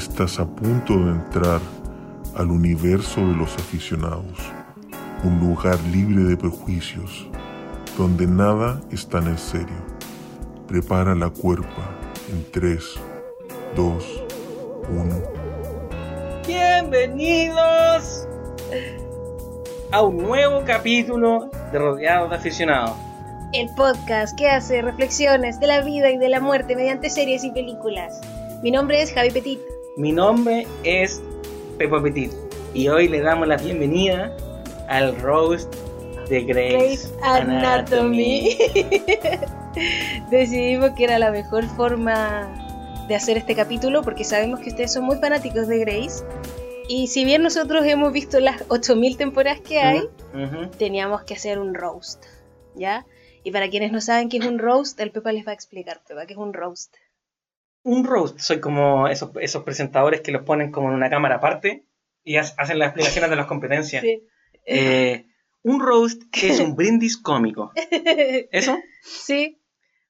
Estás a punto de entrar al universo de los aficionados, un lugar libre de prejuicios, donde nada es tan en serio. Prepara la cuerpa en 3, 2, 1. Bienvenidos a un nuevo capítulo de Rodeados de Aficionados. El podcast que hace reflexiones de la vida y de la muerte mediante series y películas. Mi nombre es Javi Petit. Mi nombre es Pepo Petit y hoy le damos la bienvenida al roast de Grey's, Grey's Anatomy. Decidimos que era la mejor forma de hacer este capítulo porque sabemos que ustedes son muy fanáticos de Grey's. Y si bien nosotros hemos visto las 8000 temporadas que hay, Ujú. teníamos que hacer un roast, ¿ya? Y para quienes no saben qué es un roast, el Pepa les va a explicar, Pepa, qué es un roast. Un roast, soy como esos, esos presentadores que los ponen como en una cámara aparte y ha- hacen las explicaciones de las competencias. Sí. Eh, un roast es un brindis cómico. ¿Eso? Sí,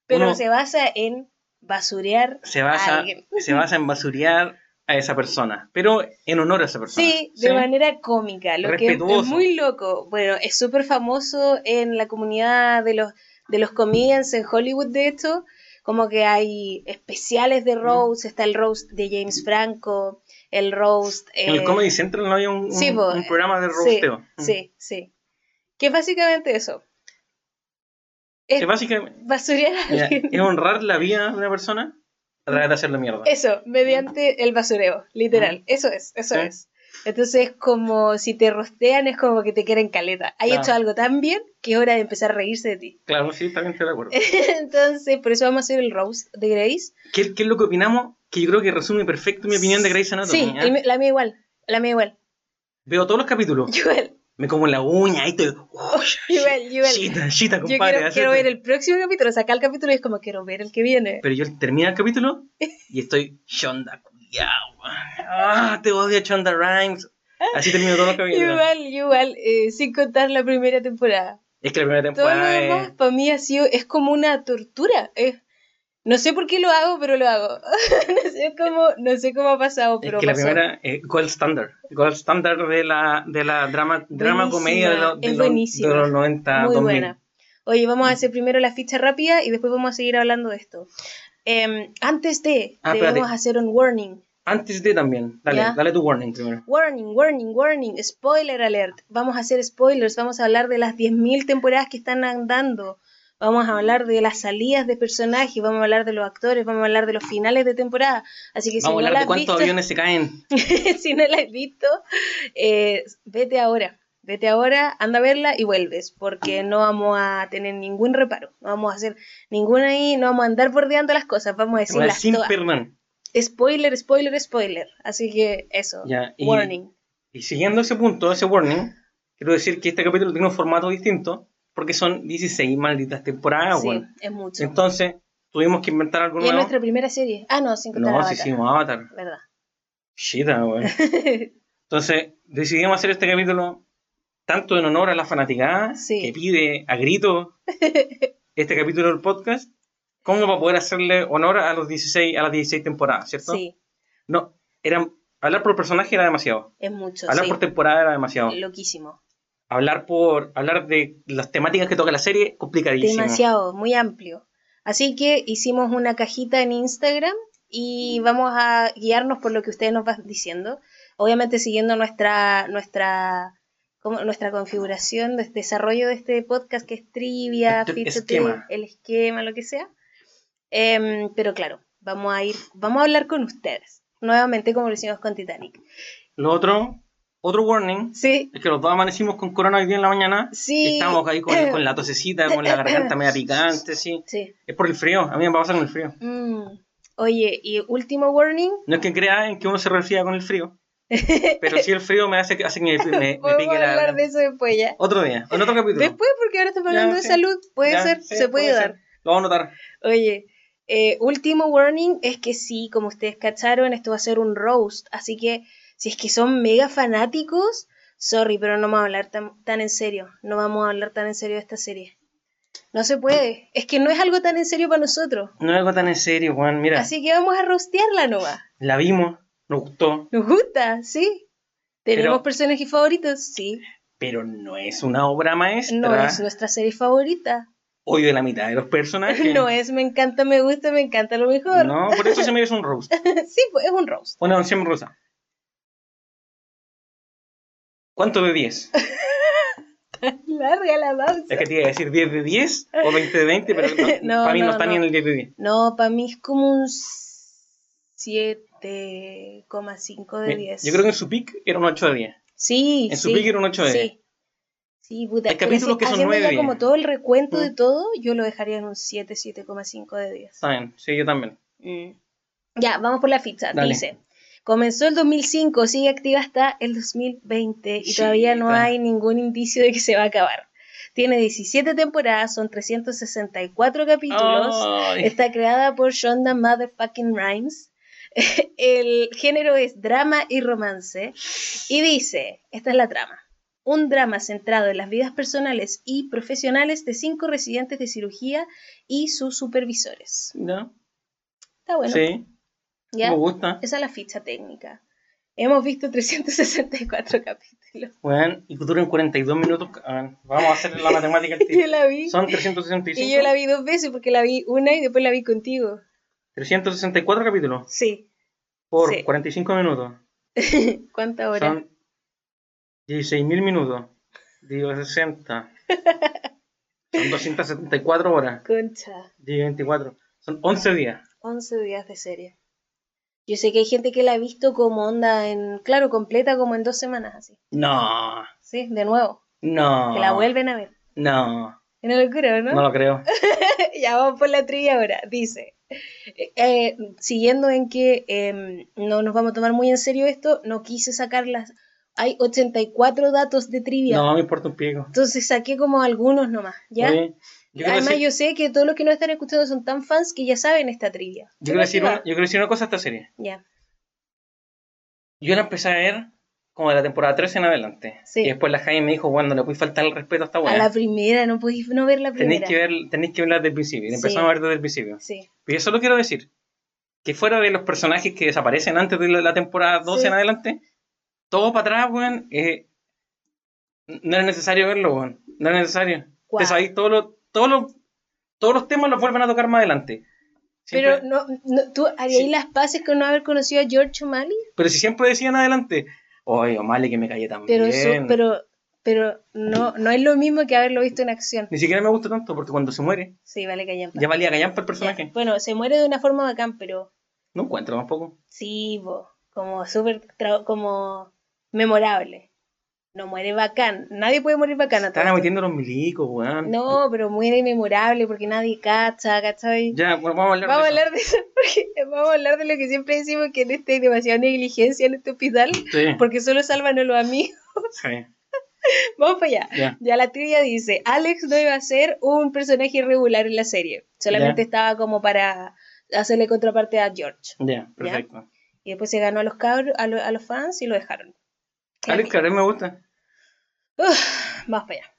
pero Uno- se basa en basurear Se a basa, alguien. se basa en basurear a esa persona, pero en honor a esa persona. Sí, de manera cómica, lo que es, Respetuoso. es muy loco. Bueno, es súper famoso en la comunidad de los, de los comedians en Hollywood, de hecho, como que hay especiales de roast, está el roast de James Franco, el roast... En el eh, Comedy Central no había un, un- sí, po, un programa de roasteo. Mm. Sí, sí. Que es básicamente eso. Es Es básicamente basurear a mira, alguien. es honrar la vida de una persona a través de hacerle mierda. Eso, mediante el basureo, literal. Eso es, eso Sí. es. Entonces, como si te rostean, es como que te quieren caleta. Hay Claro. hecho algo tan bien que es hora de empezar a reírse de ti. Claro, sí, también estoy de acuerdo. Entonces, por eso vamos a hacer el roast de Grace. ¿Qué, qué es lo que opinamos? Que yo creo que resume perfecto mi opinión de Grey's Anatomy. Sí, mi- la mía igual. La mía igual. Veo todos los capítulos. Igual, Me como la uña, ahí estoy. igual, igual. Chita, chita, Yo compadre. quiero, ver el próximo capítulo. Sacar el capítulo y es como quiero ver el que viene. Pero yo termino el capítulo y estoy Shonda culiao. Ah, te odio Shonda Rhimes. Así termino todos los capítulos. Igual, igual, eh, sin contar la primera temporada. Es que la primera Todo lo temporada demás es... para mí ha sido, es como una tortura. es- no sé por qué lo hago, pero lo hago. no sé cómo, no sé cómo ha pasado, Es pero que la primera es gold standard. Gold standard de la, de la drama, drama comedia de, los- de es buenísima. de los 90, Muy 2000. buena. Oye, vamos a hacer primero la ficha rápida y después vamos a seguir hablando de esto. Em, antes de, Ah, debemos espérate. hacer un warning. Antes de también. Dale, Ya. dale tu warning primero. Warning, warning, warning, spoiler alert. Vamos a hacer spoilers, vamos a hablar de las 10.000 temporadas que están andando. Vamos a hablar de las salidas de personajes, vamos a hablar de los actores, vamos a hablar de los finales de temporada. Así que si Vamos a no hablar la de cuántos visto, aviones se caen. si no la has visto, eh, vete ahora. Vete ahora, anda a verla y vuelves, porque no vamos a tener ningún reparo, no vamos a hacer ninguna ahí, no vamos a andar bordeando las cosas, vamos a decirlas Sin todas. Spoiler, spoiler, spoiler. Así que eso, Ya, y- warning. Y siguiendo ese punto, ese warning, quiero decir que este capítulo tiene un formato distinto porque son 16 malditas temporadas, sí, es mucho. Entonces, tuvimos que inventar algo y es nuevo. nuestra primera serie. Ah, no, sin contar No, si Avatar, hicimos Avatar. ¿Verdad? Shita, weón. Entonces, decidimos hacer este capítulo tanto en honor a la fanaticada Sí. que pide a grito este capítulo del podcast, como para poder hacerle honor a los 16, a las 16 temporadas, ¿cierto? sí, No, eran, hablar por personaje era demasiado. es mucho. Hablar sí. por temporada era demasiado. Loquísimo. Hablar por hablar de las temáticas que toca la serie, complicadísimo. Demasiado, muy amplio. Así que hicimos una cajita en Instagram y vamos a guiarnos por lo que ustedes nos van diciendo. Obviamente siguiendo nuestra, nuestra, como nuestra configuración de desarrollo de este podcast que es trivia, fíjate, esquema. el esquema, lo que sea. Em, pero claro, vamos a ir, vamos a hablar con ustedes. Nuevamente como lo hicimos con Titanic. Lo otro, otro warning, Sí, es que los dos amanecimos con corona hoy día en la mañana. sí. Estamos ahí con, con la tosecita, con la garganta media picante, sí. Sí. Es por el frío, a mí me pasa con el frío. Mm. Oye, y último warning, No es que crean que uno se resfría con el frío, pero sí el frío me hace, que- hace que me, me- pique la... hablar de eso después ya. Otro día, en otro capítulo. Después, porque ahora estamos hablando Ya, de sí. salud, puede Ya, ser, sí, se puede, dar. ser. Lo vamos a notar. Oye, eh, último warning es que sí, como ustedes cacharon, esto va a ser un roast, así que si es que son mega fanáticos, sorry, pero no vamos a hablar tan, tan en serio, no vamos a hablar tan en serio de esta serie. No se puede, es que no es algo tan en serio para nosotros. No es algo tan en serio, Juan. Mira, Así que vamos a rostearla nomás. la vimos, Nos gustó, Nos gusta, sí. ¿Tenemos Pero- personajes favoritos? Sí. pero no es una obra maestra. No es nuestra serie favorita. Odio la mitad de los personajes. No es me encanta, me gusta, me encanta lo mejor. No, por eso se merece un roast. sí, pues es un roast. Una mención rosa. ¿Cuánto de 10? Larga la pausa. Es que te iba a decir 10 de 10 o 20 de 20, pero no, No, para mí no, no, está ni en el 10 de 10. No, para mí es como un 7,5 de Mira, 10. Yo creo que en su pick era un 8 de 10. Sí, en su sí. pick era un 8 de 10. Sí. Sí, puta. Hay capítulos sí, que son haciendo 9 ya de como 10. todo el recuento de Mm. todo, yo lo dejaría en un 7, 7,5 de 10. Está bien, sí, yo también. Ya, vamos por la ficha. Dale. Dice, comenzó el 2005, sigue activa hasta el 2020 y todavía no Chita. hay ningún indicio de que se va a acabar. Tiene 17 temporadas, son 364 capítulos. Ay, Está creada por Shonda Motherfucking Rhimes. El género es drama y romance. Y dice, esta es la trama. Un drama centrado en las vidas personales y profesionales de cinco residentes de cirugía y sus supervisores. ¿no? Está bueno. sí, ¿ya? me gusta. Esa es la ficha técnica. Hemos visto 364 capítulos. Bueno, y duran 42 minutos. Vamos a hacer la matemática al Yo la vi. Son 365. Y yo la vi dos veces porque la vi una y después la vi contigo. 364 capítulos Sí. por Sí. 45 minutos. ¿Cuántas horas? Son 16.000 minutos. Digo 60. Son 274 horas. Concha. Digo 24. Son 11 días. 11 días de serie. Yo sé que hay gente que la ha visto como onda en, claro, completa como en dos semanas así. No. Sí, de nuevo. No. Que la vuelven a ver. No. Una locura, ¿no? No lo creo. ya vamos por la trivia ahora. Dice, eh, siguiendo en que eh, no nos vamos a tomar muy en serio esto, no quise sacar las... Hay 84 datos de trivia. No me importa un pico. Entonces saqué como algunos nomás, ¿ya? Oye, yo Además decir, yo sé que todos los que nos están escuchando son tan fans que ya saben esta trivia. yo quiero decir, una, yo quiero decir una cosa a esta serie. Ya. Yo la empecé a ver como de la temporada 13 en adelante. Sí. Y después la Jaime me dijo, bueno, no le puedes faltar el respeto a esta A weá. la primera, no podéis no ver la Tenéis primera. que, ver, tenéis que verla desde el principio. Y Sí. empezamos a ver desde el principio. Sí. Pero yo solo quiero decir que fuera de los personajes que desaparecen antes de la, temporada 12 Sí. en adelante, todo para atrás, weón, eh, no era necesario verlo, weón. No era necesario. ¿Cuál? Te sabéis todos los, todos los, todos los temas los vuelven a tocar más adelante. Siempre- Pero no, no, tú harías Sí. las paces con no haber conocido a George O'Malley. pero si siempre decían adelante, oye, O'Malley que me callé tan Pero eso, pero, pero no, no es lo mismo que haberlo visto en acción. Ni siquiera me gusta tanto porque cuando se muere, Sí, vale callampa. ya valía callampa el Ya. personaje. Bueno, se muere de una forma bacán, pero No encuentro tampoco. sí, bo, como súper, como memorable. No muere bacán. Nadie puede morir bacán Están metiendo los milicos, weón. No, pero muere memorable porque nadie cacha, ¿cachai? Ya, bueno, vamos a hablar Vamos de eso. de vamos a hablar de lo que siempre decimos que en este hay demasiada negligencia en este hospital, Sí, porque solo salvan a los amigos. sí, Vamos para allá. ya. Ya la trivia dice, Alex no iba a ser un personaje irregular en la serie, solamente Ya. estaba como para hacerle contraparte a George. Ya, perfecto. Y después se ganó a los cabros, a, lo- a los fans y lo dejaron. Alex me gusta. Uf, vamos para allá.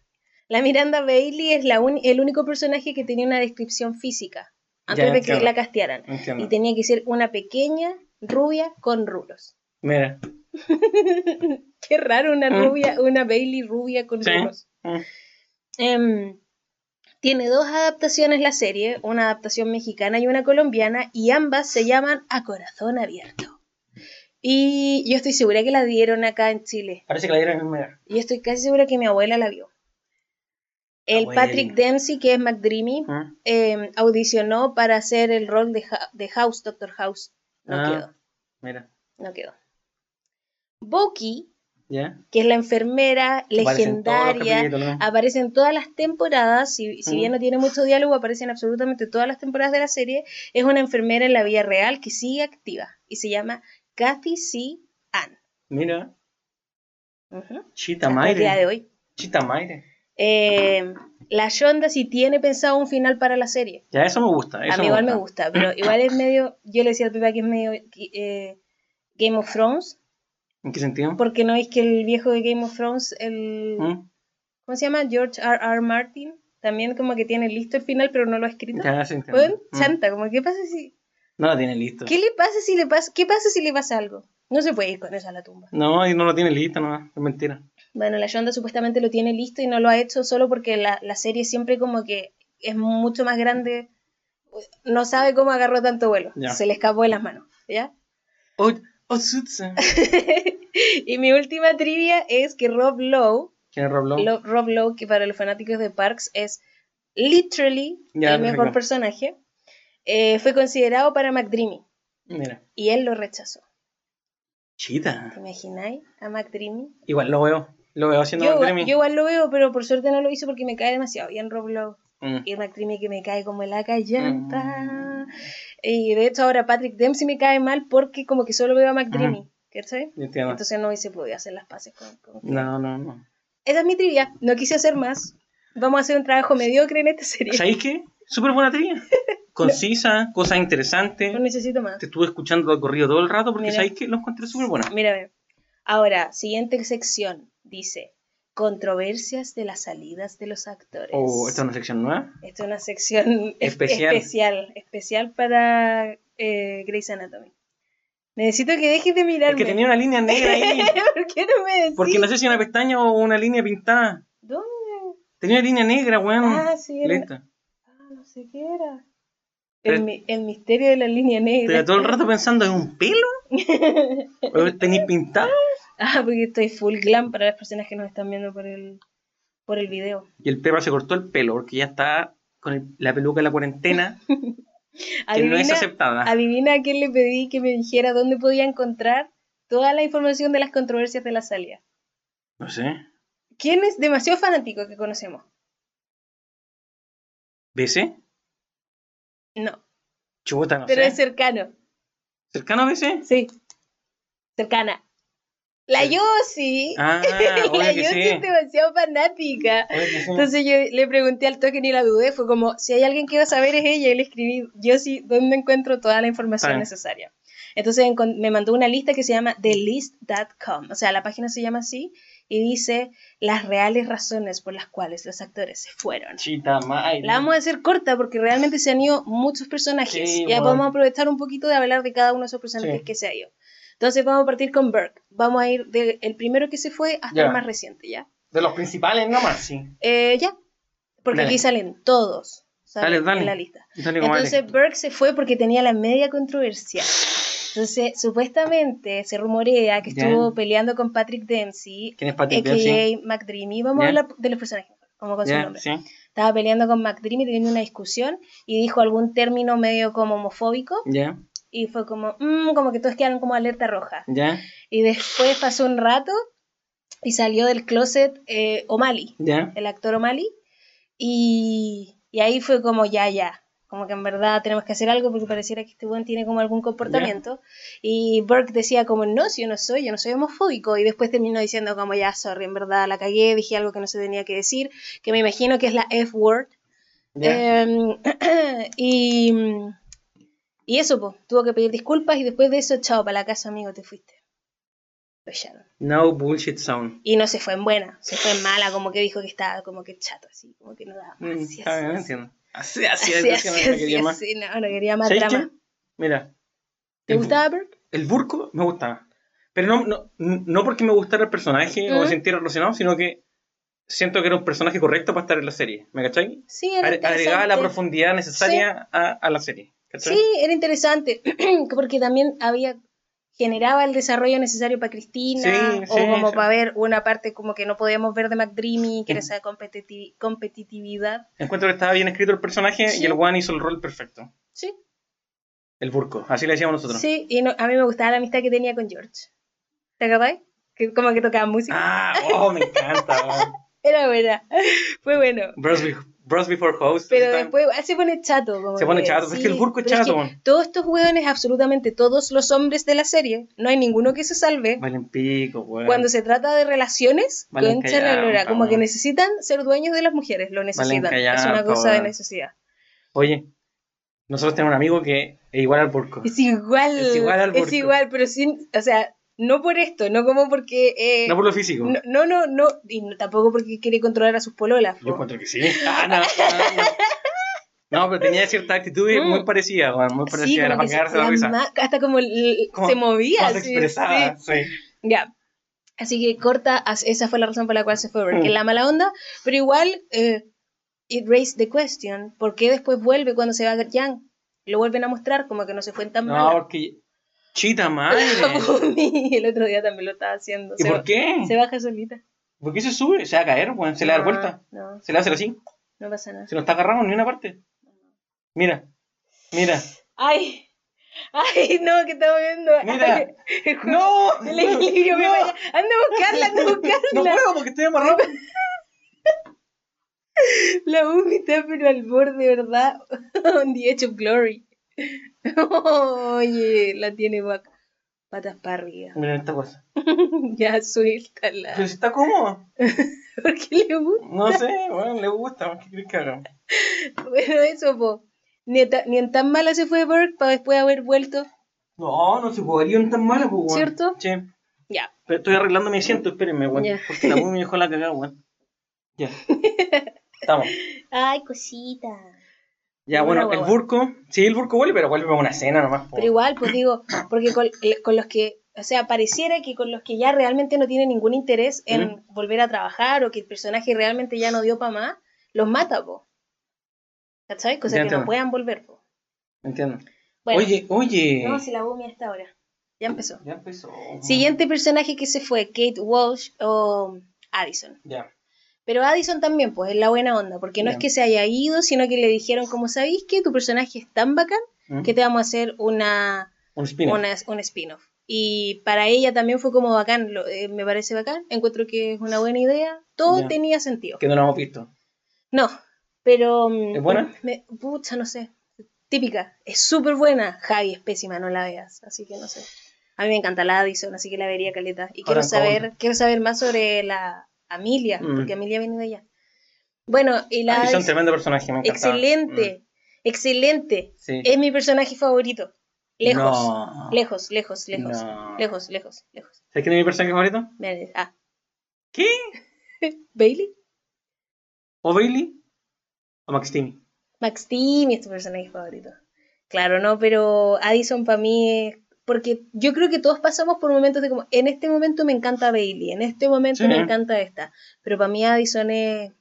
La Miranda Bailey es la uni- el único personaje que tenía una descripción física antes Ya, de que la castearan. Entiendo. Y tenía que ser una pequeña rubia con rulos. Mira. Qué raro una Mm. rubia, una Bailey rubia con Sí. rulos. Mm. Em, tiene dos adaptaciones la serie, una adaptación mexicana y una colombiana, y ambas se llaman A Corazón Abierto. Y yo estoy segura que la dieron acá en Chile. Parece que la dieron en el Mega. Y estoy casi segura que mi abuela la vio. El. Patrick Dempsey, que es McDreamy, Mm. em, audicionó para hacer el rol de, Ha- de House, Doctor House. No Ah. quedó, Mira. no quedó. Bucky, que es la enfermera Aparece en legendaria, aparece en todas las temporadas, si, si Mm. bien no tiene mucho diálogo, aparece en absolutamente todas las temporadas de la serie, es una enfermera en la vida real que sigue activa y se llama Kathy C. Ann. Mira. Chita Hasta el día de Maire. hoy. Chita Maire. Eh, la Shonda sí tiene pensado un final para la serie. Ya, eso me gusta. Eso a mí igual me gusta, pero igual es medio, yo le decía al Pepa que es medio eh, Game of Thrones, ¿En qué sentido? porque no es que el viejo de Game of Thrones, el, Mm. ¿cómo se llama? George R. R. Martin, también como que tiene listo el final, pero no lo ha escrito. Ya, sí entiendo. Weón, Mm. chanta, como, ¿qué pasa si, No la tiene listo. qué le pasa si le pasa, qué pasa si le pasa algo? No se puede ir con eso a la tumba. No, y no lo tiene listo, no, es mentira. Bueno, la Shonda supuestamente lo tiene listo y no lo ha hecho solo porque la, la serie siempre como que es mucho más grande. No sabe cómo agarró tanto vuelo. Ya. Se le escapó de las manos. ¿Ya? Oh, oh, y mi última trivia es que Rob Lowe, ¿Quién es Rob Lowe? Lo- Rob Lowe, que para los fanáticos de Parks es literally Ya, el mejor personaje, eh, fue considerado para McDreamy Mira, y él lo rechazó. chita. ¿Te imagináis a McDreamy? Igual lo veo, lo veo haciendo Yo, McDreamy. yo igual lo veo, pero por suerte no lo hizo porque me cae demasiado bien Rob Lowe. Mm. Y McDreamy que me cae como la callanta. Mm. Y de hecho ahora Patrick Dempsey me cae mal porque como que solo veo a McDreamy. ¿Cachai? Yo entiendo. Entonces no hubiese podido hacer las paces con, con- No, no, no. Esa es mi trivia. No quise hacer más. Vamos a hacer un trabajo mediocre en esta serie. ¿Sabéis qué? Súper buena teoría. Concisa, cosas interesantes. No necesito más. Te estuve escuchando de corrido todo el rato porque sabéis que lo encontré súper buena. Mira, a ver. Ahora, siguiente sección. Dice, controversias de las salidas de los actores. Oh, esta es una sección nueva. Esta es una sección Especial. especial, especial, para eh, Grey's Anatomy. Necesito que dejes de mirarme. Es que tenía una línea negra ahí. ¿Por qué no me decís? Porque no sé si una pestaña o una línea pintada. ¿Dónde? Tenía una línea negra, weón. Ah, sí, era-. Ah, no sé qué era. Pero- El, mi- el misterio de la línea negra. Pero todo el rato pensando, ¿es un pelo? ¿O ¿Tenéis pintado? Ah, porque estoy full glam para las personas que nos están viendo por el, por el video. Y el perro se cortó el pelo porque ya está con el- la peluca de la cuarentena, que no es aceptada. adivina a quién le pedí que me dijera dónde podía encontrar toda la información de las controversias de la salida. No sé. ¿Quién es demasiado fanático que conocemos? ¿BC? No, Chuta, no pero sé. es cercano. ¿Cercano a BC? Sí. Cercana. La. Yossi. Ah, la Yossi sí. es demasiado fanática. Sí. Entonces yo le pregunté al toque ni la dudé, fue como, si hay alguien que va a saber es ella, y le escribí, yo sí, ¿dónde encuentro toda la información necesaria? Entonces me mandó una lista que se llama thelist.com, o sea, la página se llama así, y dice las reales razones por las cuales los actores se fueron. Chita, madre. La vamos a hacer corta porque realmente se han ido muchos personajes. Sí, ya bueno. podemos aprovechar un poquito de hablar de cada uno de esos personajes Sí. que se ha ido. Entonces vamos a partir con Burke. Vamos a ir del el primero que se fue hasta Ya. el más reciente, ¿ya? De los principales nomás, sí. Eh, ya. Porque Dale. aquí salen todos. salen Dale, dale. En la lista. Entonces Burke se fue porque tenía la media controversia. Entonces, supuestamente se rumorea que estuvo peleando con Patrick Dempsey, ¿Quién es Patrick a.k.a. Dempsey? McDreamy. Vamos Ya. a hablar de los personajes, como con su Ya, nombre. sí. Estaba peleando con McDreamy, teniendo una discusión, y dijo algún término medio como homofóbico, Ya, y fue como, mm, como que todos quedaron como alerta roja. ya, Y después pasó un rato, y salió del closet eh, O'Malley, el actor O'Malley, y, y ahí fue como, ya, ya, como que en verdad tenemos que hacer algo porque pareciera que este buen tiene como algún comportamiento. Y Burke decía como, no, si yo no soy, yo no soy homofóbico. Y después terminó diciendo como, ya, sorry, en verdad la cagué, dije algo que no se tenía que decir, que me imagino que es la F-word. ya. Em, y, y eso, pues, tuvo que pedir disculpas y después de eso, chao, para la casa, amigo, te fuiste. No bullshit zone. Y no se fue en buena, se fue en mala, como que dijo que estaba como que chato, así, como que no daba más. Mm, así, bien, así, entiendo. Así, así, así, así, así, no así, quería más. así, no, no quería más ¿Sabes drama. qué? Mira. ¿Te el- gustaba Burke? El Burko me gustaba. Pero no, no, no porque me gustara el personaje o me sintiera relacionado, sino que siento que era un personaje correcto para estar en la serie. ¿Me cachai? Sí, era Agre- Agregaba la profundidad necesaria a, a la serie. ¿cachai? Sí, era interesante, porque también había generaba el desarrollo necesario para Cristina, Sí, o sí, como sí. para ver una parte como que no podíamos ver de McDreamy, que era esa competiti- competitividad. Encuentro que estaba bien escrito el personaje y el One hizo el rol perfecto. Sí, El Burko, así le decíamos nosotros. sí, y no- a mí me gustaba la amistad que tenía con George. ¿Te acordás? Que como que tocaba música. Ah, oh, me encanta. Era buena, fue bueno. Bros Before Host. Pero después ah, se pone chato. Como Se pone que, chato, es que el Burko es chato, que todos estos hueones, absolutamente todos los hombres de la serie, no hay ninguno que se salve. Valen pico, weón. Cuando se trata de relaciones, Valen concha la callampa, lora, como que necesitan ser dueños de las mujeres, lo necesitan. es una cosa de necesidad. Oye, nosotros tenemos un amigo que es igual al Burko. Es igual, Es igual al es Burko. igual, pero sin, o sea, no por esto, no como porque... eh, No por lo físico. no, no, no, no, y no- tampoco porque quiere controlar a sus pololas. po. Yo encuentro que sí. Ah, no, no, no. No, pero tenía cierta actitud Mm. muy parecida, muy Sí, parecida. Era para que se, cagarse la risa. ma- hasta como Como- se movía. Más así, expresada, sí. sí. Ya. Así que corta, esa fue la razón por la cual se fue Burke, Mm. la mala onda, pero igual, eh, it raised the question, ¿por qué después vuelve cuando se va Yang? Lo vuelven a mostrar como que no se fue tan No, mal. porque. Chita madre. el otro día también lo estaba haciendo. ¿Y se, por qué? se baja solita. ¿Por qué se sube? Se va a caer, weón. Se le da vuelta. No, Se le hace así. no pasa nada. Se no está agarrado en ni una parte. Mira. Mira. ¡Ay! ¡Ay, no! que estamos viendo? Mira. El juego ¡No! del equilibrio. me No. vaya. Anda a buscarla, anda a buscarla. No puedo porque estoy amarrado. La Umi está pero al borde, ¿verdad? On the edge of glory. Oye, la tiene pa- patas para arriba. Mira esta cosa. ya suéltala. Pero si está cómodo. ¿Por qué le gusta? No sé, bueno, le gusta. ¿Qué crees que haga? Bueno, eso, po. Ni, ta- ni en tan mala se fue Burke para después haber vuelto. No, no se podría ir tan mala, pues. ¿Cierto? Sí. Ya. Pero estoy arreglando mi asiento, espérenme, weón. Porque la muy me dejó la cagada, weón. Ya. Estamos. Ay, cosita. Ya, bueno, el burco. Sí, el burco vuelve, pero vuelve para una cena nomás. Pero igual, pues digo, porque con, con los que, o sea, pareciera que con los que ya realmente no tienen ningún interés en volver a trabajar o que el personaje realmente ya no dio para más, los mata, po. ¿Cachai? Cosa Ya que no puedan volver, po. Entiendo. Bueno, Oye, oye. no, si la bomba hasta ahora. Ya empezó. Ya empezó. Siguiente personaje que se fue, Kate Walsh o Addison. Ya. Pero Addison también, pues, es la buena onda, porque no es que se haya ido, sino que le dijeron, como sabéis que tu personaje es tan bacán, ¿Mm? que te vamos a hacer una, Un spin-off. Y para ella también fue como bacán, lo- eh, me parece bacán, encuentro que es una buena idea, todo tenía sentido. Que no lo hemos visto. No, pero... mm, ¿Es buena? Me, pucha, no sé, típica, es súper buena, Javi es pésima, no la veas, así que no sé. A mí me encanta la Addison, así que la vería caleta. Y quiero saber, quiero saber más sobre la Amelia, Mm. porque Amelia viene de allá. Bueno, y la Addison, Addison- tremendo personaje, me encanta. excelente, excelente. Sí. Es mi personaje favorito. Lejos, No. lejos, lejos, lejos, No. lejos, lejos, lejos. ¿Sabes quién es mi personaje favorito? Ah, ¿Qué? Bailey. ¿O Bailey? ¿O Max Timmy? Max Timmy es tu personaje favorito. Claro, no, pero Addison para mí es. Porque yo creo que todos pasamos por momentos de como. En este momento me encanta Bailey, en este momento Sí. me encanta esta. Pero para mí Addison es.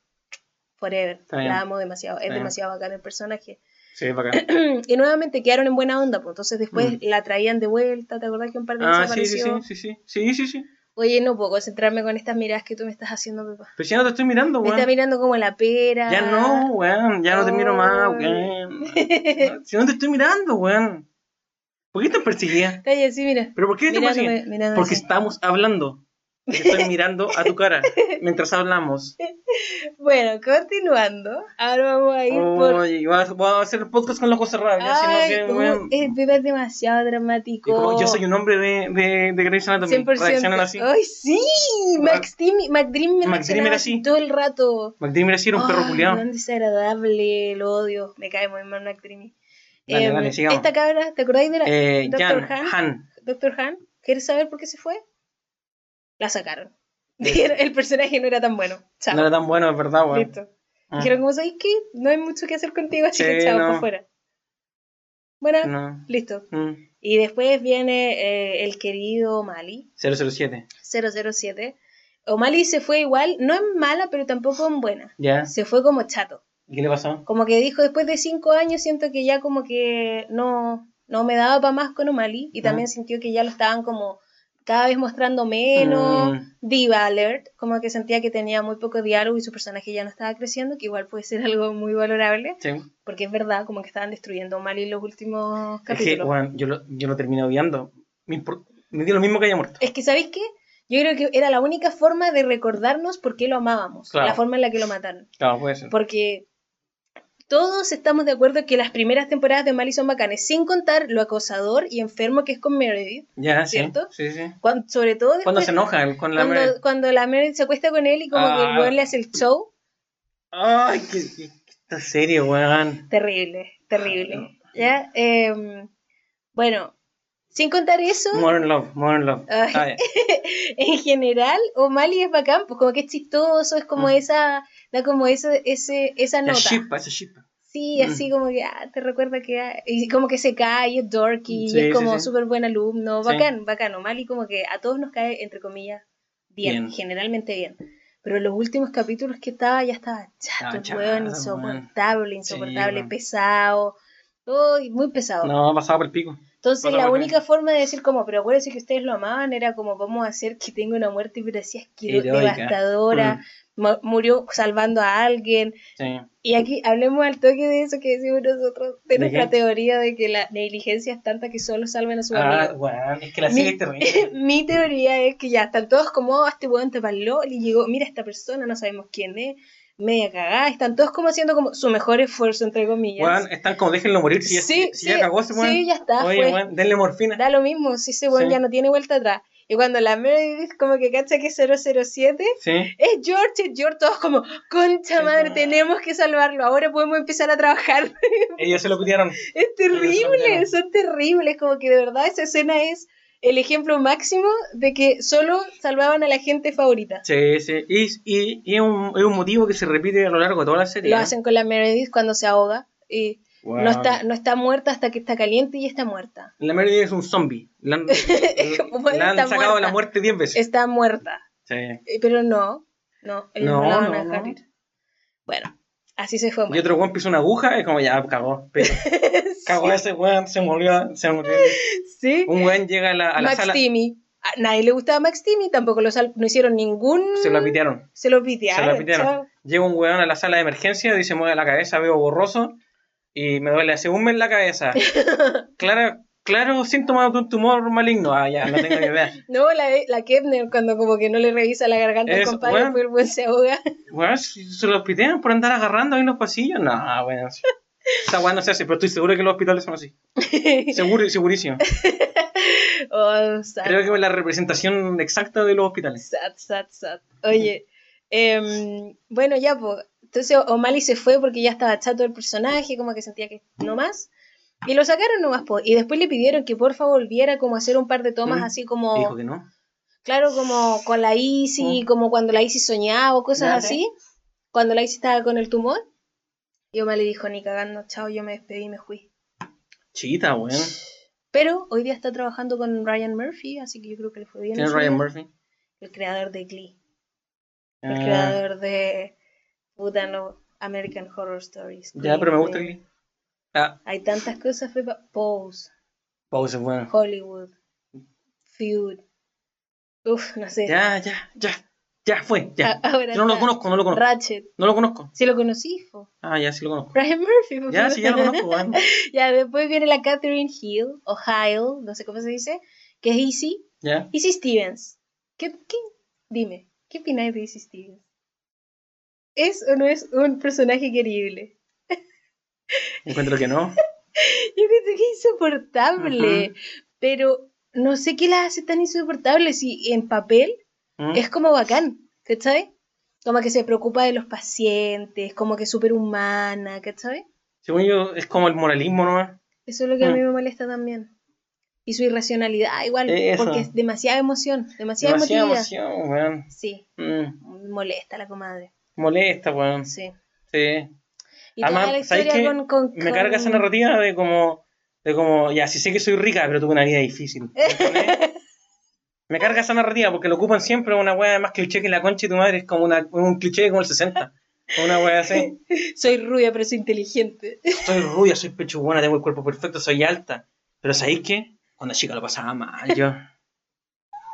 Forever. La amo demasiado. Es Está bien. demasiado bacán el personaje. Sí, bacán. y nuevamente quedaron en buena onda, pues entonces después Mm. la traían de vuelta. ¿Te acordás que un par de veces Ah, sí, sí, sí, sí, sí, sí, sí. Oye, no puedo concentrarme con estas miradas que tú me estás haciendo, papá. Pero si ya no te estoy mirando, Me weón. está mirando como la pera. Ya no, weón. Ya no te miro más, weón. Si no te estoy mirando, weón. ¿Por qué te perseguía? Ahí así, mira. ¿Pero por qué te perseguía? Porque estamos hablando. Estoy mirando a tu cara mientras hablamos. Bueno, continuando. Ahora vamos a ir por. Oye, voy a, voy a hacer podcast con los ojos cerrados. si no Ay, weón. es, es demasiado dramático. como yo soy un hombre de, de, de Grey's Anatomy, 100%. reaccionan así. ¡Ay, sí! Max McDream me reaccionaba era así todo el rato. McDream era así, era un perro Ay, culiado. tan desagradable, lo odio. Me cae muy mal McDream. Dale, Em, dale, sigamos. esta cabra, ¿te acordáis de la Eh, Doctor Jan, Han? Han. Doctor Han? ¿Quieres saber por qué se fue? La sacaron. Dijeron, el personaje no era tan bueno. Chao. No era tan bueno, es verdad, weón. Listo. Ah. Dijeron, como sabéis que no hay mucho que hacer contigo, así que chao, no. para afuera. Bueno, No. listo. Mm. Y después viene eh, el querido O'Malley, 007. 007. O'Malley se fue igual, no en mala, pero tampoco en buena. ¿Ya? Se fue como chato. ¿Y qué le pasó? Como que dijo, después de cinco años siento que ya como que no, no me daba para más con O'Malley. Y también Ah. sintió que ya lo estaban como cada vez mostrando menos. Mm. Diva Alert, como que sentía que tenía muy poco diálogo y su personaje ya no estaba creciendo, que igual puede ser algo muy valorable. Sí. Porque es verdad, como que estaban destruyendo a O'Malley los últimos Es que, capítulos. weón, yo lo, yo lo terminé odiando. Me, me dio lo mismo que haya muerto. Es que, ¿sabéis qué? Yo creo que era la única forma de recordarnos por qué lo amábamos, Claro. la forma en la que lo mataron. Claro, puede ser. Porque todos estamos de acuerdo que las primeras temporadas de O'Malley son bacanes, sin contar lo acosador y enfermo que es con Meredith. Ya. ¿Cierto? Sí, sí. Cuan- sobre todo después, Cuando se enoja con la cuando, Mary? cuando la Meredith se acuesta con él y como que el Ah. weón le hace el show. Ay, qué, qué, qué esta serie, weón. Terrible, terrible. ¿Ya? Em, bueno, sin contar eso, Modern Love, Modern Love. Ay. Ah, ya. en general, O'Malley es bacán, pues como que es chistoso, es como Mm. esa, da como esa, ese, esa La nota. ship, esa ship. Sí, Mm. así como que ah, te recuerda que. ah, y como que se cae, es dorky, Sí, es sí, como sí. súper buen alumno. Sí. Bacán, bacán. O'Malley como que a todos nos cae, entre comillas, bien, Bien. generalmente bien. Pero en los últimos capítulos que estaba, ya estaba chato, chato, weón, insoportable, insoportable, pesado. Uy, muy pesado. No, pasaba por el pico. Entonces la única forma de decir como, pero acuérdense que ustedes lo amaban, era como vamos a hacer que tenga una muerte, pero así asquero- Heroica. devastadora, mu- murió salvando a alguien. Sí. Y aquí hablemos al toque de eso que decimos nosotros, de, ¿De nuestra qué? teoría de que la negligencia es tanta que solo salvan a su Ah, es que la Mi- terrible. Mi teoría es que ya están todos como, "Oh, este weón te parló y llegó, mira esta persona, no sabemos quién es, media cagada, están todos como haciendo como su mejor esfuerzo, entre comillas. Están como déjenlo morir. Si, ya- Sí, si ya cagó ese weón. sí, ya está, Oye, fue. weón, denle morfina. Da lo mismo, si ese weón Sí. ya no tiene vuelta atrás. Y cuando la Meredith como que cacha que es 007, Sí. es George, es George, todos como, concha madre, tenemos que salvarlo, ahora podemos empezar a trabajar. Ellos se lo pidieron. Es terrible, son terribles, como que de verdad esa escena es el ejemplo máximo de que solo salvaban a la gente favorita. Sí, sí. Y, y, y es, un, es un motivo que se repite a lo largo de toda la serie. Lo ¿eh? hacen con la Meredith cuando se ahoga y Weón. no, está, no está muerta hasta que está caliente y está muerta. La Meredith es un zombie. La han, la han sacado de la muerta. muerte 10 veces. Está muerta. Sí. Eh, Pero no, no, ellos no, No, la van a dejar no. ir. Bueno, así se fue. Y otro weón pisó una aguja, es como ya cagó. Pero cagó ese weón, se murió, se murió. sí. Un weón llega a la, a la Max sala, Timmy. A nadie le gustaba Max Timmy, tampoco lo sal- no hicieron ningún. se lo pitearon. Se lo Se pitearon. lo pitearon. chao. Llega un weón a la sala de emergencia, dice, mueve la cabeza, veo borroso y me duele hace un mes la cabeza. claro, claro, síntoma de un tumor maligno. Ah, ya, no tengo ni idea. No, la, la Kepner, cuando como que no le revisa la garganta al compadre, bueno. pues se ahoga. Si se lo pitean por andar agarrando ahí en los pasillos. No, weón. sí. Esa weón no se hace, pero estoy seguro que los hospitales son así. Seguro, segurísimo. oh, sad, Creo que es la representación exacta de los hospitales. sad, sad, sad. Oye, em, bueno, ya, pues. Entonces O'Malley se fue porque ya estaba chato el personaje, como que sentía que no más. Y lo sacaron nomás, po. Y después le pidieron que por favor volviera como a hacer un par de tomas Mm. así como. Dijo que no. Claro, como con la Isi, Mm. como cuando la Isi soñaba o cosas así. Cuando la Isi estaba con el tumor. Y O'Malley dijo, ni cagando, chao, yo me despedí y me fui. Chita, weón. Pero hoy día está trabajando con Ryan Murphy, así que yo creo que le fue bien. en ¿Quién es Ryan. Murphy? El creador de Glee. El Ah, creador de. Puta, no. American Horror Stories. ya, pero me gusta. Glee. Ah, Hay tantas cosas. Pose. Pose es bueno. Hollywood. Feud. Uf, no sé. Ya, ya, ya. Ya fue, ya. A- Ahora Yo no lo conozco, no lo conozco. Ratchet. No lo conozco. Si lo conocí, fo. Ah, ya sí lo conozco. Ryan Murphy. Ya, sí, ya lo conozco, ya, después viene la Catherine Hill, o Hill, no sé cómo se dice, que es Easy. Ya. Easy Stevens. ¿Qué, qué? Dime, ¿qué opináis de Easy Stevens? ¿Es o no es un personaje querible? Encuentro que no. Yo creo que es insoportable, pero no sé qué la hace tan insoportable si en papel ¿Mm? es como bacán, ¿cachai? Como que se preocupa de los pacientes, como que es súper humana, ¿cachai? Según yo, es como el moralismo, ¿no? Eso es lo que a mí Mm. me molesta también. Y su irracionalidad, igual, Eso. porque es demasiada emoción, demasiada, Demasiada emoción, weón. Sí, Mm, molesta la comadre. Molesta, weón. Sí. Sí. Y Además, ¿sabes historia qué? con, con- Me con- carga esa narrativa de como, de como, ya, sí sé que soy rica, pero tuve una vida difícil. ¿me carga esa narrativa porque lo ocupan siempre una wea más cliché que la concha de tu madre, es como una, un cliché como el 60. Una wea así. Soy rubia, pero soy inteligente. Soy rubia, soy pechugona, tengo el cuerpo perfecto, soy alta. Pero ¿sabéis qué? Cuando chica lo pasaba mal, yo.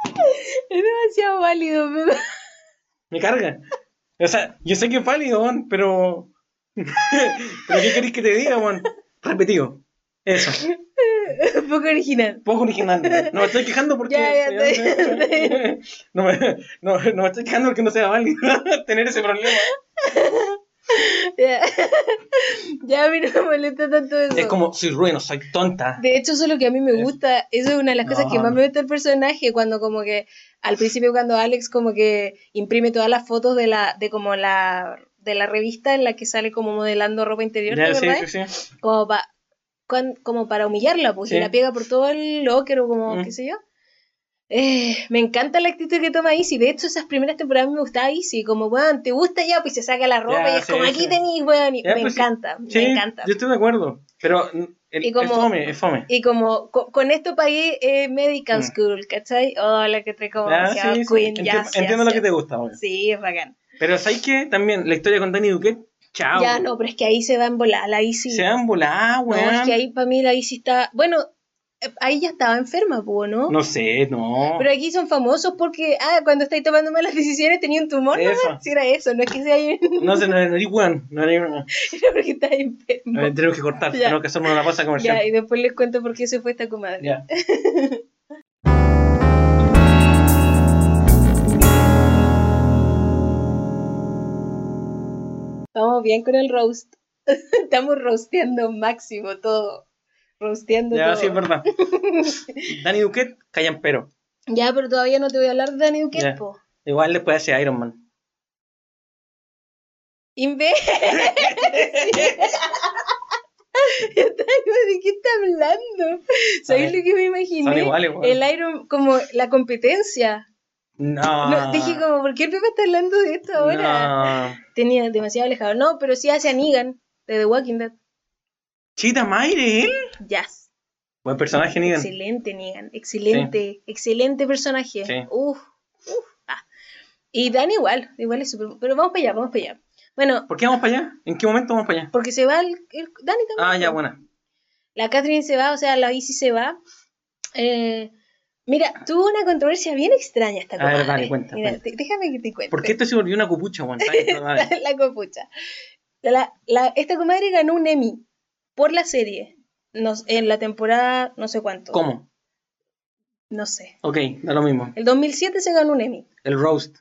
Es demasiado válido, me- Me carga. O sea, yo sé que es válido, weón, pero. pero ¿qué queréis que te diga, weón? Repetido. Eso. poco original. Poco original. No me estoy quejando porque. Ya, ya, bien. no, me, no, no me estoy quejando porque no sea válido tener ese problema. Ya. ya a mí no me molesta tanto eso. Es como, soy ruino, soy tonta. De hecho, eso es lo que a mí me gusta. Eso es una de las cosas No, que más me gusta del personaje. Cuando como que, al principio cuando Alex como que imprime todas las fotos de la, de como la, de la revista en la que sale como modelando ropa interior, ¿te sí, sí, sí. Como, pa- como para humillarla, pues, y la pega por todo el locker o como, Mm. qué sé yo. Eh, me encanta la actitud que toma Easy. De hecho, esas primeras temporadas me gustaba Easy. Como, weón, ¿te gusta ya? Pues se saca la ropa y es sí, como, sí. aquí tenéis, weón. me pues encanta, Sí, me encanta. Yo estoy de acuerdo. Pero el, Y como- es fome, es fome. Y como, co- con esto pagué eh, Medical Mm. School, ¿cachai? Oh, la que trae como demasiado sí, sí. Queen. Ya, sí, entiendo lo sí, que te sí. gusta, weón. Sí, es bacán. Pero ¿sabes qué? También la historia con Danny Duquette, chao. Ya, no, pero es que ahí se va a embolar, la Easy. Se han volado, No, weón. es que ahí para mí la Easy está... Bueno, ahí ya estaba enferma, po, ¿no? No sé, no. Pero aquí son famosos porque, ah, cuando estáis tomando malas decisiones tenía un tumor, ¿no? Eso. Si era eso, no es que sea No sé, no, no eres weón. No eres weón. era porque estaba enfermo. Eh, Tenemos que cortar, Ya. tenemos que hacernos una pausa comercial. Ya, y después les cuento por qué se fue esta comadre. Ya. Vamos bien con el roast. Estamos roasteando máximo todo. Roasteando Ya, todo. sí, es verdad. Danny Duquette, callan pero. Ya, pero todavía no te voy a hablar de Danny Duquette, Ya. po. Igual después hace Iron Man. Inve. ¿De qué está hablando? ¿Sabéis lo que me imaginé? son iguales, weón. El Iron, como la competencia. No. No, dije como, ¿por qué el Pepe está hablando de esto ahora? No. Tenía demasiado alejado. No, pero sí hace a Negan de The Walking Dead. Chita Mayre, él. Yes. Buen personaje, Negan. Excelente, Negan. Excelente. Excelente personaje. Sí. Uf, uf. ah. Y Dan igual. Igual es súper. Pero vamos para allá, vamos para allá. Bueno, ¿Por qué vamos para allá? ¿En qué momento vamos para allá? porque se va el, el- Dani también. Ah, ya, po. buena. La Catherine se va, o sea, la Izzy se va. Eh, mira, tuvo una controversia bien extraña esta A ver, comadre. dale, cuenta, Mira, cuenta. te- déjame que te cuente. ¿Por qué esto se volvió una copucha, dale. la copucha. La- la- esta comadre ganó un Emmy por la serie. Nos- en la temporada, no sé cuánto. ¿Cómo? No sé. Ok, da lo mismo. El 2007 se ganó un Emmy. El roast.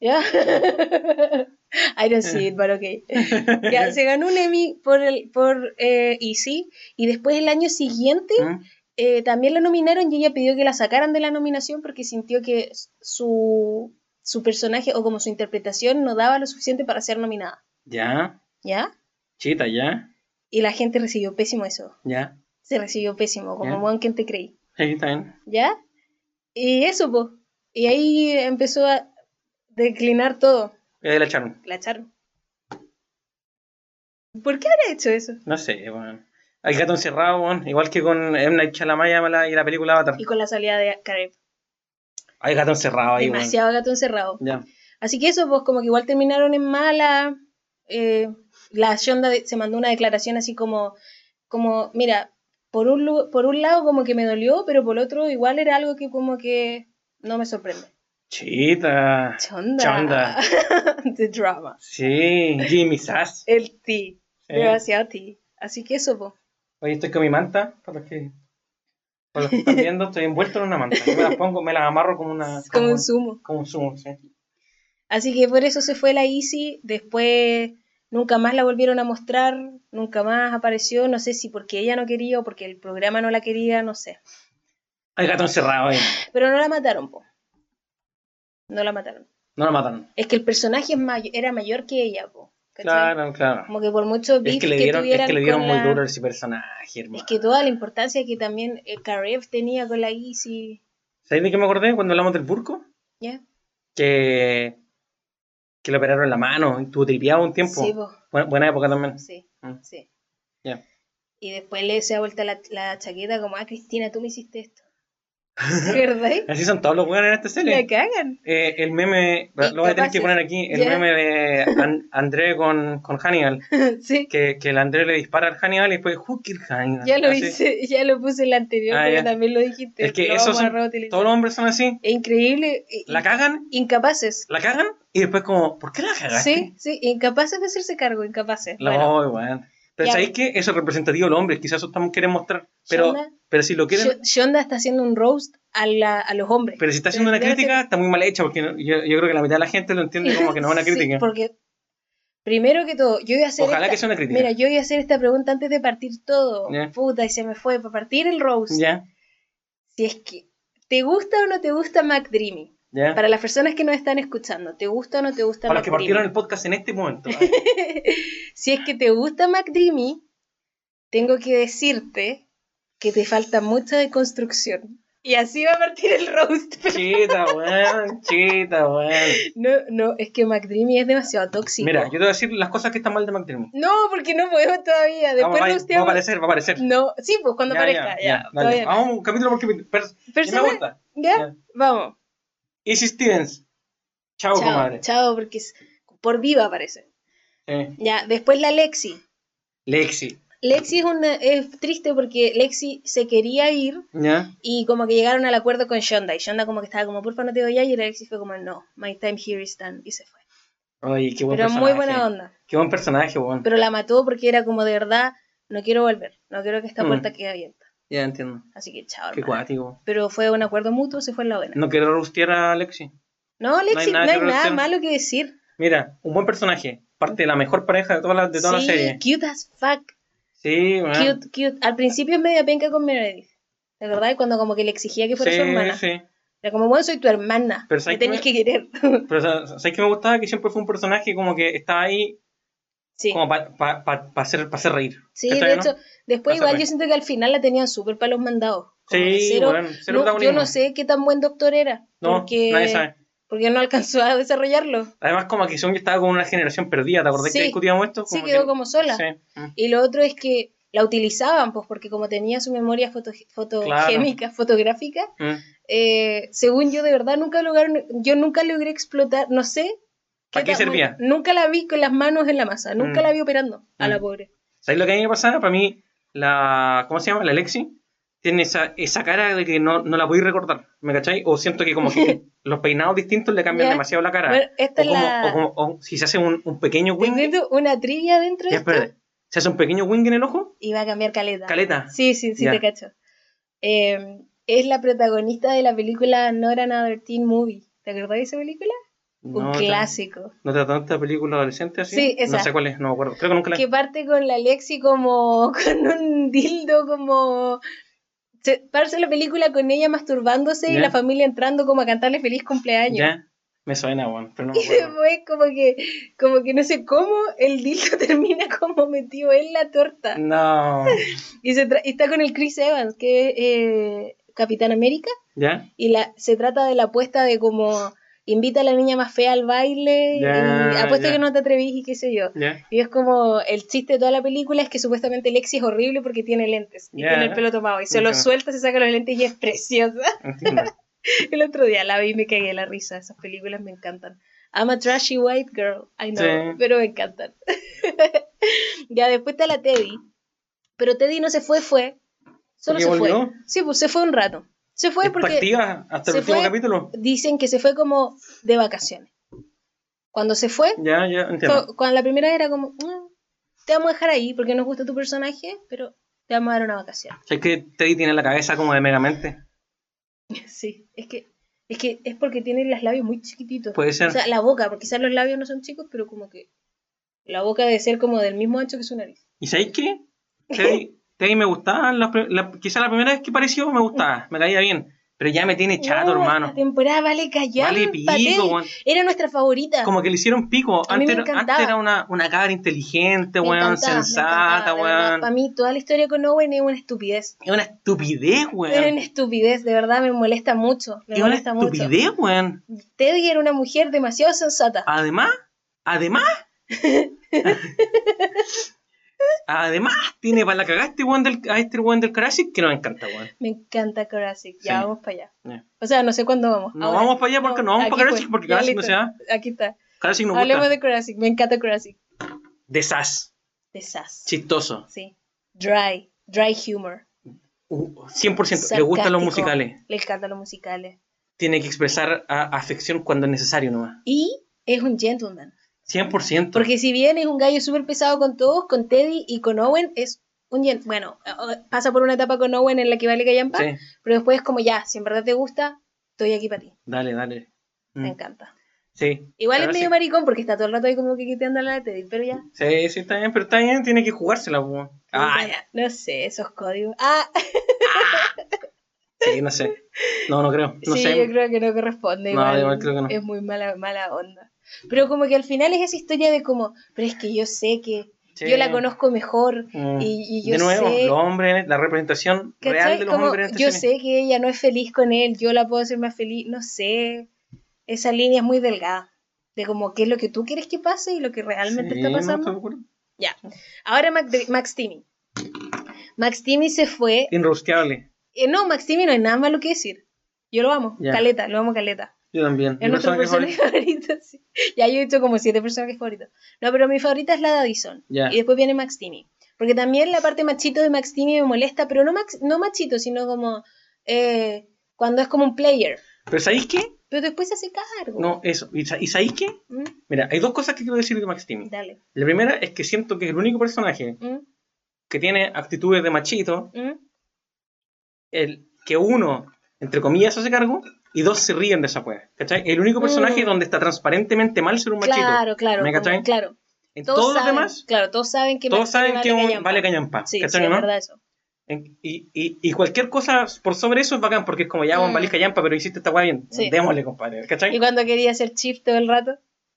¿Ya? I don't see it, but okay. Ya, se ganó un Emmy por, el, por eh, Easy y después el año siguiente ¿Mm? eh, también la nominaron y ella pidió que la sacaran de la nominación porque sintió que su, su personaje o como su interpretación no daba lo suficiente para ser nominada. Ya. ¿Ya? Chita, ya. Y la gente recibió pésimo eso. Ya. Se recibió pésimo, como buen quien te creí. Sí, está bien. ¿Ya? Y eso, pues. Y ahí empezó a declinar todo. Y ahí la echaron. La echaron. ¿Por qué habrá hecho eso? No sé, weón. Hay gato encerrado, weón. Igual que con M. Night Shyamalan y la película Avatar. Y con la salida de Karev. Hay gato encerrado ahí, weón. Demasiado gato encerrado. Ya. Así que eso, pues como que igual terminaron en mala. eh, la Shonda se mandó una declaración así como, como mira, por un, por un lado como que me dolió, pero por otro igual era algo que como que no me sorprende. Chita. Chonda. Chonda. The drama. Sí, Jimmy Sass. El ti. Sí. Demasiado ti. Así que eso, pues. Oye, estoy con mi manta, para los que, para los que están viendo, estoy envuelto en una manta. Yo me las pongo, me las amarro como una... Como un sumo. Como un sumo, sí. Así que por eso se fue la Easy, después nunca más la volvieron a mostrar, nunca más apareció, no sé si porque ella no quería o porque el programa no la quería, no sé. Hay gato encerrado ahí. Pero no la mataron, po. No la mataron. No lo mataron. Es que el personaje es may- era mayor que ella, po. ¿cachai? Claro, claro. Como que por mucho Es beef que le dieron, es tuvieran que le dieron muy la- duro a ese personaje, hermano. Es que toda la importancia que también eh, Karev tenía con la Easy, ¿Sabes de qué me acordé cuando hablamos del burco? ¿ya? Que, que le operaron la mano y estuvo tripeado un tiempo. Sí, buena, buena época también. Sí, Mm. sí. Ya. Y después le se ha vuelto la, la chaqueta como, ah, Cristina, tú me hiciste esto. ¿Verdad? Así son todos los buenos en esta serie. La cagan. Eh, el meme, lo voy a tener que poner aquí, el meme de An- André con, con Hannibal, sí. que, que el André le dispara al Hannibal y después Hooker Hannibal. Ya lo Así. hice, ya lo puse en la anterior, Ah, pero también lo dijiste. Es que lo esos son, todos los hombres son así, Es increíble. la cagan, Incapaces. la cagan y después como, ¿por qué la cagaste? Sí, sí, incapaces de hacerse cargo, incapaces. La Bueno, voy, Ya. ¿sabéis qué? Eso es representativo del hombre, quizás eso también quieren mostrar. Pero, Shonda- pero si lo quieren, Sh- Shonda está haciendo un roast a, la- a los hombres. pero si está haciendo una crítica, ser- está muy mal hecha, porque yo, yo creo que la mitad de la gente lo entiende como que no es una Sí, crítica. porque, primero que todo, yo iba a hacer. Ojalá esta- que sea una crítica. Mira, yo iba a hacer esta pregunta antes de partir todo. Ya. Puta, y se me fue. Para partir el roast. ¿Ya? Si es que. ¿Te gusta o no te gusta McDreamy? ¿Ya? Para las personas que nos están escuchando, ¿te gusta o no te gusta Para los que partieron el podcast en este momento. si es que te gusta McDreamy, tengo que decirte que te falta mucha deconstrucción. Y así va a partir el roast. Chita, weón, chita, weón. No, no, es que McDreamy es demasiado tóxico. Mira, yo te voy a decir las cosas que están mal de McDreamy. No, porque no podemos todavía. Después Vamos, va, va a aparecer, va a aparecer. No, sí, pues cuando Ya, aparezca. Ya, ya, no. Vamos capítulo por capítulo. Pero, ya Persona- me gusta. ¿Ya? Ya. Vamos. Easy Stevens. Chao, chao, comadre. chao, porque es- por viva aparece. Eh, Ya, después la Lexi. Lexi. Lexi es, una, es triste porque Lexi se quería ir y como que llegaron al acuerdo con Shonda. Y Shonda como que estaba como, porfa, no te voy a ir. Y Lexi fue como, no, my time here is done. Y se fue. Oye, qué buen Pero personaje. muy buena onda. Qué buen personaje, weón. Pero la mató porque era como de verdad, no quiero volver. No quiero que esta Mm. puerta quede abierta. Ya entiendo. Así que chao. Qué cuático. Pero fue un acuerdo mutuo, se fue en la buena. No quiero rostear a Lexi. No, Lexi, no nada hay que nada, malo que decir. Mira, un buen personaje. Parte de la mejor pareja de toda la, de toda sí, la serie. cute as fuck. Sí, weón. Cute, cute. Al principio es media penca con Meredith. ¿De verdad? Y cuando como que le exigía que fuera sí, su hermana. sí. Era como, bueno, soy tu hermana. Pero me ¿sabes qué tenés me- que querer. Pero sa- ¿sabes qué me gustaba? Que siempre fue un personaje como que estaba ahí sí. como para hacer, pa hacer reír. Sí, ¿Cachai, de no? hecho, después igual yo siento que al final la tenían súper para los mandados. Sí, cero- bueno, cero no, yo no sé qué tan buen doctor era. No, porque, nadie sabe. porque no alcanzó a desarrollarlo. Además, como que Song estaba con una generación perdida. ¿Te acordás Sí. que discutíamos esto? Sí, quedó que- como sola. Sí. Y lo otro es que la utilizaban, pues, porque como tenía su memoria foto, fotogémica, fotográfica, Mm. eh, según yo, de verdad, nunca lograron, yo nunca logré explotar, no sé. ¿Para qué servía? Nunca la vi con las manos en la masa, nunca Mm. la vi operando a la Mm. pobre. ¿Sabes lo que a mí me pasaba? Para mí, la. ¿Cómo se llama? La Lexi. Tiene esa, esa cara de que no, no la podéis recordar. ¿Me cacháis? O siento que como que los peinados distintos le cambian demasiado la cara. Bueno, esta o, como, la... o, como- o si se hace un, un pequeño wing. una trivia dentro de esto. Se hace un pequeño wing en el ojo. y va a cambiar caleta. Caleta. Sí, sí, sí, te cacho. Eh, es la protagonista de la película Not Another Teen Movie. ¿Te acordás de esa película? Un No clásico. ¿No te tanta película adolescente así? Sí, esa. No sé cuál es, no me acuerdo. Creo que nunca la Que parte con la Lexi como con un dildo como... Se, parece la película con ella masturbándose y la familia entrando como a cantarle feliz cumpleaños. Ya, me suena, weón, pero no me Y después como que, como que no sé cómo el dildo termina como metido en la torta. No. Y, se tra- y está con el Chris Evans, que es eh, Capitán América. ¿Ya? Y la, se trata de la apuesta de como invita a la niña más fea al baile y apuesta ya. que no te atrevís y qué sé yo. Y es como el chiste de toda la película es que supuestamente Lexi es horrible porque tiene lentes y tiene el pelo tomado y se lo suelta, se saca los lentes y es preciosa. El otro día la vi y me cagué la risa, esas películas me encantan. I'm a trashy white girl, I know, Sí. pero me encantan. ya después está la Teddy, pero Teddy no se fue, fue, solo ¿Por se fue. Sí, pues se fue un rato. Se fue ¿Está porque activa hasta el último fue- capítulo? dicen que se fue como de vacaciones. Cuando se fue, Ya, ya, entiendo. fue- cuando la primera era como, "Mm, te vamos a dejar ahí porque nos gusta tu personaje, pero te vamos a dar una vacación. Es que Teddy tiene la cabeza como de megamente. Sí, es que es que es porque tiene los labios muy chiquititos. Puede ser. O sea, la boca, porque quizás los labios no son chicos, pero como que la boca debe ser como del mismo ancho que su nariz. ¿Y sabéis qué? Teddy, Teddy me gustaba, la, la- quizá la primera vez que apareció me gustaba, me caía bien. Pero ya me tiene chato, No, hermano. Esta temporada vale callar. Vale pico, weón. Era nuestra favorita. Como que le hicieron pico. Antes, era- encantaba. antes era una, una cabra inteligente, Me weón, sensata, weón. Para mí, toda la historia con Owen es una estupidez. Es una estupidez, Era una weón. estupidez, de verdad me molesta mucho. Me Es una molesta mucho. estupidez, weón. Teddy era una mujer demasiado sensata. Además, además. además, tiene para la cagada este weón del, a este weón del Karasik que nos encanta, weón. Me encanta Jurassic. Ya Sí. vamos para allá. O sea, no sé cuándo vamos. No Ahora. vamos para allá porque no vamos aquí para Jurassic fue. porque Ya, Jurassic no se da. Aquí está. Karasik nos Hablemos gusta. de Jurassic. Me encanta Jurassic. De Sass. De Sass. Chistoso. Sí. Dry. Dry humor. Uh, 100%. Le gustan los musicales. Le encantan los musicales. Tiene que expresar a- afección cuando es necesario nomás. Y es un gentleman. 100%. Porque si bien es un gallo súper pesado con todos, con Teddy y con Owen, es un Bueno, eh, pasa por una etapa con Owen en la que vale callampa, Sí, pero después es como ya, si en verdad te gusta, estoy aquí para ti. dale, dale. Mm, Me encanta. Sí. Igual es medio sí. maricón porque está todo el rato ahí como que quiteando la de Teddy, pero ya. Sí, sí, está bien, pero está bien, tiene que jugársela. Ah, ya. no sé, esos códigos. Ah, Sí, no sé. No, no creo. No sí, sé. yo creo que no corresponde. No, Igual, igual creo que no. Es muy mala, mala onda. Pero como que al final es esa historia de como, pero es que yo sé que Sí. yo la conozco mejor Mm. y, y yo de nuevo, sé... los hombres, la representación ¿cachai? real de los Como, hombres en esta yo sé que ella no es feliz con él, yo la puedo hacer más feliz, no sé. Esa línea es muy delgada. De como qué es lo que tú quieres que pase y lo que realmente Sí, está no, pasando. estoy acuerdo. Ya. Ahora Mac- Max Timmy. Max Timmy se fue. Inrosteable. eh, no, Max Timmy no hay nada malo que decir. Yo lo amo. Ya. Caleta, lo amo Caleta. Yo también. Es nuestro personaje favorito. sí. Ya yo he hecho como siete personajes favoritos. No, pero mi favorita es la de Addison. Y después viene Max Timmy. Porque también la parte machito de Max Timmy me molesta, pero no, max, no machito, sino como eh, cuando es como un player. Pero ¿sabéis qué? Pero después se hace cargo. No, eso. ¿Y y sabéis qué? ¿Mm? Mira, hay dos cosas que quiero decir de Max Timmy. Dale. La primera es que siento que es el único personaje ¿Mm? que tiene actitudes de machito, ¿Mm? el que uno, entre comillas, hace cargo, y dos se ríen de esa wea. ¿Cachai? El único personaje Mm. donde está transparentemente mal ser un machito. Claro, claro. ¿Me como- cachai? claro. En Todos todos los demás, Claro, todos saben que todos saben que un callampa. vale callampa. Sí, ¿cachai, sí, es no? verdad eso. En- y, y, y cualquier cosa por sobre eso es bacán, porque es como ya, Mm. un valís callampa, pero hiciste esta wea bien. Sí. Démosle, compadre. ¿Cachai? Y cuando quería hacer shift todo el rato.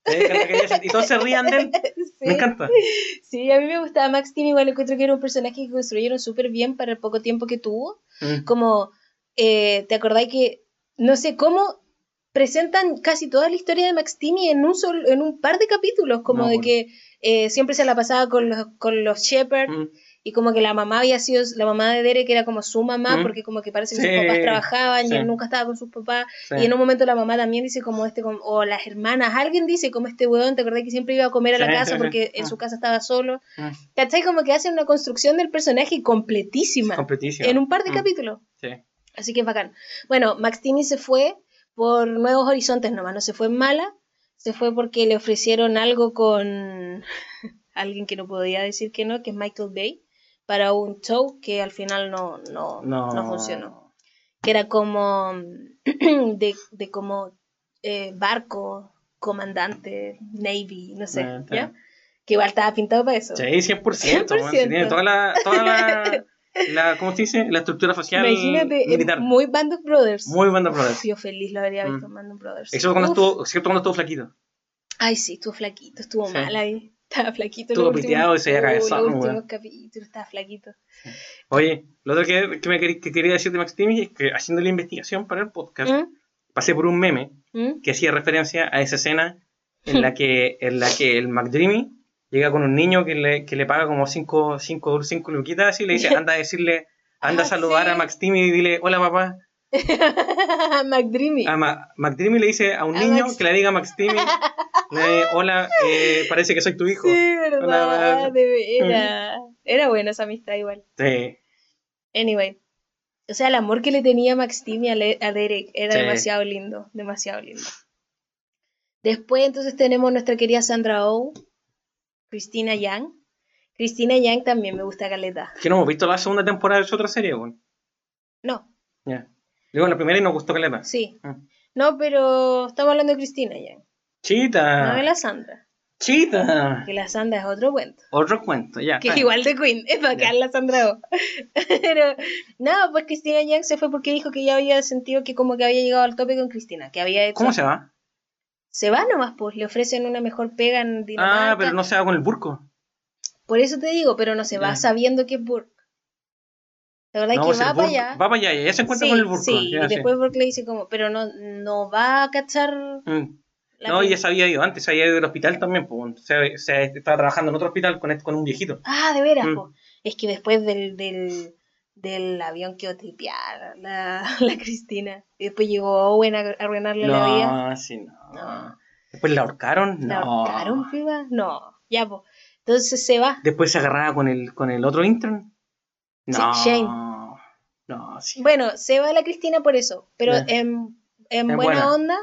Eh, Y todos se rían de él. Sí. Me encanta. Sí, a mí me gustaba Max Timmy, igual encuentro que era un personaje que construyeron súper bien para el poco tiempo que tuvo. Mm. Como, eh, ¿te acordáis que, no sé, cómo presentan casi toda la historia de Max Timmy en un, sol- en un par de capítulos? Como No, de bueno. que eh, siempre se la pasaba con los, con los Shepard Mm. y como que la mamá había sido, la mamá de Derek era como su mamá Mm. porque como que parece que Sí, sus papás trabajaban sí. y él nunca estaba con sus papás. Sí. Y en un momento la mamá también dice como este, como- o las hermanas, alguien dice como este weón, ¿te acordás que siempre iba a comer a la casa porque en Ah. su casa estaba solo? Mm. ¿Cachai? Como que hacen una construcción del personaje completísima Completísimo. en un par de Mm. capítulos. Sí. Así que es bacán. Bueno, Max Timmy se fue por nuevos horizontes nomás, no se fue en mala, se fue porque le ofrecieron algo con alguien que no podía decir que no, que es Michael Bay, para un show que al final no, no, No. no funcionó. Que era como de, de como eh, barco, comandante, Navy, no sé, Ah. ¿ya? Que igual estaba pintado para eso. Sí, 100%. weón. Si 100%. tiene toda la, toda la, la, ¿cómo se dice? La estructura facial Imagínate, militar. muy Band of Brothers. Muy banda brothers. Yo feliz lo habría visto Mm. en Band of Brothers. Excepto cuando, Uf. estuvo, excepto cuando estuvo flaquito. Ay, sí, estuvo flaquito, estuvo Sí. mal ahí. Estaba flaquito. Estuvo piteado y se había uh, cabezado, Los últimos capítulos estaba flaquito. Oye, lo otro que, que me que quería decir de Max Timmy es que haciendo la investigación para el podcast, ¿Mm? pasé por un meme ¿Mm? que hacía referencia a esa escena en la que, en la que el McDreamy llega con un niño que le, que le paga como 5 cinco, cinco luquitas y le dice, anda a decirle, anda a Ah, saludar sí. a Max Timmy y dile, hola papá. McDreamy. A Ma- McDreamy le dice a un A niño Max- que le diga a Max Timmy, hola, eh, parece que soy tu hijo. Sí, verdad, Hola, de veras. Era buena esa amistad igual. Sí. Anyway. O sea, el amor que le tenía Max Timmy a, a Derek era Sí. demasiado lindo, demasiado lindo. Después entonces tenemos nuestra querida Sandra Oh, Christina Yang. Christina Yang también me gusta caleta. Que no hemos visto la segunda temporada de su otra serie, weón. No, Ya. Digo, la primera y nos gustó Caleta. sí. Ah. No, pero estamos hablando de Christina Yang, Chita. no de la Sandra. Chita. Que la Sandra es otro cuento. Otro cuento, ya. Que es igual de Queen, es bacán la Sandra. Pero, no, pues Christina Yang se fue porque dijo que ya había sentido que como que había llegado al tope con Cristina, que había hecho... ¿Cómo se va? Se va nomás, pues, le ofrecen una mejor pega en Dinamarca. Ah, pero no se va con el burco. Por eso te digo, pero no se va sabiendo que es Burke. La verdad No, es pues que el va para Burke- allá. Va para allá, ya se encuentra sí, con el burco. sí, ya, y sí. después Burke le dice como, pero no, no va a cachar Mm. No, y ya se había ido antes, se había ido del hospital también, pues. Sea, estaba trabajando en otro hospital con, este- con un viejito. Ah, de veras, Mm. po. Es que después del, del, del avión quedó tripeada la, la Cristina. Y después llegó Owen a arruinarle la vida. No, sí, no. No. Después la ahorcaron. ¿La no. ahorcaron, piba? No, ya, pues. Entonces se va. Después se agarraba con el, con el otro intern. No. Sí, Shane. No, sí. Bueno, se va la Cristina por eso, pero Ya. en, en buena. onda,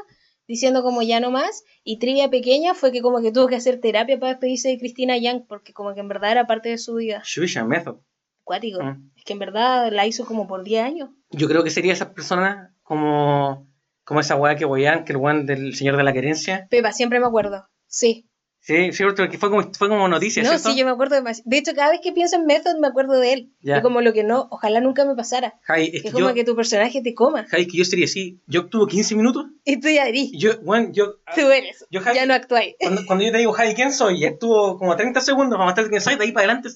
diciendo como ya no más. Y trivia pequeña fue que como que tuvo que hacer terapia para despedirse de Cristina Young, porque como que en verdad era parte de su vida. Shusha Method. Acuático. Mm. Es que en verdad la hizo como por 10 años. Yo creo que sería esa persona como, como esa weá que wean, que el weón del señor de la querencia. Pepa, siempre me acuerdo. Sí. Sí, cierto, que fue como, fue como noticia, No, ¿cierto? sí, yo me acuerdo demasiado. De hecho, cada vez que pienso en Method me acuerdo de él. Ya. Y como lo que no, ojalá nunca me pasara. Jai, es Que que es como yo, que tu personaje te coma. Jai, que yo sería así. Yo actúo 15 minutos Y tú ya eres. yo, bueno, yo... Tú eres. Yo, Javi- ya no actuáis. Cuando, cuando yo te digo, Jai, ¿quién soy? Y actúo como 30 segundos para mostrarte quién soy, de ahí para adelante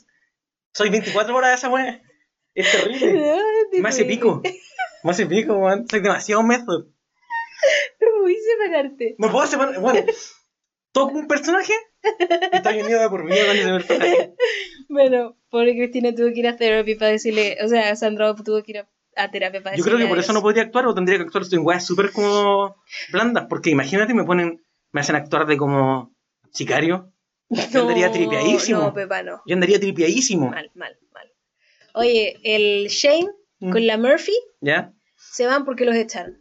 soy 24 horas de esa weá. Es terrible. Me hace pico. Me hace pico, weón. Soy demasiado method. No voy a separarte. No puedo separar. Bueno, toco un personaje y estoy unido de por vida con ese personaje. Bueno, pobre Cristina tuvo que ir a terapia para decirle. O sea, Sandra tuvo que ir a, a terapia para Yo decirle. creo que por eso no podría actuar o tendría que actuar en weas súper como blandas. Porque imagínate, me ponen, me hacen actuar de como sicario. Yo andaría tripeadísimo. No, Pepa, no. Yo andaría tripiadísimo. Mal, mal, mal. Oye, el Shane Mm. con la Murphy ¿Ya? se van porque los echaron.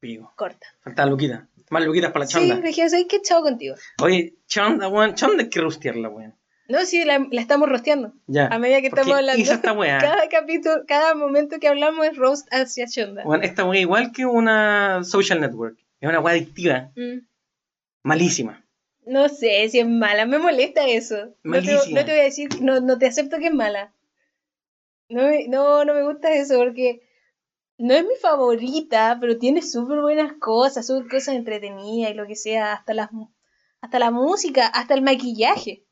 Pico. Corta. Faltaba Luquita. Más Luquitas para la Sí, chanda. me dijeron, ¿sabes qué? Chao contigo. Oye, chanda, weón. Chanda hay que rustearla, weón. No, sí, la, la estamos rosteando. Ya. A medida que estamos hablando. esta. Cada capítulo, cada momento que hablamos es roast hacia Shonda. Weón, esta weá igual que una social network. Es una weá adictiva. Mm. Malísima. No sé si es mala, me molesta eso. No te, Malísima. no te voy a decir, no, no te acepto que es mala. No, me- no, no me gusta eso porque no es mi favorita, pero tiene súper buenas cosas, súper cosas entretenidas y lo que sea, hasta las, hasta la música, hasta el maquillaje.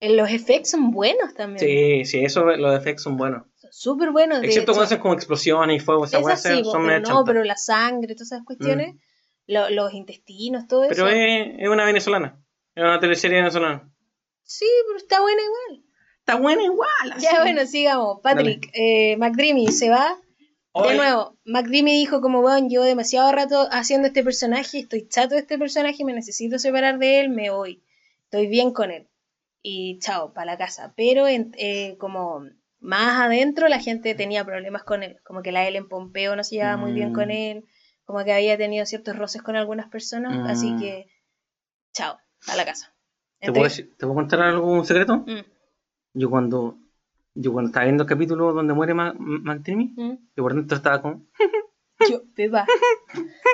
Eh, Los efectos son buenos también. Sí, sí, eso, los efectos son buenos. Son súper buenos. Excepto cuando hacen como explosiones y fuego, esas sí, son no, pero la sangre, todas esas cuestiones, lo- los intestinos, todo Pero eso. es, es una venezolana. Es una teleserie venezolana. Sí, pero está buena igual. Está buena igual. así. Ya bueno, sigamos. Patrick, eh, McDreamy se va. De nuevo, McDreamy dijo como, bueno, llevo demasiado rato haciendo este personaje, estoy chato de este personaje, me necesito separar de él, me voy. Estoy bien con él. Y chao, para la casa. Pero en- eh, como más adentro la gente tenía problemas con él. Como que la Ellen Pompeo no se llevaba muy bien Mm. con él. Como que había tenido ciertos roces con algunas personas. Mm. Así que, chao, a la casa. ¿te, puedo decir- ¿Te puedo contar algo, un secreto? Mm, Yo cuando, yo cuando estaba viendo el capítulo donde muere Ma- McDreamy, mm. yo por dentro estaba como... Yo, Pepa.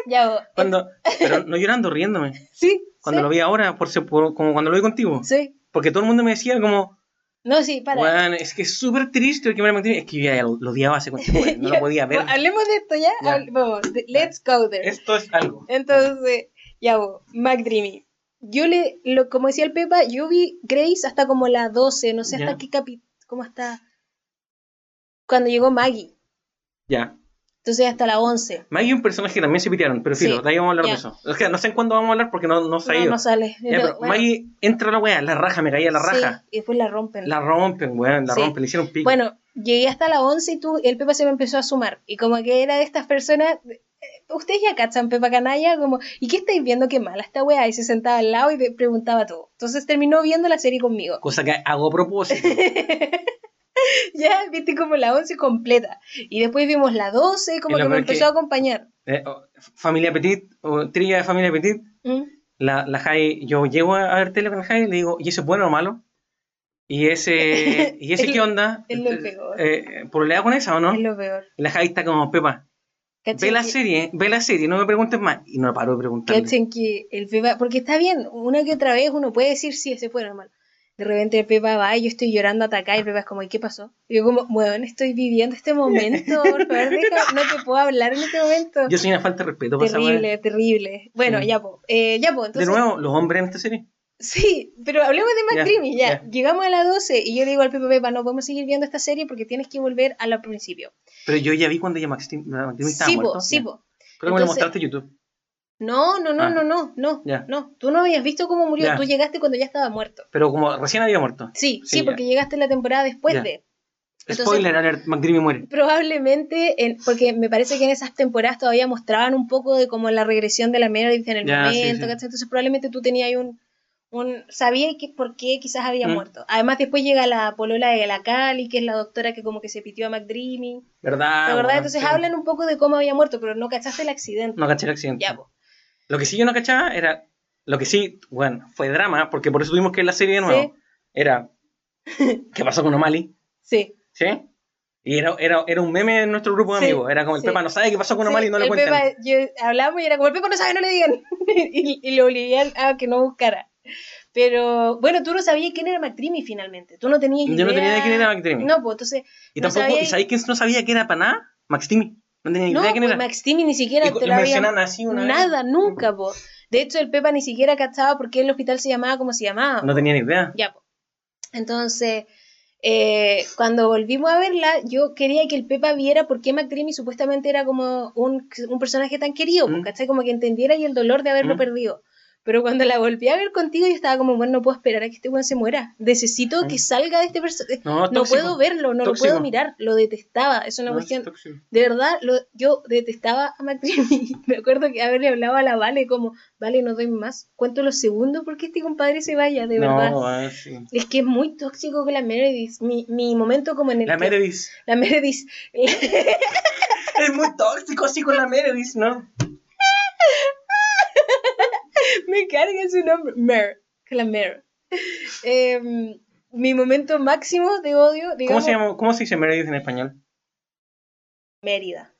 ya, vos, Cuando, pero no llorando, riéndome. Sí. Cuando sí, lo vi ahora, por, por- como cuando lo vi contigo. Sí. Porque todo el mundo me decía como, No, sí, para. Weón, es que es súper triste el que muera McDreamy. Es que yo ya lo, lo odiaba hace cuánto tiempo, no lo podía ver. bueno, Hablemos de esto ya. Vamos, let's go there. Esto es algo. Entonces, ya vos, McDreamy. Yo le, lo, como decía el Pepa, yo vi Grace hasta como la 12, no sé hasta Ya. qué capítulo, como hasta cuando llegó Maggie. Ya. Entonces hasta la 11. Maggie es un personaje que también se pitearon, pero Sí, filo, de ahí vamos a hablar ya. de eso. Es que no sé en cuándo vamos a hablar porque no, no ha No, sale. Ya, pero bueno, Maggie entra a la weá, la raja, me caía la sí, raja. y después la rompen. La rompen, weón, la Sí. rompen, le hicieron pico. Bueno, llegué hasta la 11 y tú, el Pepa se me empezó a sumar. Y como que era de estas personas, eh, ustedes ya cachan Pepa Canalla, como, ¿y qué estáis viendo? Qué mala esta weá. Y se sentaba al lado y preguntaba todo. Entonces terminó viendo la serie conmigo. Cosa que hago a propósito. ya viste como la 11 completa. Y después vimos la 12 y como que me peor que- empezó a acompañar. Eh, oh, familia Petit, o trilla de familia Petit, ¿Mm? la, la Jai, yo llego a ver tele con la Jai y le digo, ¿y ese es bueno o malo? Y ese, ¿y ese Es qué onda? es lo peor. Eh, ¿Por le con esa o no? Es lo peor. La Jai está como, Pepa, ¿Cachai ve la que- serie, ve la serie, no me preguntes más. Y no paro de que el Pepa, porque está bien, una que otra vez uno puede decir sí, ese fue normal. De repente el Pepa va y yo estoy llorando hasta acá y el Pepa es como, ¿y qué pasó? Y yo como, bueno, estoy viviendo este momento, por favor, deja- no te puedo hablar en este momento. Yo soy una falta de respeto terrible, terrible. Bueno, Sí. ya po, eh, ya po, De nuevo, los hombres en esta serie. Sí, pero hablemos de McDreamy, ya, ya. Llegamos a la 12 y yo le digo al Pepa, Pepa, no podemos seguir viendo esta serie porque tienes que volver a lo principio. Pero yo ya vi cuando ya McDreamy estaba Sí, muerto. po, sí, po. Creo que me lo mostraste en YouTube. No, no, no, Ah. no, no, no, no. Tú no habías visto cómo murió, tú llegaste cuando ya estaba muerto. Pero como recién había muerto. Sí, sí, Sí, porque llegaste la temporada después de. Entonces- Spoiler alert, McDreamy muere. Probablemente, en- porque me parece que en esas temporadas todavía mostraban un poco de como la regresión de la Meredith en el momento, sí. Entonces probablemente tú tenías ahí un... un sabías que por qué quizás había Mm. muerto. Además después llega la polola de la Cali, que es la doctora que como que se pitió a McDreamy. ¿Verdad? ¿La verdad? Entonces Sí. hablan un poco de cómo había muerto, pero no cachaste el accidente. No caché el accidente. Ya, po. Lo que sí yo no cachaba era. Lo que sí, bueno, fue drama, porque por eso tuvimos que ver la serie de nuevo. Sí. Era. ¿Qué pasó con O'Malley? Sí. ¿Sí? Y era, era, era un meme en nuestro grupo de Sí, amigos. Era como el sí. Pepa no sabe qué pasó con Sí, O'Malley y no le el cuentan. Pepa, yo hablamos y era como, el Pepa no sabe, no le digan. y, y lo obligué a, que no buscara. Pero bueno, tú no sabías quién era McDreamy finalmente. Tú no tenías idea. Yo no tenía idea quién era McDreamy. No, pues entonces. Y no tampoco, sabía- ¿y sabéis quién no sabía quién era para nada? Max Timmy. No tenía ni No, idea quién pues era. Max Timmy ni siquiera Y- te lo así una vez. Nada, nunca, po. De hecho, el Pepa ni siquiera cachaba por qué el hospital se llamaba como se llamaba. No tenía ni idea. Ya, po. Entonces, eh, cuando volvimos a verla, yo quería que el Pepa viera por qué McDreamy supuestamente era como un, un personaje tan querido, Mm. ¿cachai? Como que entendiera y el dolor de haberlo Mm. perdido. Pero cuando la volví a ver contigo, yo estaba como, bueno, no puedo esperar a que este weón se muera. Necesito Mm. que salga de este personaje. No, No puedo verlo, no Tóxico. lo puedo mirar, lo detestaba. Es una No, cuestión. De verdad, lo, yo detestaba a McDreamy. Me acuerdo que haberle hablado a la Vale como, Vale, no doy más. Cuento los segundos porque este compadre se vaya, de verdad. No, sí. Es que es muy tóxico con la Meredith. Mi, mi momento como en el La que- Meredith. La Meredith. Es muy tóxico así con la Meredith, ¿no? Me carga su nombre. Mer. Que la Mer. Em, mi momento máximo de odio, ¿Cómo se, llama, ¿Cómo se dice Meredith en español? Mérida.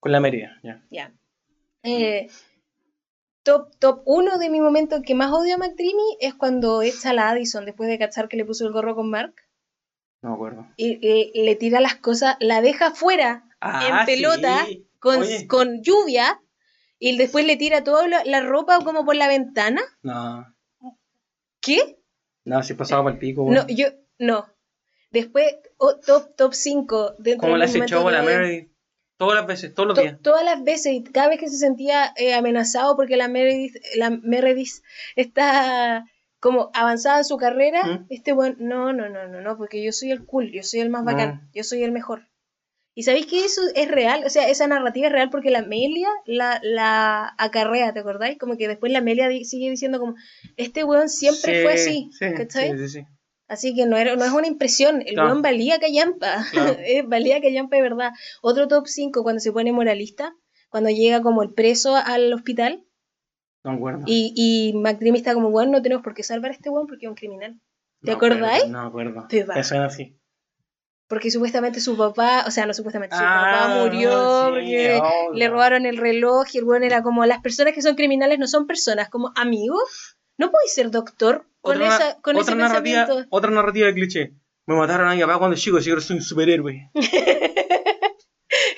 Con la Mérida, ya. Ya. Eh, top, top uno de mi momento que más odio a McDreamy es cuando echa a la Addison después de cachar que le puso el gorro con Mark No me acuerdo. y le, le tira las cosas, la deja fuera Ah, en pelota sí. con, con lluvia y después le tira toda la, la ropa como por la ventana. No, ¿Qué? no, si pasaba para el pico. No, yo, no. Después, oh, top, top 5 dentro ¿Cómo de le mis hace momentos show a la de odio. Meredith? Todas las veces, todos los To- días. todas las veces y cada vez que se sentía eh, amenazado porque la Meredith, la Meredith está como avanzada en su carrera, ¿Mm? este buen, no, no, no, no, no, porque yo soy el cool, yo soy el más bacán, Mm. yo soy el mejor. Y sabéis que eso es real, o sea, esa narrativa es real porque la Amelia la, la acarrea, ¿te acordáis? Como que después la Amelia sigue diciendo como, este weón siempre Sí, fue así, sí, ¿cachai? Sí, sí, sí. Así que no, era, no es una impresión, el Claro. weón valía callampa, Claro. Eh, valía callampa de verdad. Otro top 5 cuando se pone moralista, cuando llega como el preso al hospital No acuerdo. y, y McDreamy está como, bueno, no tenemos por qué salvar a este weón porque es un criminal. ¿Te No me acuerdo, acordáis? No acuerdo. Te va. Me suena así. Porque supuestamente su papá, o sea, no supuestamente, su Ah, papá murió sí, porque oh, le robaron el reloj y el weón era como, las personas que son criminales no son personas, como amigos. No podéis ser doctor con, Otra, esa, con otra ese narrativa, pensamiento. otra narrativa de cliché. Me mataron a mi papá cuando chico, si ahora soy un superhéroe.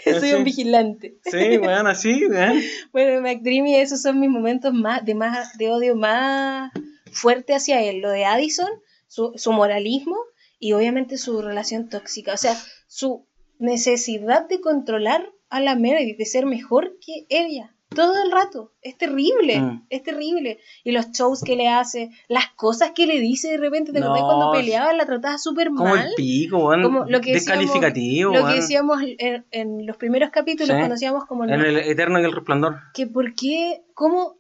Soy un vigilante. Sí, weón, así, weón. Bueno, McDreamy, esos son mis momentos más de más de odio más fuerte hacia él. Lo de Addison, su, su moralismo y obviamente su relación tóxica. O sea, su necesidad de controlar a la Meredith, de ser mejor que ella. Todo el rato. Es terrible. Mm. Es terrible. Y los shows que le hace, las cosas que le dice de repente. ¿Te acordás No, cuando peleaba? La trataba súper Como mal. el pico, weón. Como lo que decíamos- Descalificativo, Lo weón. que decíamos en, en los primeros capítulos, Sí. cuando hacíamos como En el Eterno y el Resplandor. que por qué, cómo,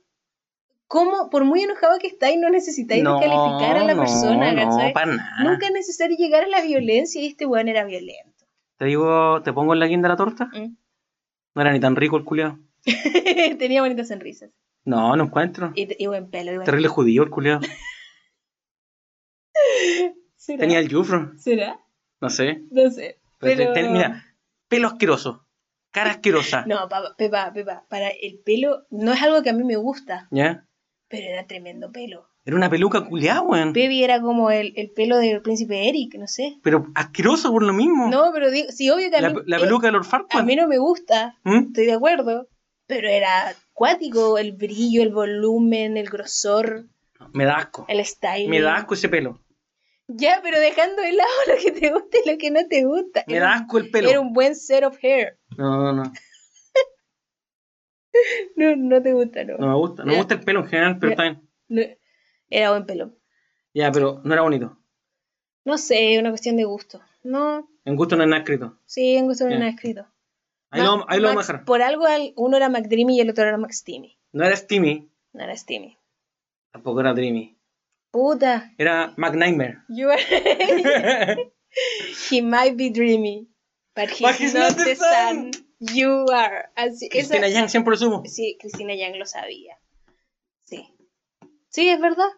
cómo, por muy enojado que estáis, no necesitáis no, descalificar a la no, persona, No, para nada. Nunca es necesario llegar a la violencia y este weón era violento. Te digo, te pongo en la guinda de la torta. Mm. No era ni tan rico el culiao. Tenía bonitas sonrisas. No, no encuentro. Y, y buen pelo. Y buen... Terrible judío el culiao. ¿Será? Tenía el yufro. ¿Será? No sé. No sé. Pero mira, pelo asqueroso. Cara asquerosa. No, papá, Pepa, Pepa, para el pelo no es algo que a mí me gusta, ¿Ya? Pero era tremendo pelo. Era una peluca culiao, weón. Baby era como el, el pelo del príncipe Eric, no sé. Pero asqueroso por lo mismo. No, pero digo, sí, obvio que a la, mí, la eh, peluca de Lord a Farquaad. mí no me gusta, ¿Mm? estoy de acuerdo, pero era cuático, el brillo, el volumen, el grosor, Me da asco. el style. Me da asco ese pelo. Ya, pero dejando de lado lo que te gusta y lo que no te gusta. Me da asco el pelo. Era un buen set of hair. No, no, no. No, no te gusta, no. No me gusta. No me gusta el pelo en general, pero bien. No, Era buen pelo. Ya, pero no era bonito. No sé, una cuestión de gusto. No, En gusto no hay nada escrito. sí, en gusto no hay nada escrito. Ahí lo, ahí lo vamos Max- a dejar. Por algo al- uno era McDreamy y el otro era Max Timmy. No era Steamy, No era Steamy. tampoco era Dreamy. Puta. Era McNightmare. You are... He might be dreamy, but he's, But he's not, not the the sun. You are. Así, Cristina esa- Yang siempre lo supo. Sí, Cristina Yang lo sabía. Sí. Sí, es verdad.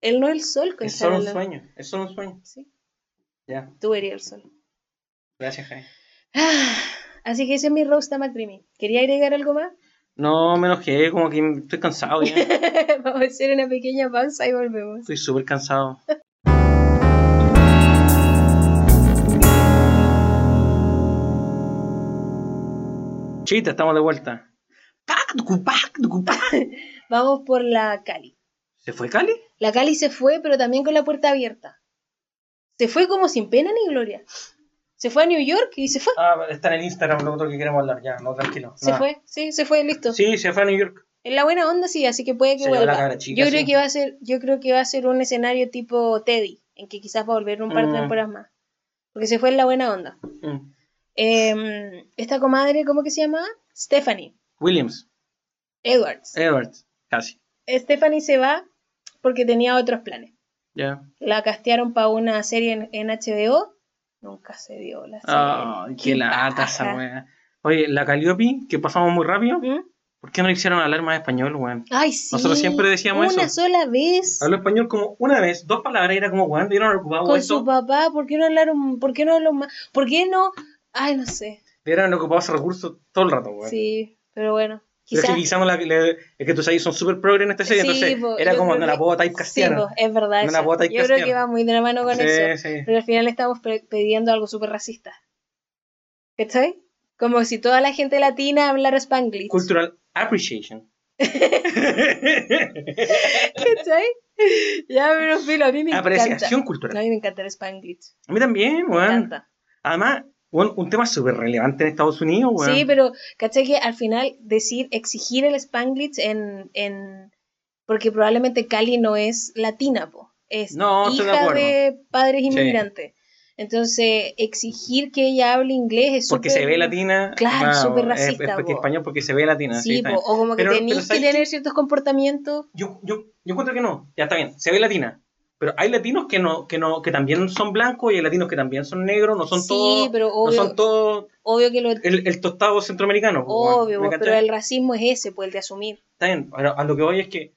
Él no es el sol, Es solo un sueño. Es solo un sueño. Sí, Ya. tú eres el sol. Gracias, Jai. Ah, Así que ese es mi roast a McDreamy. ¿Quería agregar algo más? No, me enojé, como que estoy cansado ya. Vamos a hacer una pequeña pausa y volvemos. Estoy súper cansado. Chita, estamos de vuelta. Vamos por la Cali. ¿Se fue Cali? La Cali se fue, pero también con la puerta abierta. Se fue como sin pena ni gloria. Se fue a New York y se fue. Ah, está en el Instagram lo otro que queremos hablar, ya, no, tranquilo. Se Nada. fue, sí, se fue, listo. Sí, se fue a New York. En la buena onda sí, así que puede que Se llevó la vuelva. chica, yo creo sí. que va a ser, yo creo que va a ser un escenario tipo Teddy, en que quizás va a volver un par de Mm. temporadas más. Porque se fue en la buena onda. Mm. Em, esta comadre, ¿cómo que se llama? Stephanie Williams, Edwards. Edwards, casi. Stephanie se va porque tenía otros planes. Ya. La castearon para una serie en, en HBO. Nunca se dio la serie. Ay, qué lata esa wea. Oye, la Calliope, que pasamos muy rápido, ¿Mm? ¿por qué no le hicieron hablar más español, weón? Ay, sí. Nosotros siempre decíamos Una eso. sola vez. Habló español como una vez, dos palabras, era como, weón, dieron ocupado Con su papá, ¿por qué no hablaron? ¿Por qué no hablaron más? ¿Por qué no? Ay, no sé. Eran ocupados esos recursos todo el rato, weón. Sí, pero bueno. Pero es Quizás. que quizás la, le- es que tus ahí son súper progres en esta serie, Sí, entonces po, era como, no la puedo Sí, typecastear. po, es verdad. No la puedo Yo creo que va muy de la mano con eso. sí, sí. Pero al final estamos pidiendo algo súper racista. ¿Cachai? Como si toda la gente latina hablara spanglish. Cultural appreciation. ¿Cachai? Ya, pero filo, a mí me encanta. Apreciación A cultural. mí me encanta el spanglish. A mí también, Me weón. encanta. Además, weón, un tema súper relevante en Estados Unidos, weón. Sí, pero ¿cachai que al final decir, exigir el spanglish en, en... Porque probablemente Cali no es latina, po. Es No, de hija acuerdo. de padres Sí. inmigrantes. Entonces, exigir que ella hable inglés es porque súper- se ve latina. Claro, súper es- racista, Es, porque po. español porque se ve latina. Sí, Sí, po, o como que tenéis que ¿sabes tener ciertos comportamientos. yo, yo, yo encuentro que no. Ya está bien, se ve latina. Pero hay latinos que no, que no, que también son blancos y hay latinos que también son negros, no son Sí, todos. pero No obvio, son todos obvio que lo... el, el tostado centroamericano. Obvio, pero el racismo es ese, pues el de asumir. Está bien, pero a lo que voy es que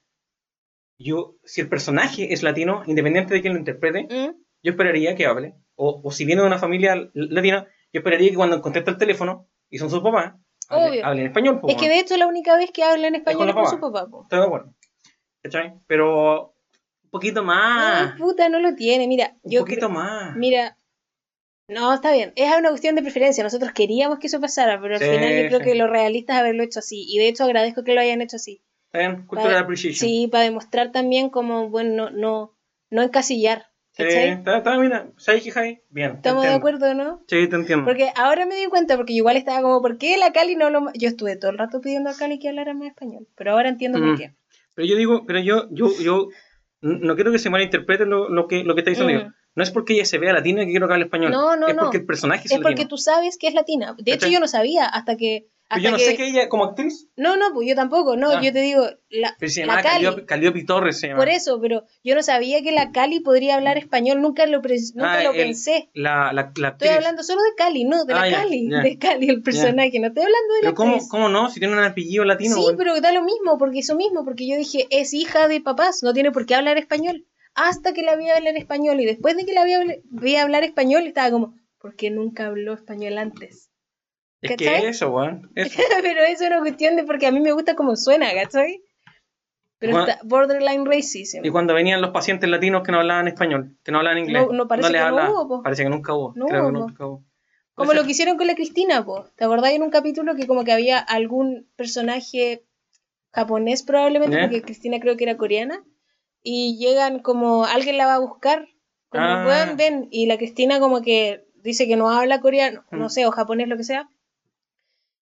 yo, si el personaje es latino, independiente de quién lo interprete, ¿Mm? yo esperaría que hable. O, o si viene de una familia latina, yo esperaría que cuando conteste el teléfono y son sus papás, hable, hable en español. po, Es que de hecho la única vez que habla en español es con papá. su papá. po. Estoy de acuerdo. ¿Cachai? Pero poquito más. Ay, puta, no lo tiene. Mira, un yo poquito creo- más. Mira, no, está bien. Es una cuestión de preferencia. Nosotros queríamos que eso pasara, pero al final yo creo sí. que lo realista es haberlo hecho así. Y de hecho agradezco que lo hayan hecho así. ¿Está bien? Cultural Para- appreciation. Sí, para demostrar también como, bueno, no, no, no encasillar. Sí, está, está, mira, ¿sabes qué, Javi? Bien. ¿Estamos de acuerdo, no? Sí, te entiendo. Porque ahora me di cuenta, porque igual estaba como, ¿por qué la Cali no lo... Yo estuve todo el rato pidiendo a Cali que hablara más español, pero ahora entiendo Mm. por qué. Pero yo digo, pero yo, yo, yo no quiero que se malinterprete lo, lo que, lo que está diciendo Mm. yo. No es porque ella se vea latina que quiero que hable español. No, no, es no. porque el personaje es, Es porque latino. tú sabes que es latina. De hecho, ¿Cachai? yo no sabía hasta que... Pero yo hasta no sé que ella, como actriz, No, no, pues yo tampoco, no, Ah. yo te digo, la, pero se la Cali, Calliope, Calliope Torres. Se llama. por eso, pero yo no sabía que la Cali podría hablar español, nunca lo, nunca Ah, lo el- pensé. La, la, la Estoy hablando solo de Cali, no, de Ah, la ya, Cali, de Cali, el personaje, no estoy hablando de la ¿cómo, actriz. ¿cómo no? Si tiene un apellido latino. Sí, pero da lo mismo, porque eso mismo, porque yo dije, es hija de papás, no tiene por qué hablar español. Hasta que la vi hablar español, y después de que la vi, vi hablar español, estaba como, ¿por qué nunca habló español antes? Es ¿cachai? que eso, weón. Pero eso es una cuestión de porque a mí me gusta cómo suena, ¿cachai? Pero Bueno. está borderline racism. Y cuando venían los pacientes latinos que no hablaban español, que no hablaban inglés. No- no parece les que no hablaba. hubo, po. Parece que nunca hubo. No Creo que hubo, po. nunca hubo. Como Puede lo ser. que hicieron con la Cristina, po. ¿Te acordás en un capítulo que como que había algún personaje japonés probablemente, ¿Ya? porque Cristina creo que era coreana, y llegan como, alguien la va a buscar, como, Ah. "Weón, ven, y la Cristina como que dice que no habla coreano, no Mm. sé, o japonés, lo que sea,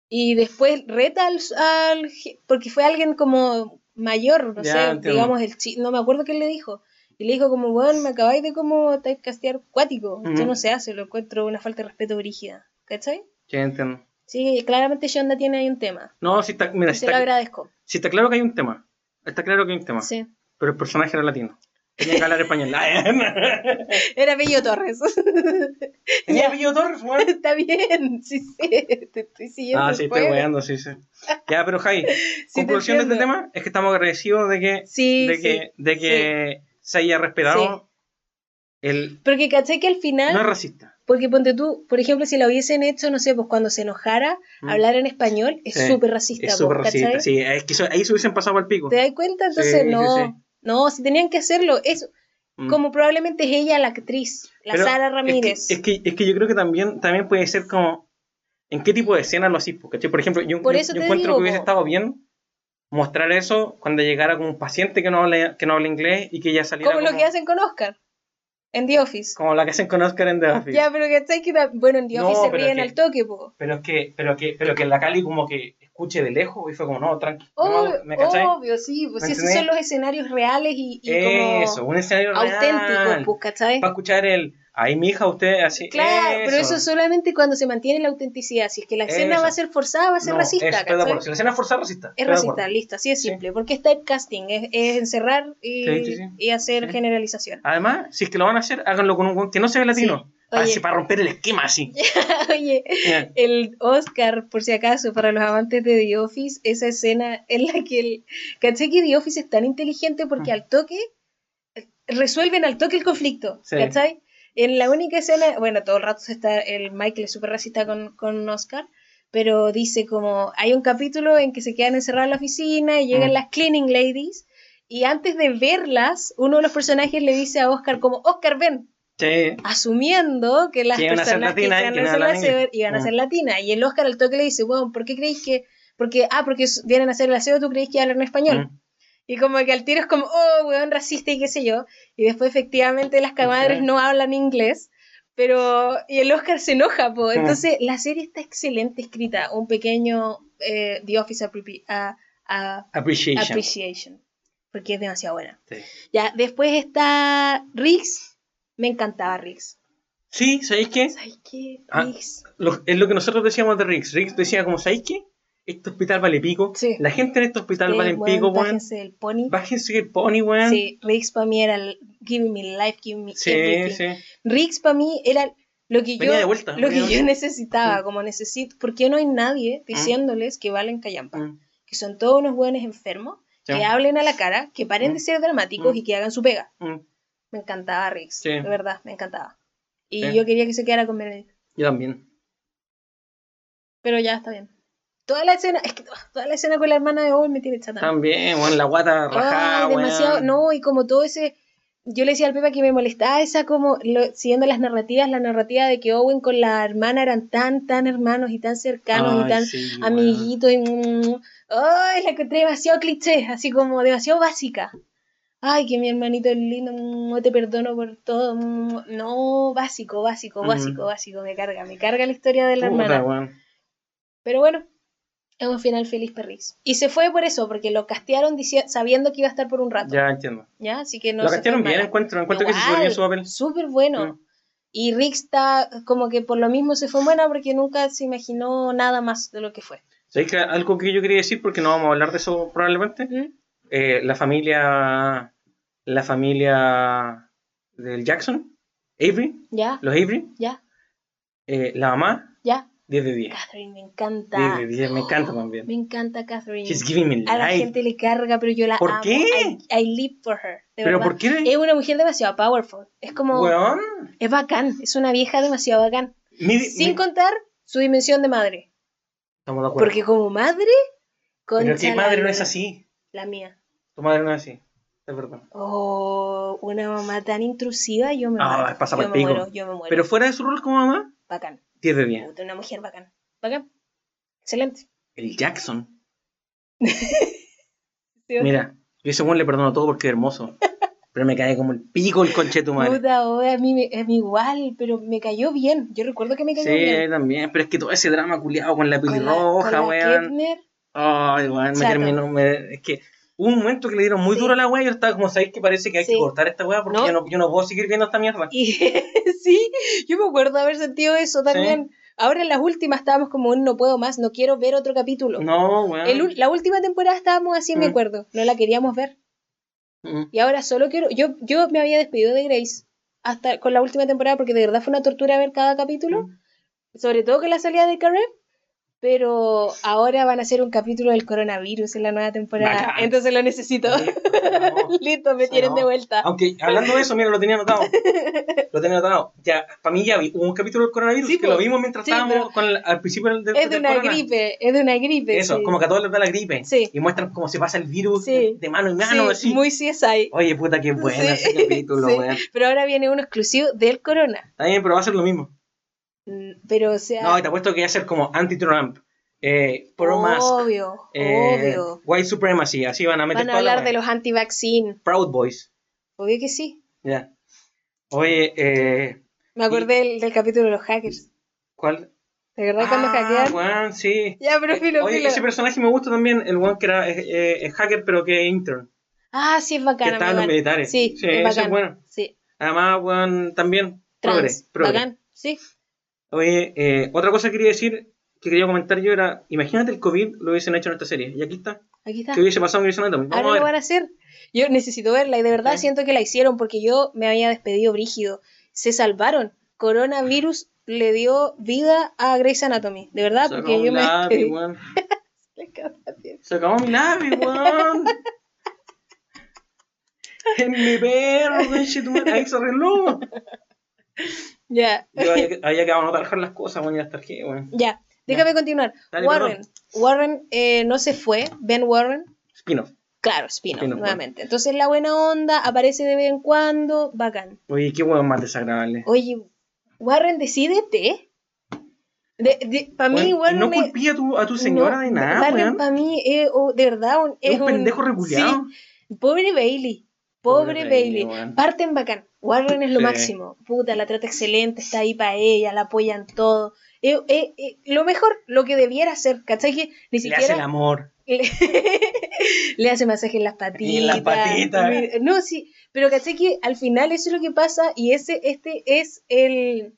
y después reta al, al porque fue alguien como mayor, no Ya, sé, entiendo. digamos, el chi no me acuerdo qué le dijo, y le dijo como, weón, me acabáis de como typecastear cuático, esto Ujú. no se hace, lo encuentro una falta de respeto brígida, ¿cachai? Sí, entiendo. Sí, claramente Shonda tiene ahí un tema. No, si está, mira, si lo está, agradezco. si está claro que hay un tema. Está claro que hay un tema. Sí. Pero el personaje era latino. Tenía que hablar español. Era Bello Torres. Tenía apellido Torres, weón. Está bien, sí, sí. Te estoy siguiendo. Ah, sí, estoy weando, sí, sí. Ya, pero Jai, te conclusión de este tema es que estamos agradecidos de que, Sí, de sí, que, de que se haya respetado El, Porque caché que al final, no es racista. porque ponte tú, por ejemplo, si lo hubiesen hecho, no sé, pues cuando se enojara, Mm. hablar en español, es Sí, súper racista. Es pues, súper ¿cachai? racista. Sí, es que eso- ahí se hubiesen pasado al pico. ¿Te das cuenta? Entonces, Sí, sí, no, sí. No, si tenían que hacerlo, eso, Mm. como probablemente es ella la actriz, la Pero Sara es que- Ramírez. Es que, es que, yo creo que también, también puede ser como. ¿En qué tipo de escena lo? ¿cachai? Por ejemplo, yo, Por yo- yo encuentro digo, que hubiese estado bien mostrar eso cuando llegara con un paciente que no habla, que no habla inglés y que ya saliera. como lo que hacen con Oscar en The Office. Como la que hacen con Oscar en The Office. Ya, pero. Que ta- bueno, en The No, Office se pero ríen que- al toque, po. Pero es que, pero que, pero que la Cali como que escuche de lejos y fue como, no, tranqui. Obvio, sí, pues ¿Me esos son los escenarios reales y, y Eso, como un escenario auténticos, real. pues, ¿cachai? Para escuchar el, ahí mi hija, usted así. Claro, pero eso solamente cuando se mantiene la autenticidad. Si es que la escena Eso. va a ser forzada, va a ser No, racista. Si la escena es forzada, racista. Es racista, listo, así es Sí. simple. Porque es typecasting, es, es encerrar y, Sí, sí, sí. y hacer generalización. Además, si es que lo van a hacer, háganlo con un que no sea latino. Sí. Para, Oye. para romper el esquema así. Oye, el Oscar, por si acaso, para los amantes de The Office, esa escena en la que el. ¿Cachai que The Office es tan inteligente porque Mm. al toque resuelven al toque el conflicto? Sí. ¿Cachai? En la única escena, bueno, todo el rato está el Michael es súper racista con, con Oscar, pero dice como, hay un capítulo en que se quedan encerrados en la oficina y llegan Mm. las cleaning ladies, y antes de verlas, uno de los personajes le dice a Oscar como, Oscar, ven, Sí. asumiendo que las Que iban a ser personas que latinas y iban a ser latinas. Y el Oscar al toque le dice, bueno, ¿por qué creéis que...? Porque, ah, porque vienen a hacer el aseo, ¿tú creéis que hablan español? Mm. Y como que al tiro es como, oh, weón, racista y qué sé yo. Y después efectivamente las camadres no hablan inglés. Pero, y el Oscar se enoja, po. Mm. Entonces, la serie está excelente escrita. Un pequeño eh, The Office a- a- Appreciation. Appreciation. Porque es demasiado buena. Sí. Ya, después está Riggs. Me encantaba Riggs. Sí, ¿sabéis qué? ¿Sabes qué? Ah. Riggs. Lo- es lo que nosotros decíamos de Riggs. Riggs decía como, ¿sabéis qué? Este hospital vale pico. Sí. La gente en este hospital vale Sí, pico, weón, bájense del pony. Bájense el pony, weón. Sí, Riggs para mí era el giving me life, giving me sí. everything. sí. Riggs para mí era lo que yo, de vuelta, lo que de yo necesitaba, Mm. como necesito, ¿por qué no hay nadie diciéndoles que valen callampa? Mm. Que son todos unos buenos enfermos, Sí. que hablen a la cara, que paren de Mm. ser dramáticos Mm. y que hagan su pega. Me encantaba Riggs, Sí. de verdad, me encantaba. Y Sí. yo quería que se quedara con Benedict, Yo también. pero ya está bien. Toda la escena, es que toda la escena con la hermana de Owen me tiene chata. También, weón, la guata rajada, Ay, demasiado, no, y como todo ese, yo le decía al Pepa que me molestaba esa como, lo- siguiendo las narrativas, la narrativa de que Owen con la hermana eran tan, tan hermanos y tan cercanos y tan sí, amiguitos y, mm, ay, la encontré demasiado cliché, así como demasiado básica. Ay, que mi hermanito es lindo, mm, te perdono por todo. mm, No, básico, básico, básico, básico, me carga, me carga la historia de la Puta, hermana. weón. Pero bueno, es un final feliz Perris. Y se fue por eso, porque lo castearon sabiendo que iba a estar por un rato. Ya entiendo. ¿Ya? Así que no lo castearon bien, encuentro, encuentro que se Igual, bien su papel. Súper bueno. Mm. Y Rick está como que por lo mismo se fue buena porque nunca se imaginó nada más de lo que fue. ¿Sabéis que algo que yo quería decir, porque no vamos a hablar de eso probablemente? ¿Mm? Eh, la familia. La familia del Jackson, Avery, ¿Ya? los Avery, ¿Ya? eh, la mamá, ¿Ya? 10 de 10. Catherine, me encanta. 10 de 10, me encanta también. Me encanta Catherine. She's giving me A la life. gente le carga, pero yo la ¿Por amo. qué? I, I live for her. de ¿Pero verdad. por qué? Es una mujer demasiado powerful. Es como... Weón. Es bacán. Es una vieja demasiado bacán. Mi- Sin mi- contar su dimensión de madre. Estamos de acuerdo. Porque como madre, Pero la madre no es así. La mía. Tu madre no es así. Es verdad. Oh, una mamá tan intrusiva, yo me Ah, muero. pasa yo me pico. muero, yo me muero. Pero fuera de su rol como mamá, Bacán. 10 de 10. Puta, una mujer bacán. Bacán. Excelente. El Jackson. ¿Sí? Mira, yo ese le perdono todo porque es hermoso. Pero me cae como el pico el conche de tu madre. Puta, oh, a mí, me- a mí igual, pero me cayó bien. Yo recuerdo que me cayó Sí, bien. también. Pero es que todo ese drama culiado con la pelirroja, weón. Ay, weón, me terminó. me- es que un momento que le dieron muy Sí. duro a la weá y yo estaba como, ¿sabéis que parece que hay Sí. que cortar esta weá? Porque No. yo, no, yo no puedo seguir viendo esta mierda. Y sí, yo me acuerdo haber sentido eso también. Ahora en las últimas estábamos como no puedo más, no quiero ver otro capítulo. No, weón. El la última temporada estábamos así, me Mm. acuerdo. No la queríamos ver. Mm. Y ahora solo quiero. Yo, yo me había despedido de Grace hasta con la última temporada porque de verdad fue una tortura ver cada capítulo. Mm. Sobre todo con la salida de Carré. Pero ahora van a hacer un capítulo del coronavirus en la nueva temporada. Bacán. Entonces lo necesito. Listo, me tienen no. de vuelta. Aunque hablando de eso, mira, lo tenía anotado. Lo tenía anotado. Ya, para mí ya vi hubo un capítulo del coronavirus Sí, que lo vimos mientras Sí, estábamos con el- al principio del, del Es de del una corona. gripe, es de una gripe. Eso, como que a todos les da la gripe. Y muestran cómo se pasa el virus de, mano en mano, Sí, así. muy CSI. Oye, puta, qué bueno ese capítulo. Pero ahora viene uno exclusivo del corona. Está bien, pero va a ser lo mismo. Mm, Pero, o sea, No, y te apuesto que va a ser como anti-Trump, eh, pro-mask, obvio, eh, obvio. white supremacy, así van a meter Van a hablar de los anti-vaccine. Proud Boys. Obvio que sí. Ya. Oye, eh, Me acordé del, del capítulo de los hackers. ¿cuál? ¿De verdad cuando ah, hackean? weón, sí. Ya, pero filo, Oye, filo. ese personaje me gusta también, el one que era eh, eh, hacker, pero que es intern. Ah, sí, es Que bacán. estaba en los militares. Sí, Sí, es bacán. es bueno. Sí, Además, weón, también. Progre, trans. progre. Bacán, sí. Oye, eh, otra cosa que quería decir, que quería comentar yo era, imagínate el COVID lo hubiesen hecho en esta serie. Y aquí está. Aquí está. ¿Qué hubiese pasado en Grey's Anatomy? Vamos Ahora a lo ver. van a hacer. Yo necesito verla y de verdad Sí. siento que la hicieron porque yo me había despedido brígido. Se salvaron. Coronavirus le dio vida a Grey's Anatomy. De verdad, porque yo me lápiz, despedí. weón. Se acabó mi lápiz, weón. En mi perro. Ahí se arregló. Ya, Yo había que, había que anotar las cosas, weón, y las tarjetas, weón. ya. Déjame continuar. Dale, Warren. Warren eh, no se fue. Ben Warren. Spin-off. Claro, spin-off, nuevamente. Entonces la buena onda aparece de vez en cuando. Bacán. Oye, qué weón más desagradable. Oye, Warren, decídete. De, para mí, Warren. no es- culpí a tu, a tu señora no, de nada, Warren para mí es, oh, de verdad, un, Es un pendejo reculeado. Sí, pobre Bailey. Pobre, Pobre Bailey. Parten bacán. Warren es lo Sí. máximo. Puta, la trata excelente, está ahí para ella, la apoyan todo. Eh, eh, eh, lo mejor, lo que debiera hacer, ¿cachai? Que ni Le hace el siquiera amor. le, le hace masaje en las patitas. en las patitas. No, sí, pero caché que al final eso es lo que pasa y ese este es el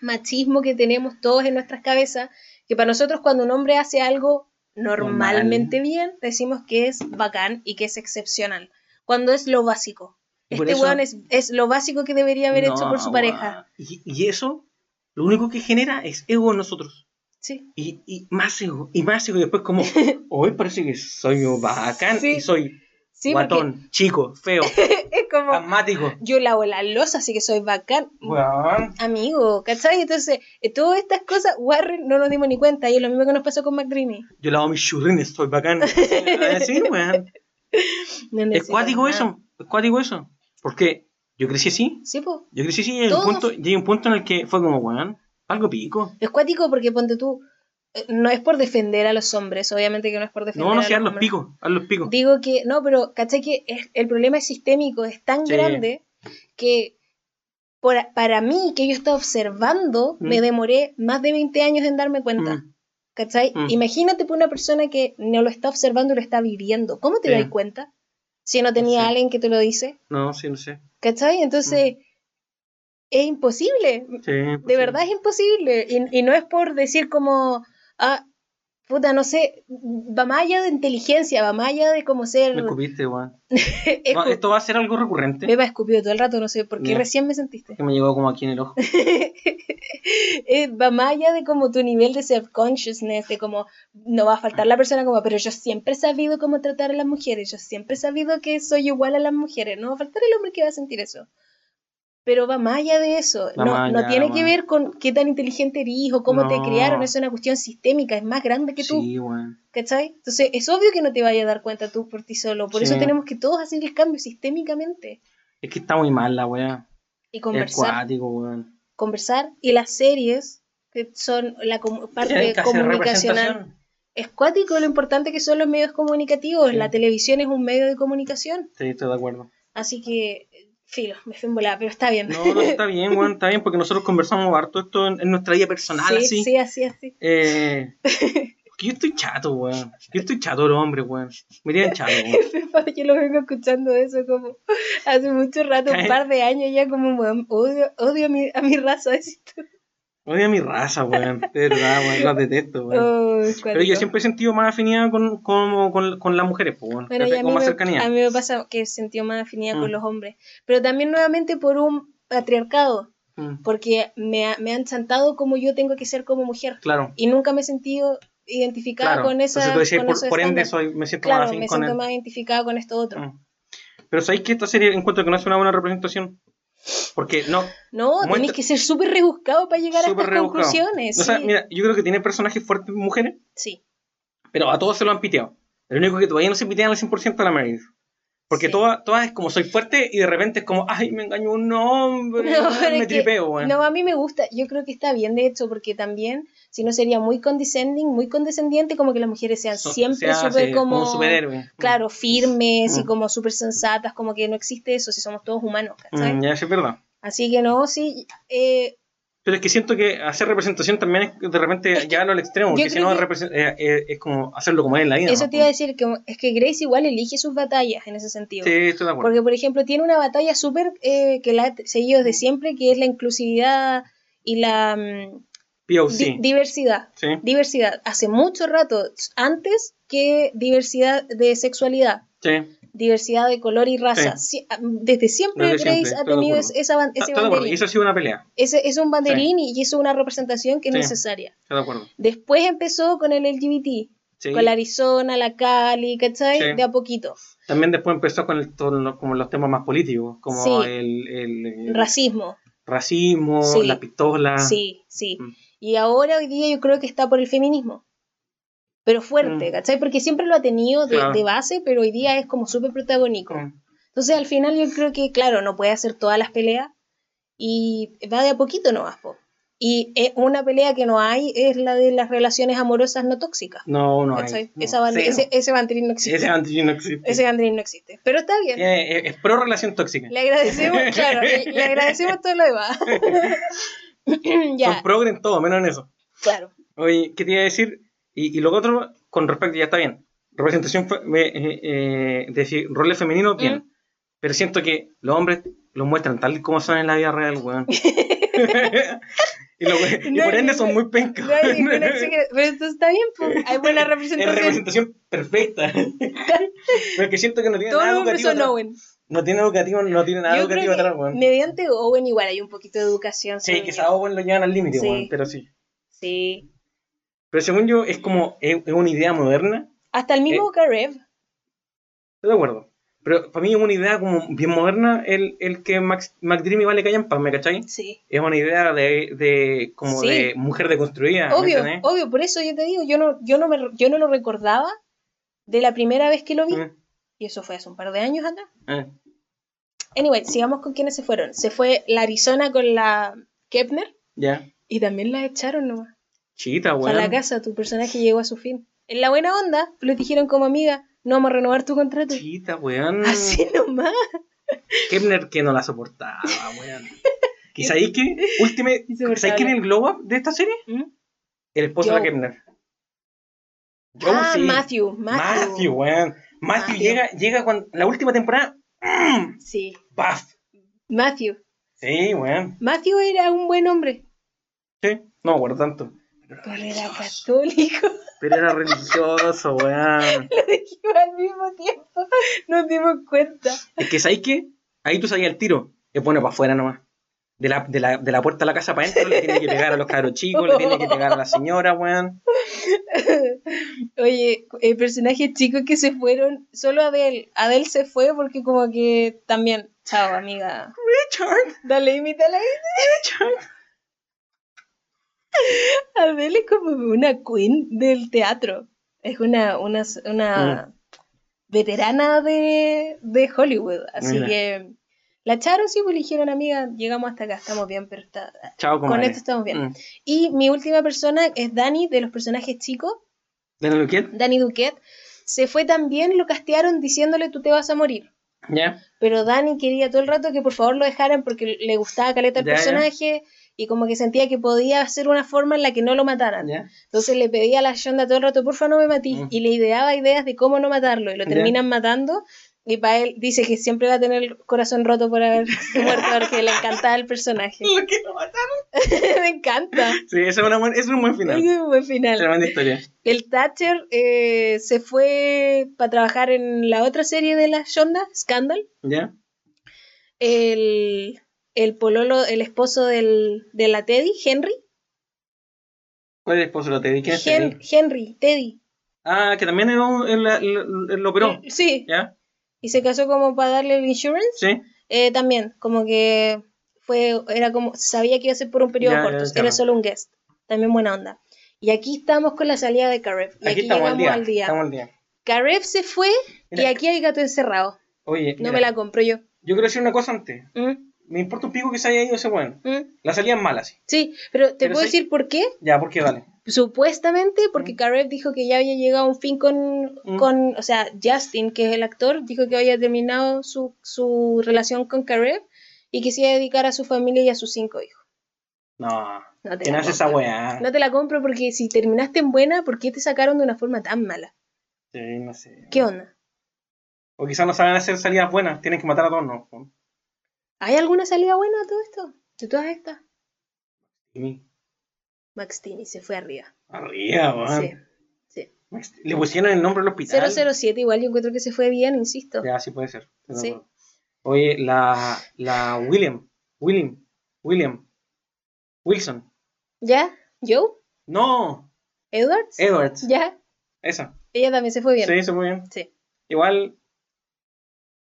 machismo que tenemos todos en nuestras cabezas, que para nosotros cuando un hombre hace algo normalmente bien, decimos que es bacán y que es excepcional, cuando es lo básico. Este eso- weón es, es lo básico que debería haber hecho por su pareja. Y, y eso, lo único que genera es ego en nosotros. Sí. Y, y más ego, y más ego. Y después como, hoy parece que soy bacán Sí. y soy Sí, porque guatón, chico, feo, es como, asmático. yo lavo la losa, así que soy bacán. Weón. Amigo, ¿cachai? Entonces, eh, todas estas cosas, Warren no nos dimos ni cuenta, y es lo mismo que nos pasó con McDreamy. Yo lavo mis churrines, soy bacán. Sí, weón. No Es cuático eso, es cuático eso. Porque yo crecí así, Sí, po. yo crecí así y hay, un punto, y hay un punto en el que fue como, weón, algo pico. Es cuático porque ponte tú, eh, no es por defender a los hombres, obviamente que no es por defender No, no, a si los los hombres. picos, haz los picos. Digo que, no, pero ¿cachai? Que es- el problema es sistémico, es tan Sí. grande que por- para mí, que yo estaba observando, Mm. me demoré más de 20 años en darme cuenta. Mm. ¿Cachai? Mm. Imagínate por una persona que no lo está observando y lo está viviendo. ¿Cómo te Sí. das cuenta? Si no tenía Sí. alguien que te lo dice. No, sí, no sé. ¿Cachai? Entonces, es imposible. Sí, pues De verdad es imposible. Y, y no es por decir como, ah, puta, no sé, va más allá de inteligencia, va más allá de como ser... Me escupiste, weón. Esto va a ser algo recurrente. Me va escupido todo el rato, no sé por qué recién me sentiste. Que me llegó como aquí en el ojo. Eh, va más allá de como tu nivel de self-consciousness, de como no va a faltar la persona como, pero yo siempre he sabido cómo tratar a las mujeres, yo siempre he sabido que soy igual a las mujeres, no va a faltar el hombre que va a sentir eso. Pero va más allá de eso, no, no tiene que ver con qué tan inteligente eres o cómo te criaron, es una cuestión sistémica, es más grande que tú, Sí, weón. ¿cachai? Entonces es obvio que no te vayas a dar cuenta tú por ti solo, por Sí. eso tenemos que todos hacer el cambio sistémicamente Es que está muy mal la weá. y conversar. cuático, weón. conversar y las series que son la parte comunicacional es cuático lo importante que son los medios comunicativos Sí. la televisión es un medio de comunicación Sí, estoy de acuerdo. así que filo me fui en volada pero está bien No, no, está bien, weón, está bien, porque nosotros conversamos harto esto en, en nuestra vida personal, sí así. sí así así Eh, porque yo estoy chato, weón. Yo estoy chato de los hombres, weón. Me tienen chato, weón. yo lo vengo escuchando eso como hace mucho rato un par de años ya como weón, odio odio a mi, a mi raza tú. Odio a mi raza, weón. De verdad, weón. Los detesto, weón. Oh, Pero yo siempre he sentido más afinidad con, con, con, con las mujeres, pues, weón. Bueno, con más me, cercanía. a mí me pasa que sentí más afinidad con Mm. los hombres. Pero también nuevamente por un patriarcado. Mm, Porque me, me han chantado como yo tengo que ser como mujer. Claro. Y nunca me he sentido identificada Claro. con esa. Entonces tú decías, con por, por ende, soy, me siento Claro, más me con siento más identificada con esto otro. Mm. Pero ¿sabéis que esta serie encuentro que no es una buena representación? Porque no, No, Muestra- tenéis que ser súper rebuscado para llegar a Súper estas rebuscado. conclusiones. o sea, sí. mira, yo creo que tiene personajes fuertes mujeres, sí. pero a todos se lo han piteado. El único que todavía no se pitean al 100% es la Meredith. Porque Sí. todas, todas es como soy fuerte y de repente es como, ay, me engañó un hombre, No, me tripeo, weón. No, a mí me gusta. Yo creo que está bien, de hecho, porque también, si no sería muy condescending, muy condescendiente, como que las mujeres sean So- siempre se hace súper como. superhéroe. Claro, firmes y Mm. como súper sensatas, como que no existe eso si somos todos humanos, ¿cachai? Mm, ya, sí, es verdad. Así que no, sí. eh, Pero es que siento que hacer representación también es de repente Es que llevarlo al extremo, porque si no eh, eh, es como hacerlo como es en la vida. eso ¿no? te iba a decir, que es que Grace igual elige sus batallas en ese sentido. Sí, estoy de acuerdo. Porque, por ejemplo, tiene una batalla súper eh, que la ha seguido desde siempre, que es la inclusividad y la mm. Di- diversidad. sí. Diversidad. Hace mucho rato, antes que diversidad de sexualidad, Sí. diversidad de color y raza. Sie- ah, desde siempre Desde Grace siempre, ha tenido es- esa, ban- ese banderín. eso ha sido una pelea. Ese es un banderín y eso es una representación que es Sí. necesaria. Estoy de acuerdo. Después empezó con el LGBT, Sí. con la Arizona, la Cali, ¿cachai? Sí. De a poquito. También después empezó con el- todo como los temas más políticos, como Sí. el, el- el Racismo. racismo, Sí. la pistola. Sí, sí. Mm. Y ahora hoy día yo creo que está por el feminismo. Pero fuerte, Mm. ¿cachai? Porque siempre lo ha tenido de, Claro. de base, pero hoy día es como súper protagónico. Mm. Entonces al final yo creo que, claro, no puede hacer todas las peleas y va de a poquito nomás, po. Y eh, una pelea que no hay es la de las relaciones amorosas no tóxicas. No, no hay. no, Esa ese, ese banderín no existe. Ese banderín no existe. Ese banderín no existe. Pero está bien. Tiene- es, es pro relación tóxica. Le agradecemos, claro, le, le agradecemos todo lo demás. ya, Son progre en todo, menos en eso. claro. Oye, ¿qué te iba a decir? Y, y lo otro, con respecto, ya está bien. Representación, eh, eh, decir, roles femeninos, bien. Mm. Pero siento que los hombres los muestran tal y como son en la vida real, weón. y, lo- y No por ende son muy pencas. No. Pero esto está bien, pues. Hay buena Es representación. representación perfecta. Pero que siento que no tiene Todos nada los hombres educativo. son. No tiene educativo, no tiene nada Yo educativo atrás, que weón. mediante Owen igual hay un poquito de educación. Sí, quizás yo. Owen lo llevan al límite, Sí. weón, pero sí. Sí. Pero según yo, es como, es, es una idea moderna. Hasta el Eh. mismo Karev. Estoy de acuerdo. Pero para mí es una idea como bien moderna el, el que Max, McDreamy vale callan para ¿me cachai? Sí. Es una idea de, de como Sí. de mujer deconstruida. ¿me Obvio, obvio, por eso yo te digo, yo no, yo no me, yo no lo recordaba de la primera vez que lo vi. Mm, Y eso fue hace un par de años atrás. eh. Anyway, sigamos con quienes se fueron. Se fue la Arizona con la Kepner Ya. y también la echaron nomás. Chita, A weón. la casa, tu personaje llegó a su fin. En la buena onda, le dijeron como amiga, no vamos a renovar tu contrato. Chita, weón. Así nomás. Kepner que no la soportaba, weón. ¿Y sabéis? Última, Insoportable. ¿Sabéis quién es el glow up de esta serie? ¿Mm? El esposo de Joe. Kepner. Joe, ah, sí. Matthew, Matthew. Matthew, weón. Matthew, Matthew. llega, llega cuando la última temporada. Sí, ¡Paf! Matthew. Sí, weón. Matthew era un buen hombre, Sí, no me acuerdo tanto. Pero era católico. Pero era religioso, weón. Lo dijimos al mismo tiempo. Nos dimos cuenta. Es que, ¿sabéis qué? Ahí tú sabías el tiro. Es bueno para afuera nomás. De la, de, la, de la puerta a la casa para adentro le tiene que pegar a los cabros chicos, le tiene que pegar a la señora, weón. Oye, eh, personajes chicos que se fueron, solo Adele. Adele se fue porque como que también, chao amiga. Richard, Dale, imítala. Richard. Adele es como una queen del teatro. Es una, una, una veterana de, de Hollywood. Así Mira. que la echaron, sí, pues le dijeron, amiga, llegamos hasta acá, estamos bien, pero está... Chao, con esto estamos bien. Mm. Y mi última persona es Dani, de los personajes chicos, ¿De lo que Dani Duquette. Se fue también, lo castearon diciéndole tú te vas a morir. ¿Ya? Pero Dani quería todo el rato que por favor lo dejaran porque le gustaba caleta el personaje y como que sentía que podía hacer una forma en la que no lo mataran. Entonces le pedía a la Shonda todo el rato, porfa no me matís. Mm. Y le ideaba ideas de cómo no matarlo. Y lo terminan matando. Y para él dice que siempre va a tener el corazón roto por haber muerto porque le encantaba el personaje. Lo que lo mataron. me encanta. Sí, ese es, una buen- es un buen Es final. un buen final. Tremenda historia. El Thatcher eh, se fue para trabajar en la otra serie de la Shonda, Scandal. ¿Ya? El, el pololo, el esposo del, de la Teddy, Henry. ¿Cuál es el esposo de Teddy? ¿Quién es Hen- Teddy? Henry, Teddy. Ah, que también él lo operó. Sí, ¿Ya? Y se casó como para darle el insurance. ¿Sí? Eh, también, como que fue, era como, sabía que iba a ser por un periodo Ya, corto, ya. era solo un guest. También buena onda. Y aquí estamos con la salida de Karev. Y aquí, Aquí estamos llegamos al día. Estamos al día. Karev se fue y Mira. aquí hay gato encerrado. Oye, No mira, me la compro yo. yo quiero decir una cosa antes. ¿Mm? Me importa un pico que se haya ido ese weón. ¿Mm? La salida es mala, sí. Sí, pero te Pero puedo sí- decir por qué. Ya, ¿por qué? Dale. Supuestamente porque. Karev dijo que ya había llegado a un fin con, con, o sea, Justin, que es el actor, dijo que había terminado su, su relación con Karev y que se iba a dedicar a su familia y a sus cinco hijos. No. No te ¿Quién la hace esa compro. weá? No te la compro porque si terminaste en buena, ¿por qué te sacaron de una forma tan mala? Sí, no sé. ¿Qué onda? O quizás no saben hacer salidas buenas. Tienen que matar a todos, no. ¿Hay alguna salida buena a todo esto? ¿De todas estas? Y Max Tini se fue arriba. Arriba, weón. Sí, sí. Le pusieron el nombre del hospital. 007 igual yo encuentro que se fue bien, insisto. Ya, sí puede ser. Sí. Oye, la, la William. William. William. Wilson. ¿Ya? ¿Joe? No. ¿Edwards? Edwards. ¿Ya? Esa. Ella también se fue bien. Sí, se muy bien. Sí. Igual.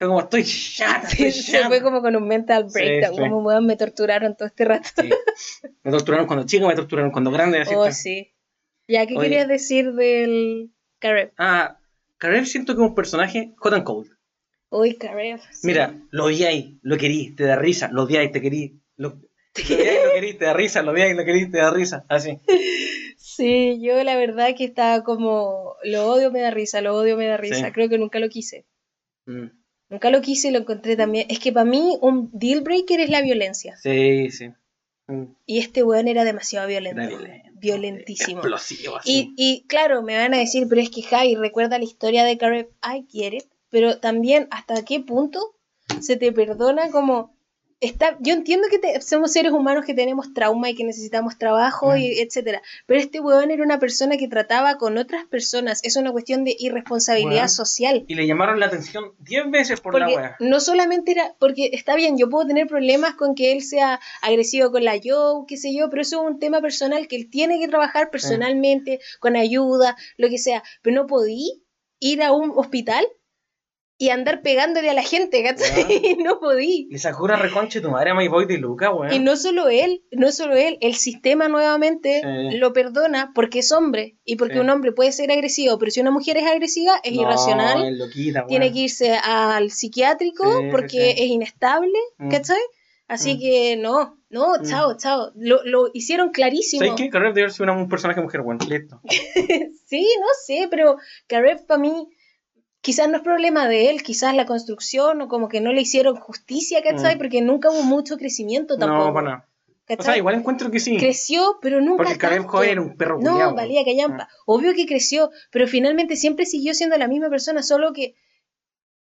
Como estoy chata, estoy Sí, se fue como con un mental breakdown. sí. Como weón, me torturaron todo este rato. Sí. Me torturaron cuando chico, me torturaron cuando grande. así Oh, está. sí. ¿Ya qué Oye. querías decir del Karev? Ah, Karev siento que es un personaje hot and cold. Uy, Karev. sí. Mira, lo odiáis, lo querís, te da risa, lo odiáis, te querís. Lo, lo odiáis, lo querís, te da risa, lo odiáis, lo querís, te da risa. Así. Sí, yo la verdad que estaba como, lo odio, me da risa, lo odio, me da risa. Creo que nunca lo quise. Mm. Nunca lo quise y lo encontré también. Es que para mí un deal breaker es la violencia. Sí, sí. Mm. Y este weón era demasiado violento. Era violento. Violentísimo. Explosivo, Y, así. y claro, me van a decir, pero es que Javi, recuerda la historia de I get it, pero también hasta qué punto se te perdona como... Está, yo entiendo que te- somos seres humanos que tenemos trauma y que necesitamos trabajo, Mm. y etcétera, pero este weón era una persona que trataba con otras personas, es una cuestión de irresponsabilidad social. Y le llamaron la atención 10 veces por la wea. no solamente era, porque está bien, yo puedo tener problemas con que él sea agresivo con la Joe, qué sé yo, pero eso es un tema personal que él tiene que trabajar personalmente, con ayuda, lo que sea. Pero no podí ir a un hospital y andar pegándole a la gente, ¿cachai? no podí. Le reconcha de tu madre a My Boy de Luca, weón. Y no solo él, no solo él, el sistema nuevamente Sí. lo perdona porque es hombre y porque Sí. un hombre puede ser agresivo, pero si una mujer es agresiva es No, irracional es loquita, tiene que irse al psiquiátrico Sí, porque es inestable, Mm. ¿cachai? Así Mm. que no, no, Mm. chao, chao. Lo, lo hicieron clarísimo. ¿Sabes qué? Karev debe una- un personaje mujer, weón. Listo. sí, no sé, pero Karev para mí quizás no es problema de él, quizás la construcción o como que no le hicieron justicia, ¿cachai? Mm. Porque nunca hubo mucho crecimiento tampoco. No, para nada. O ¿cachai? sea, igual encuentro que sí. Creció, pero nunca Porque tanto. joven era un perro No, culiao, valía callampa. Obvio que creció, pero finalmente siempre siguió siendo la misma persona, solo que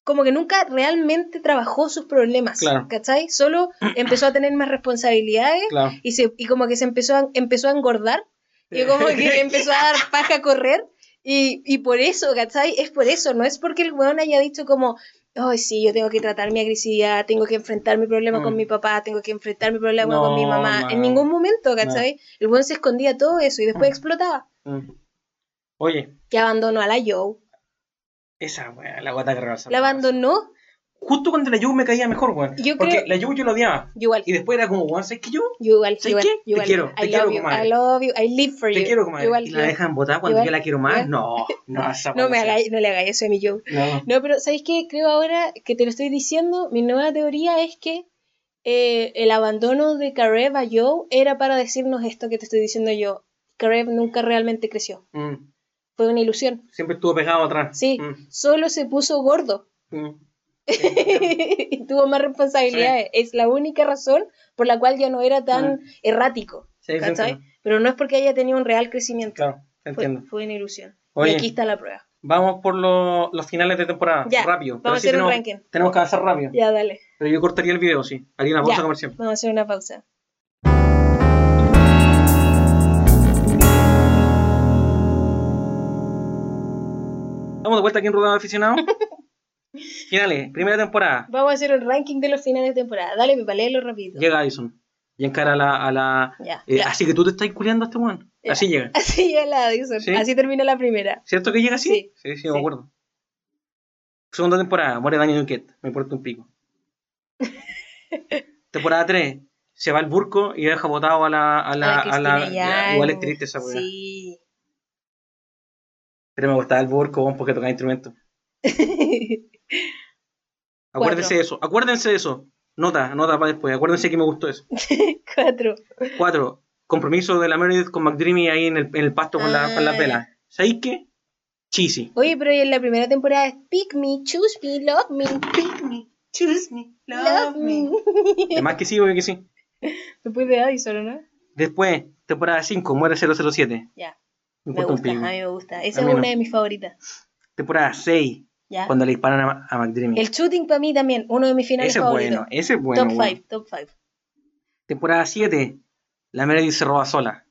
como que nunca realmente trabajó sus problemas, Claro. ¿cachai? Solo empezó a tener más responsabilidades Claro. y, se, y como que se empezó a, empezó a engordar y como que empezó a dar paja a correr y, y por eso, ¿cachai? Es por eso, no es porque el weón haya dicho como, ay, sí, yo tengo que tratar mi agresividad, tengo que enfrentar mi problema con Mm. mi papá, tengo que enfrentar mi problema No, con mi mamá. no. En ningún momento, ¿cachai? El weón se escondía todo eso y después Mm. explotaba. Mm. Oye, Que abandonó a la Joe. esa weá, la guata que. La abandonó. Justo cuando la Yu me caía mejor, weón. Porque creo- la Yu yo la odiaba. Igual. Y después era como, weón, ¿sabes qué yo? Igual. ¿Sabes igual, qué? yo Te igual. quiero, te quiero, you, comadre. I love you, I live for Te you. quiero, comadre. Igual y la dejan botar cuando Igual. yo la quiero más. Igual. No, no, esa No, me hagáis, no le hagáis eso a mi Joe. No. No, pero ¿sabéis qué? Creo ahora que te lo estoy diciendo, mi nueva teoría es que eh, el abandono de Karev a Joe era para decirnos esto que te estoy diciendo yo. Karev nunca realmente creció. Mm. Fue una ilusión. Siempre estuvo pegado atrás. Sí, Mm. solo se puso gordo Mm. y tuvo más responsabilidades. Es la única razón por la cual ya no era tan errático. Sí, sí, entiendo. Pero no es porque haya tenido un real crecimiento. Claro, te Fue, entiendo. fue una ilusión. Oye. Y aquí está la prueba. Vamos por lo- los finales de temporada. Ya, rápido. vamos a sí hacer un tenemos, ranking. Tenemos que avanzar rápido. Ya, dale. Pero yo cortaría el video, sí. Haría una pausa Ya. comercial. Vamos a hacer una pausa. Estamos de vuelta aquí en Rodado Aficionado. Finales, primera temporada. Vamos a hacer el ranking de los finales de temporada. Dale, Pipa, léelo rápido. Llega Addison. Y encara a la. A la Ya, eh, ya. Así que tú te estás culiando a este weón. Así llega. Así llega la Addison. Sí. Así termina la primera. ¿Cierto que llega así? Sí. Sí, sí, Sí. me acuerdo. Segunda temporada, muere Daniel Duquette. Me importa un pico. temporada 3, se va al burco y deja botado a la. A la, a la- Yang. igual es triste esa weá. Sí. Pero me gustaba el burco porque tocaba instrumentos. Acuérdense de eso, acuérdense de eso. Nota, nota para después. Acuérdense que me gustó eso. Cuatro. 4. Compromiso de la Meredith con McDreamy ahí en el, en el pasto con, la, Ah, con la ya. pela. ¿Sabéis qué? Cheesy. Oye, pero y en la primera temporada es Pick me, choose me, love me. Pick me, choose me, Love me. Además que sí, obvio que sí. Después de Addison, ¿no? Después, temporada 5, muere 007. Ya. Me Me gusta, a mí me gusta. Esa es no. una de mis favoritas. Temporada 6, Ya. cuando le disparan a, a McDreamy. El shooting para mí también, uno de mis finales ese es favoritos. bueno, ese es bueno. top bueno. 5, top 5. Temporada 7, la Meredith se roba sola.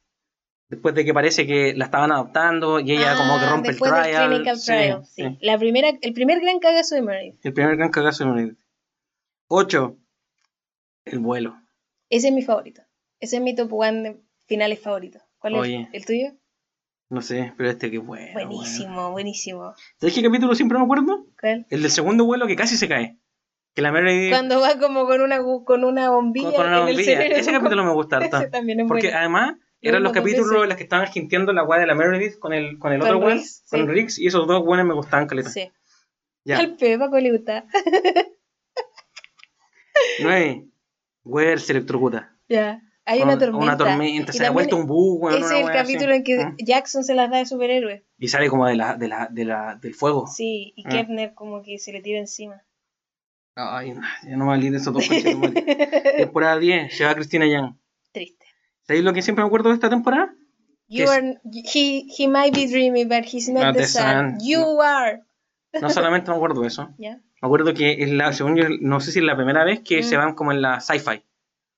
Después de que parece que la estaban adoptando y ella como que rompe el Ah, después del trial. clinical Sí, trial, sí. sí. La primera, el primer gran cagazo de Meredith. El primer gran cagazo de Meredith. 8, el vuelo. Ese es mi favorito. Ese es mi top 1 de finales favoritos. ¿Cuál Oye. es? ¿El tuyo? No sé, pero este que bueno. buenísimo, bueno. buenísimo. ¿Sabes qué capítulo siempre me acuerdo? ¿Cuál? El del segundo vuelo que casi se cae. Que la Meredith Cuando va como con una, con una bombilla, con, una en el bombilla. cerebro. Ese capítulo me gusta harto. Ese también es Porque bueno. además eran los capítulos veces. en los que estaban gintiendo la weá de la Meredith con el, con el Con otro weón, con. Riggs, y esos dos weones me gustaban caleta. Sí. Ya. Al Pepa le gusta. 9. Weber se electrocuta. ya. Hay una tormenta. Una tormenta, se también vuelta un bug, weón, Ese es el weá así. capítulo en que Mm. Jackson se las da de superhéroe. Y sale como de la, de la, de la, del fuego. Sí, y Ah. Kepner como que se le tira encima. Ay, no, ya no me valí de esos dos. Temporada 10, se va Cristina Young. Triste. ¿Sabéis lo que siempre me acuerdo de esta temporada? You es- are, he, he might be dreaming, but he's not, Not the the sun. sun. You are. No solamente me acuerdo de eso. ¿Ya? Me acuerdo que es la, según yo, no sé si es la primera vez que Mm. se van como en la sci-fi.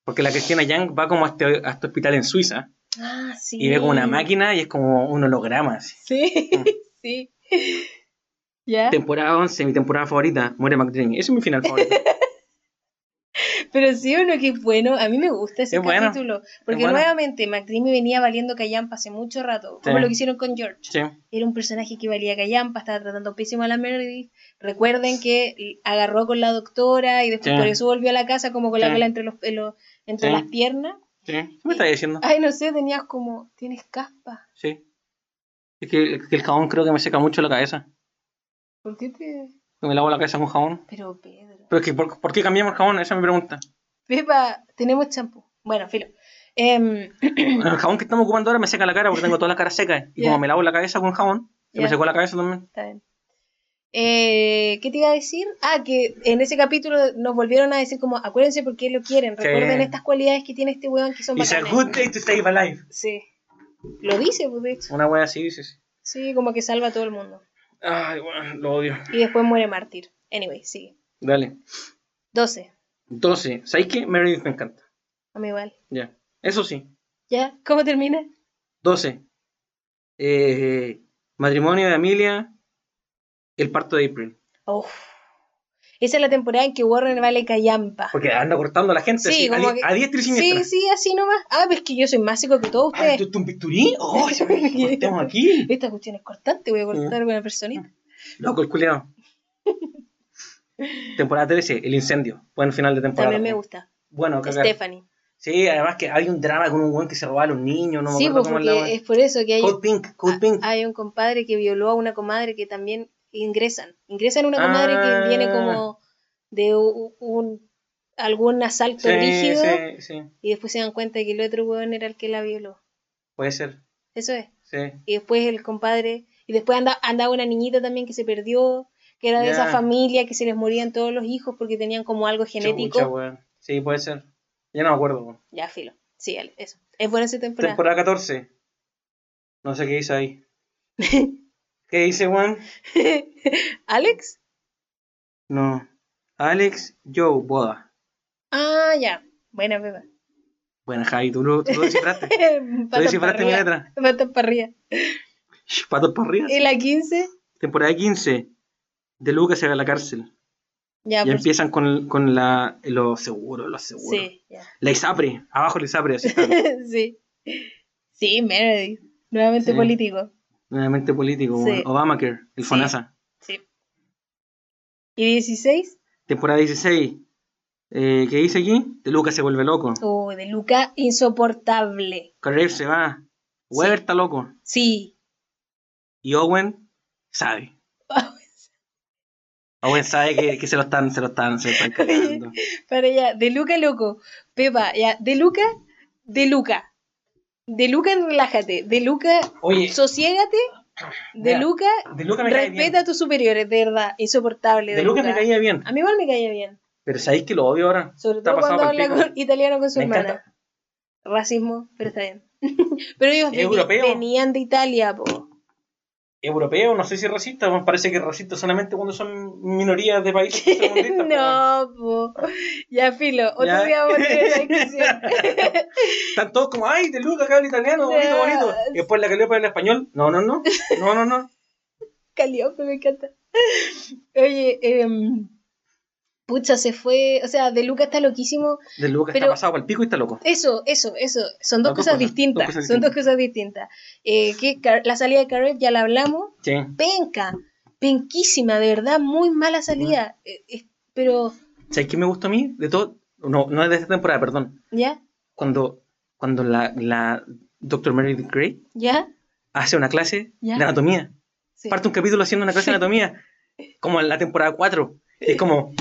Porque la Cristina Young va como a este, a este hospital en Suiza Ah, sí. y ve como una máquina y es como un holograma. así. Sí, Mm. sí. ¿Ya? Temporada 11, mi temporada favorita, muere McDreamy. Ese es mi final favorito. Pero sí o no que es bueno. A mí me gusta ese Es bueno. capítulo. Porque bueno. nuevamente McDreamy venía valiendo callampa hace mucho rato. Como Sí. lo que hicieron con George. Sí. Era un personaje que valía callampa, estaba tratando pésimo a la Meredith. Recuerden que agarró con la doctora y después Sí. por eso volvió a la casa como con la vela entre, los, los- entre Sí. las piernas. Sí. ¿Qué me estás diciendo? Ay, no sé, tenías como. Tienes caspa. Sí. Es que, que el jabón creo que me seca mucho la cabeza. ¿Por qué te.? Que me lavo la cabeza con jabón. Pero Pedro. Pero es que, ¿por, por qué cambiamos el jabón? Esa es mi pregunta. Pepa, tenemos champú. Bueno, filo. Em, El jabón que estamos ocupando ahora me seca la cara porque tengo toda la cara seca. Y como me lavo la cabeza con jabón, se me secó la cabeza también. Está bien. Eh, ¿Qué te iba a decir? Ah, que en ese capítulo nos volvieron a decir como, acuérdense por qué lo quieren, Sí. recuerden estas cualidades que tiene este weón que son It's a bacanes. good day to save a life. Sí. Lo dice, pues, de hecho. Una wea así, dices. Sí, como que salva a todo el mundo. Ay, bueno, lo odio. Y después muere mártir. Anyway, sigue. Dale. 12. 12. ¿Sabéis qué? Meredith me encanta. A mí igual. Ya. Eso sí. ¿Ya? ¿Cómo termina? 12. Eh, matrimonio de Amelia. El parto de April. Uf. Esa es la temporada en que Warren vale callampa. Porque anda cortando a la gente Sí, así, a, como di- que- a diestra y Sí, siniestra. sí, así nomás. Ah, pues que yo soy más seco que todos Ah, ustedes. ¿tú, tú un bisturí? ¡Oh! cortemos aquí! Esta cuestión es cortante, voy a cortar con la personita. Loco, el culiao. temporada 13, el incendio. Buen final de temporada. También me gusta. Bueno, cagar. Stephanie. Sí, además que hay un drama con un buen que se robaba a los niños, no me sí, acuerdo pues cómo es la es por eso que hay, Code Pink, ah, Pink. hay un compadre que violó a una comadre que también ingresan. Ingresan una comadre Ah. que viene como de un, algún asalto sí, rígido sí, sí. y después se dan cuenta que el otro weón era el que la violó. Puede ser. Eso es. Y después el compadre, y después anda, andaba una niñita también que se perdió, que era de Ya. esa familia que se les morían todos los hijos porque tenían como algo genético. Chucha. Sí, puede ser. Ya no me acuerdo. weón. ya, filo. Sí, eso. Es buena esa temporada. Temporada 14. No sé qué dice ahí. ¿Qué dice, Juan? ¿Alex? No. Alex Joe Boda. Ah, ya. Buena, Pepa. Bueno, Javi, tú lo, tú lo descifraste. Tú Patas descifraste mi letra. Patas para arriba. Shh, Patos para arriba. ¿Y la 15? Temporada 15. De Lucas se va a la cárcel. Ya, Ya pues, empiezan con, con la, los seguros, los seguros. Sí, ya. La ISAPRE, abajo la ISAPRE, así está. sí. Sí, Meredith. Nuevamente Sí. político. Nuevamente político, Sí. Obamacare, el Sí. FONASA. Sí. ¿Y 16? Temporada 16. Eh, ¿Qué dice aquí? De Lucas se vuelve loco. Oh, de Luca, insoportable. Karev se va. Weber Sí. está loco. Sí. Y Owen sabe. Owen sabe que, que se lo están, se lo están, se lo están cagando. Para allá, de Luca loco. Pepa, ya, de Luca, de Luca. De Luca, relájate. De Luca, Oye, sosiégate. De Mira, Luca, de me cae respeta bien. a tus superiores, de verdad. Insoportable. De Lucas me caía bien. A mí igual me caía bien. Pero sabéis que lo odio ahora. Sobre todo cuando habla con- italiano con su Me hermana. encanta. Racismo, pero está bien. pero ellos ¿Es veni- europeo? venían de Italia, po. Europeo, no sé si racista, me parece que es racista solamente cuando son minorías de países po. no, po. Ya, filo. Otro Ya. día vamos a tener esa discusión. Están todos como, ay, de Lucas, que habla italiano, bonito, bonito. Y después la le habla español, no, no, no, no, no, no. Caliope, me encanta. Oye, em, pucha, se fue. O sea, De Luca está loquísimo. De Lucas Pero- está pasado el pico y está loco. Eso, eso, eso. Son dos cosas cosas, distintas. dos cosas Son dos cosas distintas. Eh, que la salida de Karev ya la hablamos. Sí. Penca. Penquísima, de verdad, muy mala salida. Eh, eh, pero, ¿Sabes qué me gustó a mí? De todo, no, no es de esta temporada, perdón. ¿ya? Cuando, cuando la, la Dr. Meredith Grey ¿Ya? hace una clase Ya. de anatomía. Sí. Parte un capítulo haciendo una clase Sí. de anatomía. Como en la temporada 4. Es como.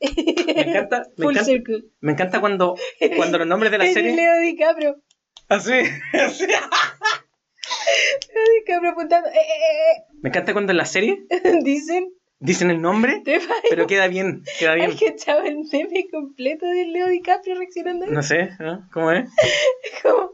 Me encanta, me Full encanta, me encanta cuando, cuando los nombres de la serie. Leo DiCaprio. Así, así. Leo DiCaprio apuntando. Eh, eh, Me encanta cuando en la serie eh. Dicen. dicen el nombre, pero queda bien, queda bien. Que echar el meme completo de Leo DiCaprio reaccionando No sé, ¿no? ¿cómo es? Como,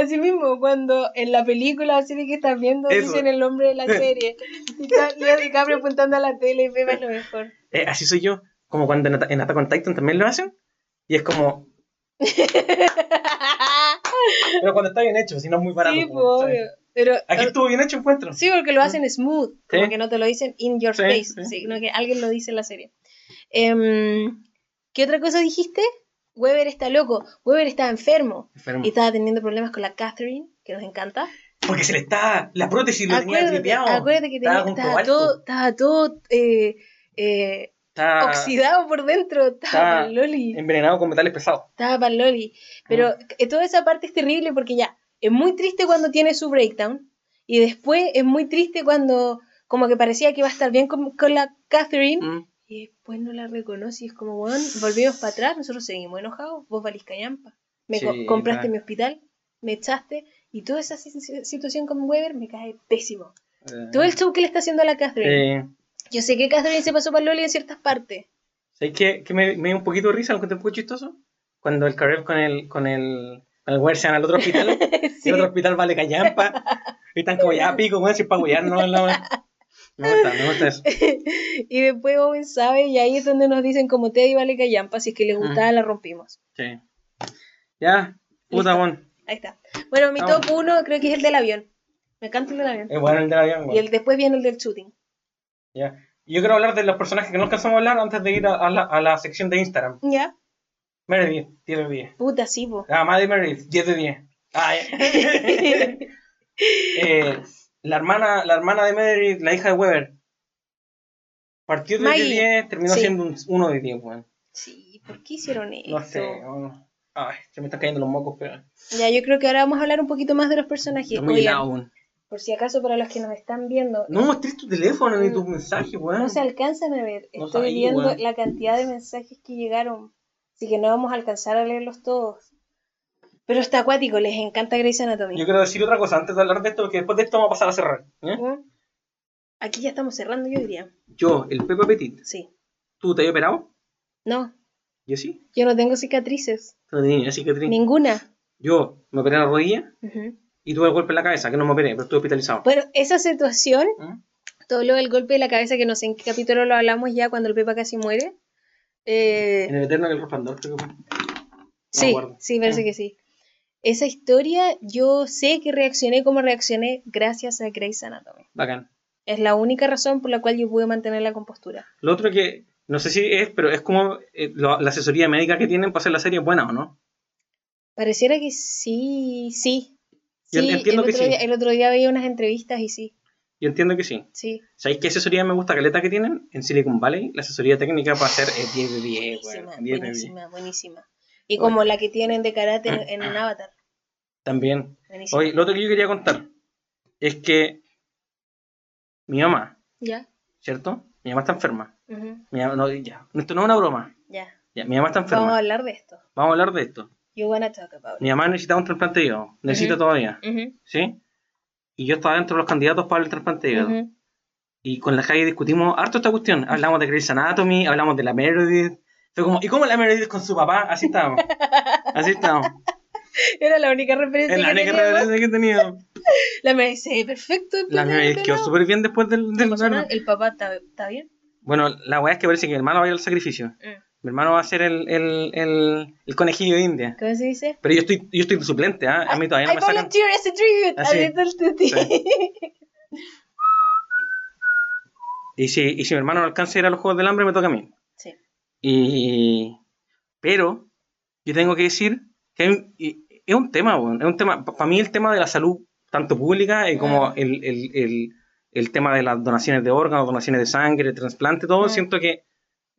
así mismo, cuando en la película o serie que estás viendo Eso. dicen el nombre de la serie. Y está Leo DiCaprio apuntando a la tele y Pepa es lo mejor. Eh, así soy yo. Como cuando en, Ata- en Attack on Titan también lo hacen. Y es como. Pero cuando está bien hecho, si no es muy barato. sí, como, ¿sabes? obvio. Pero, Aquí estuvo bien hecho, encuentro. sí, porque lo hacen smooth, como Sí. que no te lo dicen in your Sí, face, sí. sino que alguien lo dice en la serie. Em, ¿Qué otra cosa dijiste? Weber está loco. Weber estaba enfermo Enfermo. y estaba teniendo problemas con la Catherine, que nos encanta. Porque se le está. La prótesis lo tenía Acuérdate, tripeado. acuérdate que tenía, Estaba estaba, todo, estaba todo eh, eh, Está oxidado por dentro. Estaba Loli. envenenado con metales pesados. Estaba para Loli. Pero Ah. eh, toda esa parte es terrible porque ya, es muy triste cuando tiene su breakdown. Y después es muy triste cuando como que parecía que iba a estar bien con, con la Catherine. Mm. Y después no la reconoce y es como, weón, volvimos para atrás, nosotros seguimos enojados, vos valís callampa. Me co- compraste mi hospital, me echaste. Y toda esa si- situación con Weber me cae pésimo. Todo el show que le está haciendo a la Catherine. Eh, Yo sé que Catherine se pasó para Loli en ciertas partes. ¿Sabes qué? Que me, me dio un poquito de risa, lo encontré un poco chistoso. Cuando el Karev con el. con el. con el al otro hospital. Sí. Y el otro hospital vale callampa. y están como ya pico, weón, si es para no la Me gusta, me gusta eso. y después Owen sabe, y ahí es donde nos dicen como Teddy vale callampa, si es que les gustaba Mm. la rompimos. Sí. Ya, puta, bon. Ahí está. Bueno, mi Vamos. top 1 creo que es el del avión. Me encanta el del avión. Es bueno el del avión, Y weón. el, después viene el del shooting. Ya. Yo quiero hablar de los personajes que no alcanzamos a hablar antes de ir a, a la, a la sección de Instagram. ¿Ya? Meredith, 10 de 10. Puta, sí, po. Ah, Maddie Meredith, 10 de 10. Ah, ya. Eh, la, hermana, la hermana de Meredith, la hija de Weber, partió de Maggie. 10, terminó Sí. siendo un 1 de 10, weón. sí, ¿por qué hicieron esto? No sé. weón. Ay, se me están cayendo los mocos, pero. Ya, yo creo que ahora vamos a hablar un poquito más de los personajes. Oigan. Por si acaso para los que nos están viendo, No mostré tu teléfono ni tus mensajes, weón. no se alcanzan a ver. No Estoy sabía, viendo weón. la cantidad de mensajes que llegaron. Así que no vamos a alcanzar a leerlos todos. Pero está acuático, les encanta Grey's Anatomy. Yo quiero decir otra cosa antes de hablar de esto, porque después de esto vamos a pasar a cerrar. ¿eh? ¿Mm? Aquí ya estamos cerrando, yo diría. Yo, el Pepe Petit, Sí. ¿tú te has operado? No, Yo sí. yo no tengo cicatrices. No tenía cicatriz. Ninguna. Yo me operé la rodilla Ujú. Y tuve el golpe en la cabeza, que no me operé, pero estuve hospitalizado. Bueno, esa situación, ¿Mm? todo lo del golpe de la cabeza, que no sé en qué capítulo lo hablamos ya cuando el Pepa casi muere. Eh, En el Eterno del Resplandor, creo que fue. sí, acuerdo. sí, parece Mm. que sí. Esa historia, yo sé que reaccioné como reaccioné gracias a Grey's Anatomy. Bacán. Es la única razón por la cual yo pude mantener la compostura. Lo otro que, no sé si es, pero es como eh, lo- la asesoría médica que tienen para hacer la serie buena o no. Pareciera que sí, sí, Yo Sí, entiendo el que otro sí. día- el otro día veía unas entrevistas y sí, Yo entiendo que sí. sí. ¿Sabéis qué asesoría me gusta caleta que tienen? En Silicon Valley, la asesoría técnica para hacer es 10 de 10, Buenísima, weón. 10 de 10. buenísima, buenísima. Y como la que tienen de karate en, en Avatar. También. Buenísima. Oye, lo otro que yo quería contar es que mi mamá, Ya. ¿cierto? Mi mamá está enferma. ujú, Mi mamá- no, ya. Esto no es una broma. Ya. Ya, mi mamá está enferma. Vamos a Vamos a, hablar de esto. hablar de esto. You wanna talk about it. Mi mamá necesita un trasplante de hígado. Necesita Ujú. todavía. Ujú, ¿Sí? Y yo estaba dentro de los candidatos para el trasplante de hígado. ujú. Y con la Javi discutimos harto esta cuestión. Hablamos de Grey's Anatomy, hablamos de la Meredith. Fue como, ¿y cómo la Meredith con su papá? Así estábamos. Así estábamos. Era la única referencia Es la que única teníamos. referencia que tenido. La me dice, perfecto. después La Meredith quedó súper bien después del, del. El papá está, está bien. Bueno, la weá es que parece que mi hermano va a ir al sacrificio. Mm. Mi hermano va a ser el, el, el, el conejillo de India. ¿Cómo se dice? Pero yo estoy, yo estoy de suplente, ¿ah? A mí todavía no I me sacan. volunteer as a tribute. Así. a Little Tutti. Y si, y si mi hermano no alcanza a ir a los Juegos del Hambre, me toca a mí. Sí. Y, pero yo tengo que decir que hay un- y- es un tema, weón, es un tema, para mí el tema de la salud, tanto pública como Mm. el, el, el, el tema de las donaciones de órganos, donaciones de sangre, trasplante, todo, Mm. siento que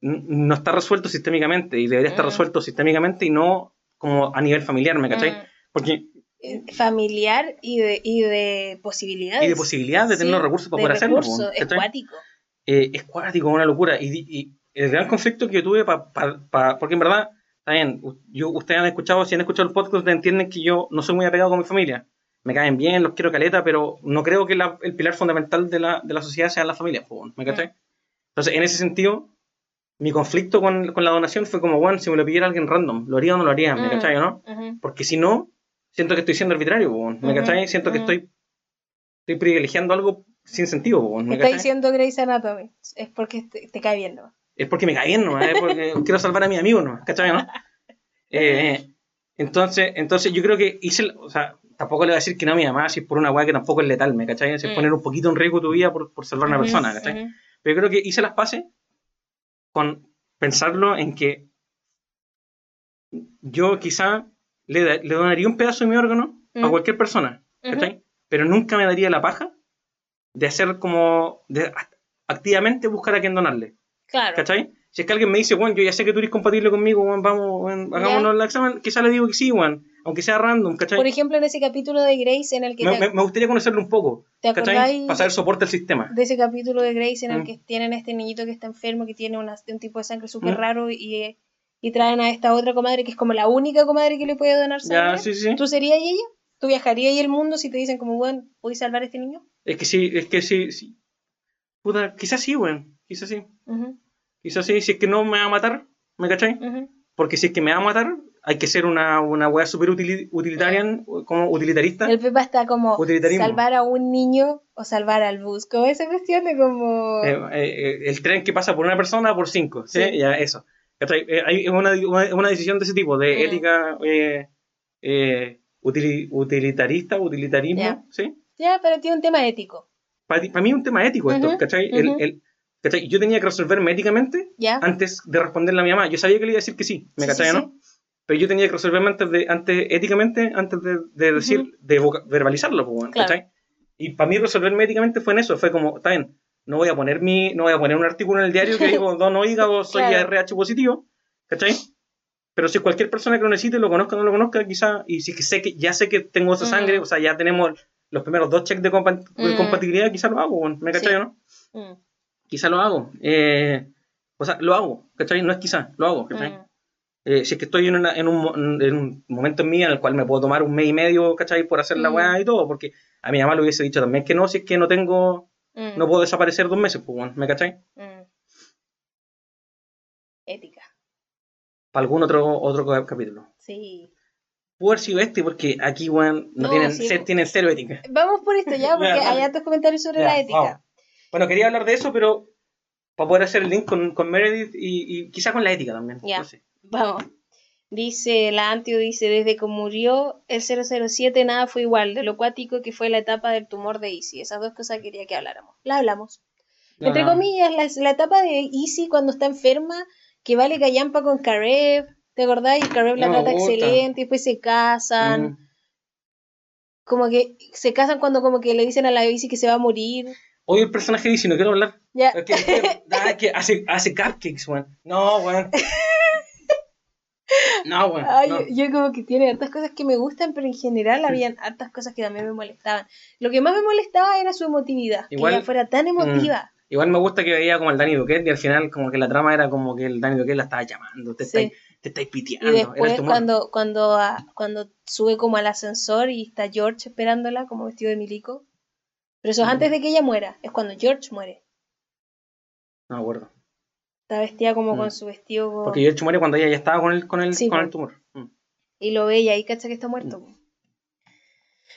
no está resuelto sistémicamente y debería estar Mm. resuelto sistémicamente y no como a nivel familiar, ¿me cachai? Mm. Porque, Familiar y de, y de posibilidades. y de posibilidad de tener Sí, los recursos para de poder hacerlo, recursos, es ¿cachai? cuático. eh, es cuático, una locura. Y, y el gran conflicto que yo tuve, pa, pa- pa- porque en verdad, u- yo, ustedes han escuchado, si han escuchado el podcast, entienden que yo no soy muy apegado con mi familia. Me caen bien, los quiero caleta, pero no creo que la- el pilar fundamental de la, de la sociedad sea la familia, ¿me cachai? Entonces, en ese sentido, mi conflicto con, con la donación fue como, bueno, si me lo pidiera alguien random, ¿lo haría o no lo haría? ¿Me cachai o no? Porque si no, siento que estoy siendo arbitrario, ¿me cachai? Siento que estoy, estoy privilegiando algo sin sentido, ¿me Está cachai? diciendo Grey's Anatomy. Es porque te, te cae bien, ¿no? es porque me cae bien, ¿no? Es porque quiero salvar a mis amigos, ¿no? ¿Cachai, no? Eh, entonces, entonces yo creo que hice, el- o sea, tampoco le voy a decir que no a mi mamá si es por una weá que tampoco es letal, ¿me cachai? Es Mm. poner un poquito en riesgo tu vida por, por salvar a una persona, ¿cachai? Pero yo creo que hice las paces con pensarlo en que yo quizá le, le donaría un pedazo de mi órgano a Mm. cualquier persona, ¿cachai? Pero nunca me daría la paja de hacer como, de act- activamente buscar a quién donarle. Claro. ¿Cachai? Si es que alguien me dice, bueno, yo ya sé que tú eres compatible conmigo, weón, vamos, weón, hagámonos el examen, quizá le digo que sí, weón, aunque sea random, ¿cachai? Por ejemplo, en ese capítulo de Grace en el que me, te, me- me gustaría conocerlo un poco, ¿te ¿cachai? Para saber soporte al sistema. de ese capítulo de Grace en el Mm. que tienen a este niñito que está enfermo, que tiene una- un tipo de sangre súper Mm. raro y, y traen a esta otra comadre que es como la única comadre que le puede donar sangre? Ya, sí, sí. ¿Tú serías ella? ¿Tú viajarías ahí el mundo si te dicen como, bueno, ¿puedes salvar a este niño? Es que sí, es que sí, sí. Puta, quizás sí, weón, quizás sí. Ujú, Quizás sí, si es que no me va a matar, ¿me cachai? Porque si es que me va a matar, hay que ser una, una weá super utili- utilitarian, como utilitarista. El Pepa está como salvar a un niño o salvar al bus. Como esa cuestión de como... Eh, eh, el tren que pasa por una persona por cinco, ¿sí? Sí. Ya, eso. ¿Cachai? Eh, hay una, una, una decisión de ese tipo, de ética eh, utili- utilitarista, utilitarismo. ¿sí? Ya, pero tiene un tema ético. Para, mí es un tema ético esto, ¿cachai? El- ¿cachai? Yo tenía que resolverme éticamente ¿Ya? antes de responderle a mi mamá. Yo sabía que le iba a decir que sí, ¿me Sí, cachai, sí, no? Pero yo tenía que resolverme antes de, antes, éticamente, antes de, de decir, Ujú. de voca- verbalizarlo, pues, bueno, Claro. ¿cachai? Y para mí resolverme éticamente fue en eso, fue como, está bien, no voy a poner mi, no voy a poner un artículo en el diario que digo, dono hígado, soy Claro. RH positivo, ¿cachai? Pero si cualquier persona que lo necesite, lo conozca o no lo conozca, quizá, y si es que sé que, ya sé que tengo esa Mm. sangre, o sea, ya tenemos los primeros dos checks de, compa- de Mm. compatibilidad, quizá lo hago, ¿me cachai Sí. no? Mm, Quizá lo hago. Eh, o sea, lo hago, ¿cachai? No es quizá, lo hago, ¿cachai? mm. Eh, si es que estoy en, una- en, un, mo- en un momento en vida en el cual me puedo tomar un mes y medio, ¿cachai? Por hacer la Mm. weá y todo, porque a mi mamá le hubiese dicho también que no, si es que no tengo, Mm, no puedo desaparecer dos meses, pues, bueno, ¿me cachai? Ética. Para algún otro, otro ca- capítulo. Sí. Pudo haber sido este, porque aquí, weón, no, No, tienen, sí. ce- tienen cero ética. Vamos por esto ya, porque hay dale. hartos comentarios sobre la ética. Bueno, quería hablar de eso, pero para poder hacer el link con, con Meredith y, y quizá con la ética también. Ya. No sé. Vamos. Dice, la Antio dice, desde que murió el 007 nada fue igual, de lo cuático que fue la etapa del tumor de Easy. Esas dos cosas quería que habláramos. La hablamos. No, Entre no. comillas, la, la etapa de Easy cuando está enferma, que vale callampa con Karev, ¿te acordás? Y Karev la No trata excelente, y después se casan. Mm. como que se casan cuando como que le dicen a la bici que se va a morir. Oye, el personaje dice, no quiero hablar. Ya. Ah, que hace, hace cupcakes, weón. No, weón. No, weón. Ay, no. yo, yo como que tiene hartas cosas que me gustan, pero en general habían hartas cosas que también me molestaban. Lo que más me molestaba era su emotividad, Igual- que ella fuera tan emotiva. Igual me gusta que veía como el Danny Duquette y al final como que la trama era como que el Danny Duquette la estaba llamando. Te Sí. estáis, te estáis piteando. Y después cuando, cuando, ah, cuando sube como al ascensor y está George esperándola como vestido de milico. Pero eso es Mm. antes de que ella muera, es cuando George muere. No me acuerdo. Está vestida como Mm. con su vestido como- Porque George muere cuando ella ya estaba con el, con el, Sí, con po. el tumor. Mm. y lo ve y ahí cacha que está muerto. po.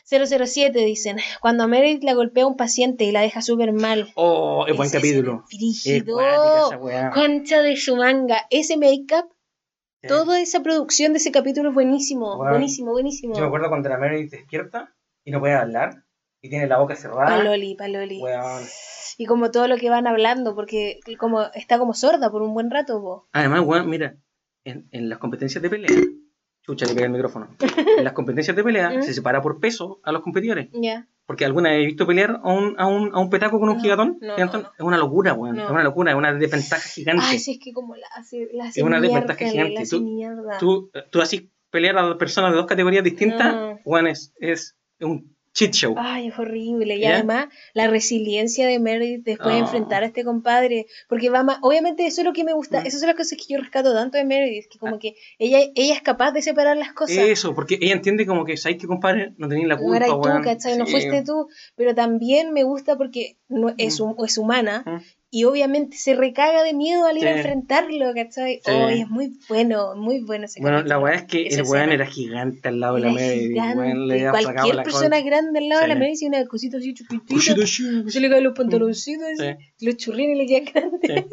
007 dicen, cuando a Meredith la golpea un paciente y la deja súper mal. Oh, es buen capítulo. Frígido. Concha de su manga. Ese make-up, Sí. toda esa producción de ese capítulo es buenísimo. Bueno, buenísimo, buenísimo. Yo me acuerdo cuando la Meredith despierta y no puede hablar y tiene la boca cerrada. Paloli, paloli. Weón. Y como todo lo que van hablando, porque como está como sorda por un buen rato, po. Además, weón, mira, en, en las competencias de pelea, chucha, le pegué el micrófono. En las competencias de pelea ¿Mm? se separa por peso a los competidores. Ya. Porque alguna vez he visto pelear a un, a un, a un petaco con un No, gigatón. no, no, no. Es una locura, weón. No. Es una locura, es una desventaja gigante. Ay, sí, es que como la hace, la hace Es una mierda, desventaja gigante. la hace Tú- mierda. Tú, tú así pelear a dos personas de dos categorías distintas, No. weón, es, es un shit show. Ay, es horrible. Y ¿Ya? además, la resiliencia de Meredith después de Oh. enfrentar a este compadre. Porque va más. Obviamente, eso es lo que me gusta. Mm. Esas son las cosas que yo rescato tanto de Meredith. Que como que ella, ella es capaz de separar las cosas. Eso, porque ella entiende como que, ¿sabes qué, compadre? No tenéis la No culpa, eras tú, weón. ¿cachai? No Sí. fuiste tú. Pero también me gusta porque no, es, Mm. es humana. Mm. Y obviamente se recaga de miedo al ir Sí. a enfrentarlo, ¿cachai? Sí. Oh, es muy bueno, muy bueno ese Bueno, capítulo. la weá es que el weón era gigante al lado de la sacado Cualquier la persona grande al lado de la y una cosita así sí. Se le caen los pantaloncitos, Sí. los churrines le quedan grandes.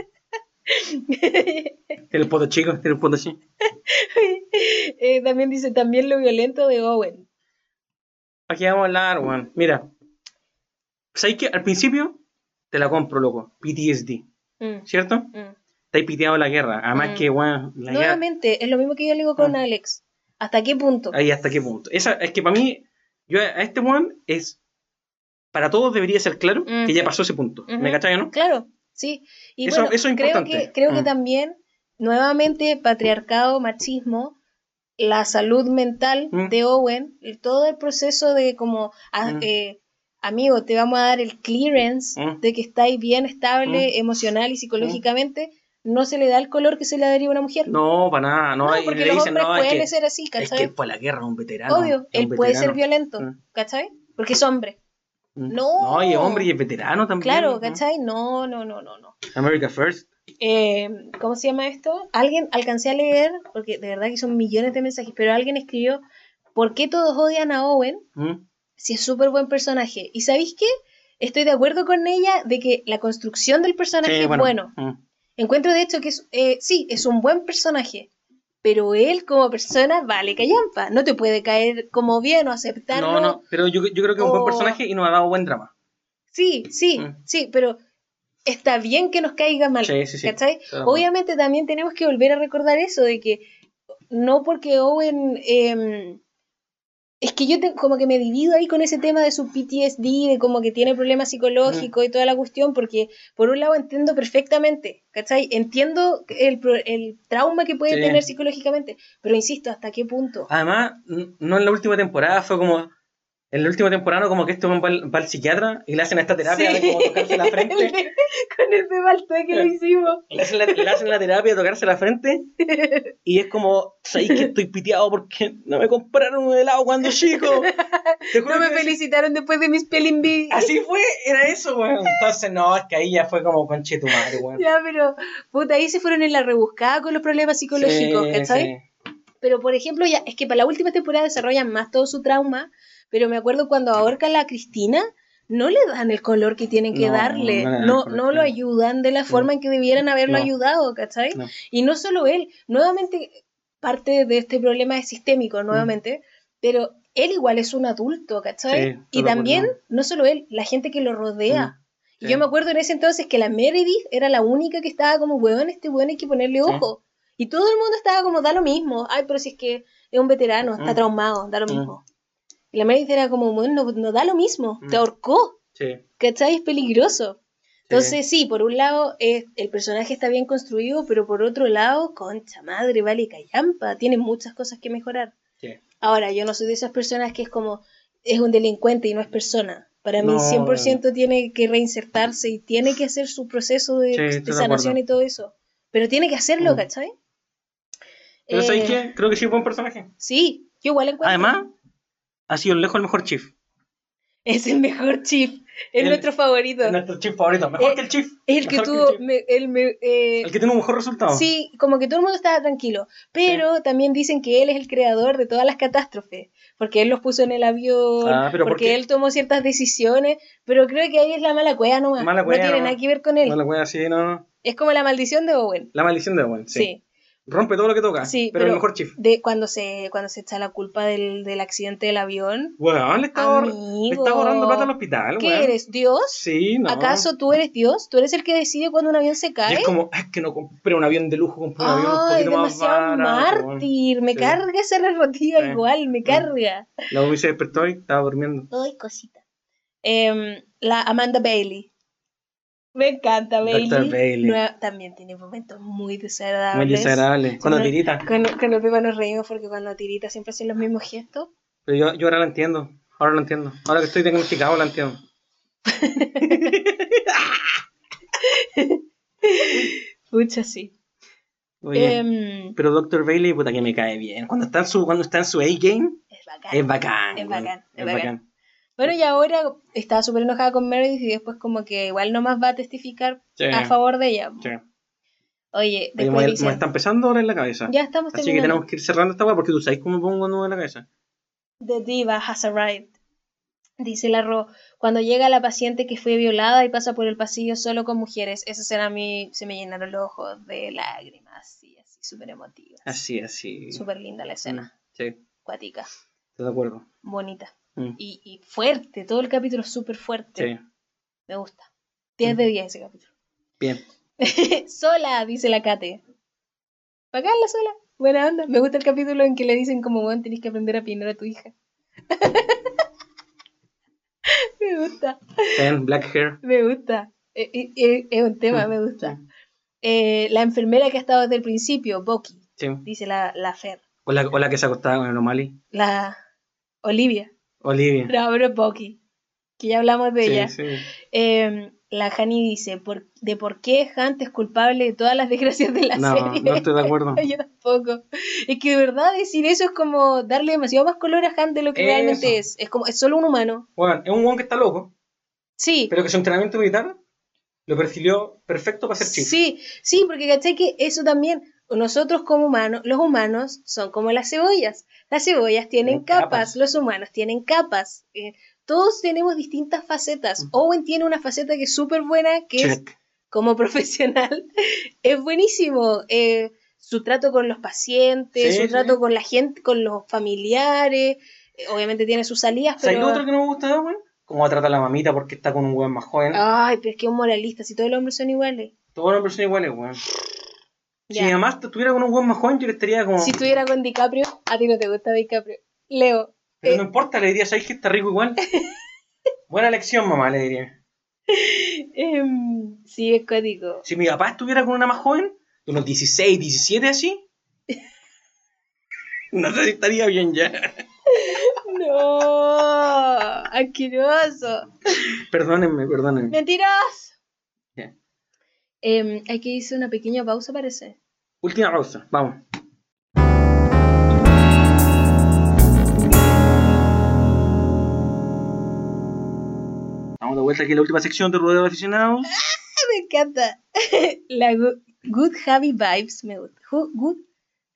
El poto chico, el poto chico. Eh, también dice también lo violento de Owen. Aquí vamos a hablar, weón. Mira. ¿Sabes qué? Al principio te la compro, loco. PTSD, Mm, ¿cierto? mm. Estáis piteado la guerra. Además Mm. que, la guerra... Nuevamente, es lo mismo que yo le digo con Mm. Alex. ¿Hasta qué punto? Ahí hasta qué punto. Esa, es que para mí, yo a este weón es... Para todos debería ser claro que ya pasó ese punto. Ujú. ¿Me cachai, no? Claro, sí. Y Eso- bueno, eso es creo importante. que, creo que también, nuevamente, patriarcado, machismo, la salud mental Mm. de Owen, todo el proceso de como, a- Mm. eh, amigo, te vamos a dar el clearance Mm. de que estáis bien estable emocional y psicológicamente, no se le da el color que se le daría a una mujer. No, para nada. No, No, porque le los dicen, hombres no, es pueden que, ser así, es ¿cachai? que él fue a la guerra, un veterano. Obvio, es él puede ser violento, Mm. ¿cachai? Porque es hombre. Mm. No. No, y es hombre y es veterano también. Claro. ¿cachai? No, no, no, no, no. America First. Eh, ¿Cómo se llama esto? Alguien alcancé a leer, porque de verdad que son millones de mensajes, pero alguien escribió, ¿por qué todos odian a Owen Si es súper buen personaje? ¿Y sabéis qué? Estoy de acuerdo con ella de que la construcción del personaje Sí, es bueno. Mm. Encuentro de hecho que es, eh, sí, es un buen personaje, pero él como persona vale callampa. No te puede caer como bien o aceptarlo. No, no, pero yo, yo creo que es un buen personaje y nos ha dado buen drama. Sí, sí, Mm. sí, pero está bien que nos caiga mal. Sí, sí, sí. ¿cachai? Obviamente también tenemos que volver a recordar eso, de que no porque Owen... em, es que yo te- como que me divido ahí con ese tema de su PTSD, de como que tiene problemas psicológicos y toda la cuestión, porque por un lado entiendo perfectamente, ¿cachai? Entiendo el, el trauma que puede Sí. tener psicológicamente, pero insisto, ¿hasta qué punto? Además, no en la última temporada, fue como. En la última temporada, como que este va, va al psiquiatra y le hacen esta terapia Sí. de como tocarse la frente. con el pebalto que lo hicimos. Le hacen la, le hacen la terapia de tocarse la frente y es como, ¿sabéis que estoy piteado porque no me compraron un helado cuando chico? Te No me felicitaron después de mis bee. Así fue, era eso, weón. Entonces, no, es que ahí ya fue como conche tu madre, weón. Ya, pero puta, ahí se fueron en la rebuscada con los problemas psicológicos, Sí, ¿cachai? sí. Pero por ejemplo, ya, es que para la última temporada desarrollan más todo su trauma, pero me acuerdo cuando ahorcan a la Cristina, no le dan el color que tienen que No, darle, no no, lo ayudan de la forma en que debieran haberlo ayudado, ¿cachai? Y no solo él, nuevamente parte de este problema es sistémico, nuevamente, pero él igual es un adulto, ¿cachai? Sí, y también, acuerdo. no solo él, la gente que lo rodea. Y Sí. yo me acuerdo en ese entonces que la Meredith era la única que estaba como, weón, este weón hay que ponerle Sí. ojo. Y todo el mundo estaba como, da lo mismo. Ay, pero si es que es un veterano, está Mm. traumado, da lo Mm. mismo. Y la Meredith era como, bueno, no, no da lo mismo, te Mm. ahorcó, Sí. ¿cachai? Es peligroso. Entonces, sí, por un lado es, el personaje está bien construido, pero por otro lado, concha madre, vale callampa, tiene muchas cosas que mejorar. Sí. Ahora, yo no soy de esas personas que es como, es un delincuente y no es persona. Para mí, No. 100% tiene que reinsertarse y tiene que hacer su proceso de, Sí, de estoy de sanación y todo eso. Pero tiene que hacerlo, Mm. ¿cachai? Pero ¿sabes Eh, qué? Creo que sí es buen personaje. Sí, yo igual encuentro. Además, ha sido lejos el mejor Chief. Es el mejor Chief, es El- nuestro favorito. Es nuestro Chief favorito. Mejor Eh, que el Chief. Es el que tuvo, el Chief. me- el, me- eh, El que tiene un mejor resultado. Sí, como que todo el mundo estaba tranquilo. Pero también dicen que él es el creador de todas las catástrofes. Porque él los puso en el avión, Ah, pero ¿por porque él tomó ciertas decisiones. Pero creo que ahí es la mala cueva nomás. Mala cueva no tiene nada que ver con él. No la wea así, no, no. Es como la maldición de Owen. La maldición de Owen, sí. Sí. Rompe todo lo que toca. Sí, pero, el mejor Chief. De cuando se, cuando se echa la culpa del, del accidente del avión. Weón, le está, le está ahorrando plata al hospital, ¿Qué weón. eres? ¿Dios? Sí, no. ¿Acaso tú eres Dios? ¿Tú eres el que decide cuando un avión se Y cae? es como, es que no compré un avión de lujo, compré un avión un poquito más barato. mártir. Me Sí. carga esa narrativa Sí. igual, me Sí. carga. La se despertó y estaba durmiendo. Ay, cosita. Em, la Amanda Bailey. Me encanta Bailey. Dr. Bailey. Nueva- también tiene momentos muy desagradables. Muy desagradable. Cuando no- tirita. Con, con el Pepa nos reímos porque cuando tirita siempre hacen los mismos gestos. Pero yo, yo ahora la entiendo. Ahora la entiendo. Ahora que estoy diagnosticado la entiendo. Pucha, sí. Oye, Em, pero Dr. Bailey, puta que me cae bien. Cuando está en su, cuando está en su A-game, es bacán. es bacán. Es bacán, es Es bacán. Bueno, y ahora estaba súper enojada con Meredith y después como que igual nomás va a testificar Sí. a favor de ella. Sí. Oye, Oye, después me, dice, me está empezando a doler la cabeza. ya estamos Así que tenemos que ir cerrando esta weá porque tú sabes cómo me pongo nudo en la cabeza. The diva has arrived. Dice la Ro, cuando llega la paciente que fue violada y pasa por el pasillo solo con mujeres, esa escena a mí se me llenaron los ojos de lágrimas, así, así, súper emotiva. Así, así. Súper linda la escena, Sí, cuática, estoy de acuerdo. bonita. Mm, Y, y fuerte, todo el capítulo es súper fuerte. Sí, Me gusta. 10 de 10 ese capítulo. bien. sola, dice la Kate. Bacán la sola. Buena onda. Me gusta el capítulo en que le dicen como, bueno, tenés que aprender a peinar a tu hija. me gusta, Ten, black hair. me gusta. Eh, eh, eh, Es un tema, me gusta. Eh, la enfermera que ha estado desde el principio, Boki, Sí. dice la, la Fer. O la, o la que se acostaba con el O'Malley. La Olivia. Olivia. Es Boki. Que ya hablamos de Sí, ella. sí. Eh, la Hani dice, por, de por qué Hunt es culpable de todas las desgracias de la No, serie. no estoy de acuerdo. Yo tampoco. Es que de verdad decir eso es como darle demasiado más color a Hunt de lo que Eso. realmente es. Es como, es solo un humano. Bueno, es un weón que está loco, Sí. pero que su entrenamiento militar lo perfilió perfecto para ser chief. Sí, sí, porque caché que eso también, nosotros como humanos, los humanos son como las cebollas. Las cebollas tienen capas, capas. los humanos tienen capas. Eh, todos tenemos distintas facetas. Owen tiene una faceta que es súper buena, que es como profesional, es buenísimo. Eh, su trato con los pacientes, Sí, su sí. trato con la gente, con los familiares. eh, obviamente tiene sus salidas, ¿Sabes pero. otro que no me gusta Owen? Cómo trata a la mamita porque está con un weón más joven. Ay, pero es que es un moralista, si todos los hombres son iguales. Todos los hombres son iguales, weón. Si mi mamá estuviera con un weón más joven, yo le estaría como. Si estuviera con DiCaprio, a ti no te gusta DiCaprio. Leo. Pero eh, no importa, le diría, ¿sabes que está rico igual? Buena elección, mamá, le diría. em, sí, es código. Si mi papá estuviera con una más joven, de unos 16, 17 así, no sé si estaría bien ya. No, asqueroso. Perdónenme, perdónenme. Mentiras. Ya. Em, que irse una pequeña pausa, parece. Última pausa, vamos. Estamos de vuelta aquí en la última sección de Rodeo de Aficionados. Me encanta. La good, good Javi Vibes me gusta. Good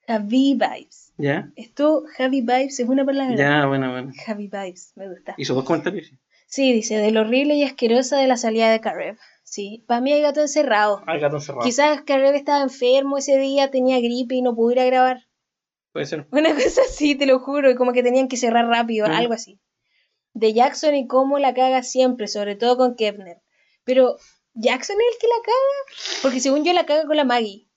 Javi Vibes. ¿Ya? Esto, Javi Vibes, es una palabra. Ya, bueno, bueno. Javi Vibes, me gusta. Hizo dos comentarios. Sí, dice, de lo horrible y asquerosa de la salida de Karev. Sí, para mí hay gato encerrado. El gato encerrado. Quizás Karev estaba enfermo ese día, tenía gripe y no pudo ir a grabar. Puede ser. Una cosa así, te lo juro, y como que tenían que cerrar rápido, Mm. algo así. De Jackson y cómo la caga siempre, sobre todo con Kepner. Pero, ¿Jackson es el que la caga? Porque según yo la caga con la Maggie.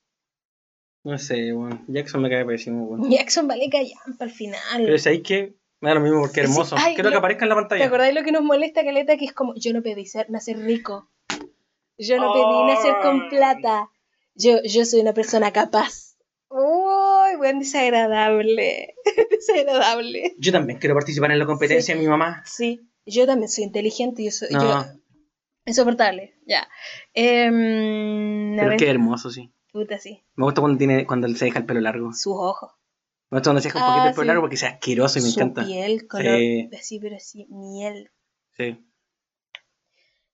No sé, bueno. Jackson me cae pésimo, bueno. Jackson vale callampa al final. Pero ¿sabéis que Me da lo mismo porque es hermoso. Quiero que aparezca en la ¿Te pantalla. acordáis lo que nos molesta, Caleta? Que es como, yo no pedí ser, nacer rico. Yo no pedí nacer con plata. Yo, yo soy una persona capaz. Uy, buen desagradable. desagradable. Yo también quiero participar en la competencia de mi mamá. Sí, yo también soy inteligente. Yo soy. No. Yo, insoportable, ya. Em, Pero ver, qué hermoso, sí. puta, sí. Me gusta cuando tiene cuando se deja el pelo largo. Sus ojos. Me gusta cuando se deja un Ah, poquito el pelo sí. largo porque sea asqueroso y me su encanta. piel, color. Sí. Así, pero así, miel. Sí.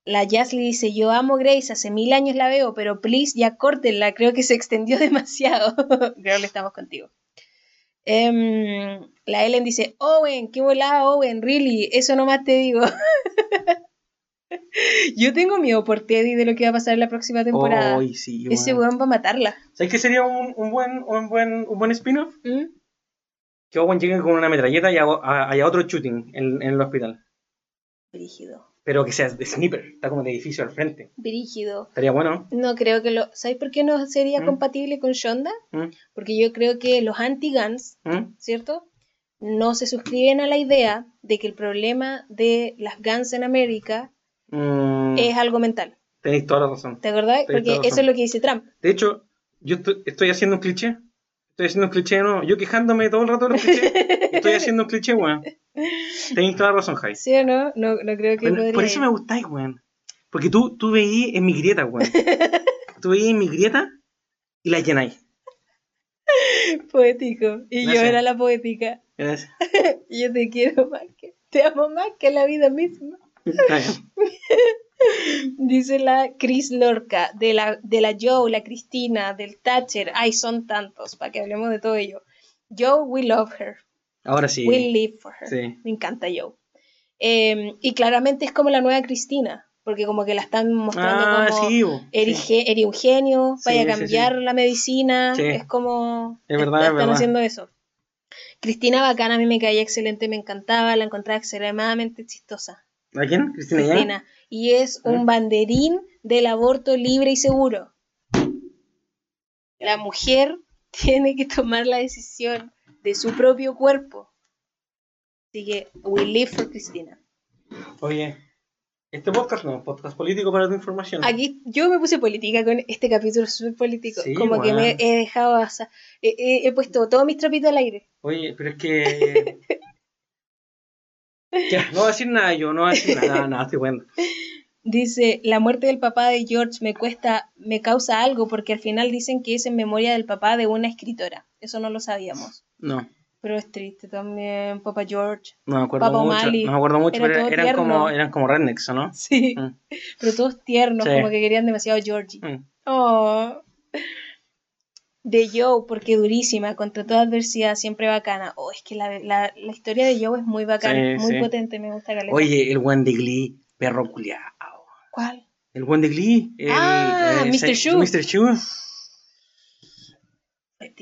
La Jasly dice, yo amo Grace, hace mil años la veo, pero please ya córtenla, creo que se extendió demasiado. creo que estamos contigo. Em, la Ellen dice, Owen, qué volada Owen, really, eso nomás te digo. yo tengo miedo por Teddy de lo que va a pasar en la próxima temporada. Ay, sí, Ese weón. va a matarla. ¿Sabes qué sería un, un buen, un buen, un buen spin-off? ¿Mm? Que Owen llegue con una metralleta y haya otro shooting en, en el hospital. Brígido. Pero que sea de sniper, está como de edificio al frente. Brígido. Estaría bueno. No creo que lo... ¿Sabes por qué no sería ¿Mm? compatible con Shonda? ¿Mm? Porque yo creo que los anti-guns ¿Mm? ¿cierto? No se suscriben a la idea de que el problema de las guns en América es algo mental. Tenéis toda la razón. ¿Te acordás? Porque eso es lo que dice Trump. De hecho, yo estoy, estoy haciendo un cliché. Estoy haciendo un cliché, ¿no? Yo quejándome todo el rato de los clichés. estoy haciendo un cliché, weón. Tenéis toda la razón, Jai. ¿Sí o no? No, no creo que podría por eso me gustáis, weón. Porque tú, tú veís en mi grieta, weón. tú veís en mi grieta y la llenáis. Poético. Y yo era la poética. Gracias. Y yo te quiero más que... Te amo más que la vida misma. Está bien. Dice la Chris Lorca, de la, de la Joe, la Cristina, del Thatcher. Ay, son tantos, para que hablemos de todo ello. Joe, we love her. Ahora sí. We live for her. Sí. Me encanta Joe. Eh, y claramente es como la nueva Cristina, porque como que la están mostrando Ah, como sí, eres, Sí. un genio, Sí, vaya a cambiar la medicina, es como Es verdad, est- es están verdad. haciendo eso. Cristina Bacana a mí me caía excelente, me encantaba, la encontraba extremadamente chistosa. ¿A quién? Cristina. Cristina. Y es un banderín del aborto libre y seguro. La mujer tiene que tomar la decisión de su propio cuerpo. Así que, we live for Cristina. Oye, este podcast no es un podcast político para tu información. Aquí yo me puse política con este capítulo súper político. Sí, como que me he dejado, o sea, he, he- he puesto todos mis trapitos al aire. Oye, pero es que. ya, no voy a decir nada yo, no voy a decir nada, nada, nada, estoy bueno. Dice, la muerte del papá de George me cuesta, me causa algo porque al final dicen que es en memoria del papá de una escritora. Eso no lo sabíamos. No, Pero es triste también, papá George. no me acuerdo Papá mucho. O'Malley. No me acuerdo mucho, Era pero eran como, eran como rednecks, ¿o no? Sí, Mm. pero todos tiernos, Sí. como que querían demasiado Georgie. Mm. Oh. De Joe, porque durísima, contra toda adversidad, siempre bacana. Oh, es que la, la, la historia de Joe es muy bacana, Sí, muy sí. potente, me gusta caleta. Oye, el buen de Glee, perro culiao. ¿Cuál? El buen de Glee. El, Ah, Mr. Shoe. Mr. Shoe.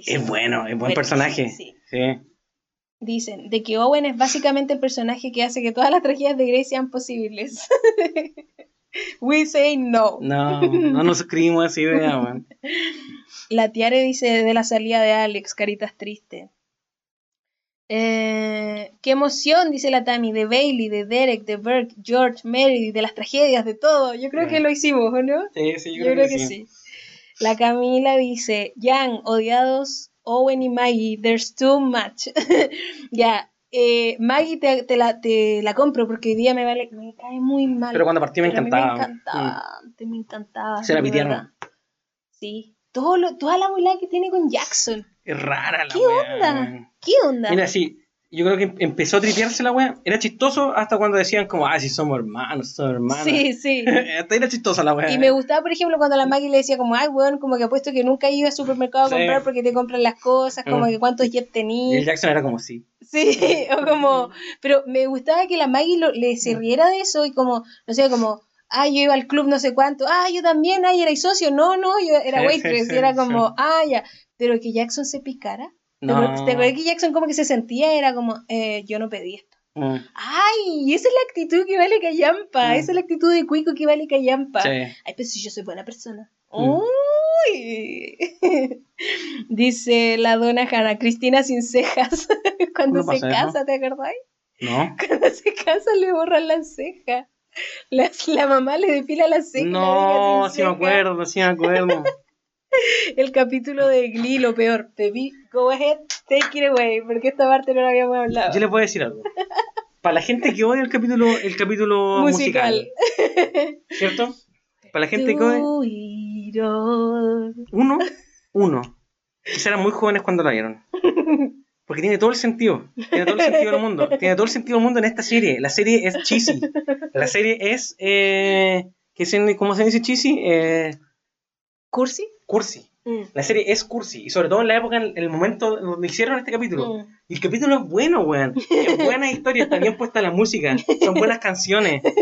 Es bueno, es buen personaje. sí. Sí. Dicen, de que Owen es básicamente el personaje que hace que todas las tragedias de Grace sean posibles. We say no. No, no nos suscribimos a esa idea, man. La Tiare dice de la salida de Alex, caritas tristes. Eh, qué emoción, dice la Tami, de Bailey, de Derek, de Burke, George, Mary, de las tragedias, de todo. Yo creo Sí. que lo hicimos, ¿o no? Sí, sí, Yo, creo, que, sí. La Camila dice, Jan, odiados Owen y Maggie, there's too much. ya, eh, Maggie te, te la, te la compro porque hoy día me vale, me cae muy mal. Pero cuando partí me Pero encantaba. Me encantaba, antes me encantaba. Se la verdad. Sí. Todo lo, toda la bola que tiene con Jackson. Es rara la ¿Qué wea, onda? ¿Qué onda? Mira, sí, yo creo que em- empezó a tripearse la wea. Era chistoso hasta cuando decían como, ah, si somos hermanos, somos hermanos. sí, sí. hasta era chistosa la wea. Y me gustaba, por ejemplo, cuando la Maggie le decía como, ay, weón, como que apuesto que nunca iba al supermercado a Sí. comprar porque te compran las cosas, como Mm. que cuántos jets Y tenías. el Jackson era como, sí. Sí, o como, pero me gustaba que la Maggie lo- le se riera de eso y como, no sé, como, ah, yo iba al club no sé cuánto, ah, yo también, ah, y era socio, no, no, yo era waitress, y era como, ah, ya, pero que Jackson se picara. ¿Te No. ¿Te acuerdas que Jackson como que se sentía? Era como, eh, yo no pedí esto. Mm, Ay, esa es la actitud que vale callampa, Mm. esa es la actitud de cuico que vale callampa. sí. Ay, pero si yo soy buena persona. Mm. Uy. Dice la dona Hanna, Cristina sin cejas, cuando ¿Cuándo se casa, ¿te acordáis? No. Cuando se casa le borran las cejas. La, la mamá le depila las cejas. No, sí me acuerdo, sí me acuerdo. El capítulo de Glee, lo peor. Baby, go ahead, take it away, porque esta parte no la habíamos hablado. Yo les voy a decir algo. Para la gente que odia el capítulo, el capítulo musical, Musical. ¿cierto? Para la gente que odia, uno, uno. Quizá eran muy jóvenes cuando la vieron. Porque tiene todo el sentido. Tiene todo el sentido del mundo. Tiene todo el sentido del mundo en esta serie. La serie es cheesy. La serie es. Eh, ¿qué se- ¿Cómo se dice cheesy? Eh, ¿Cursi? Cursi. Mm. La serie es cursi. Y sobre todo en la época, en el momento donde hicieron este capítulo. Mm. Y el capítulo es bueno, weón. Es buena historia, está bien puesta la música. Son buenas canciones.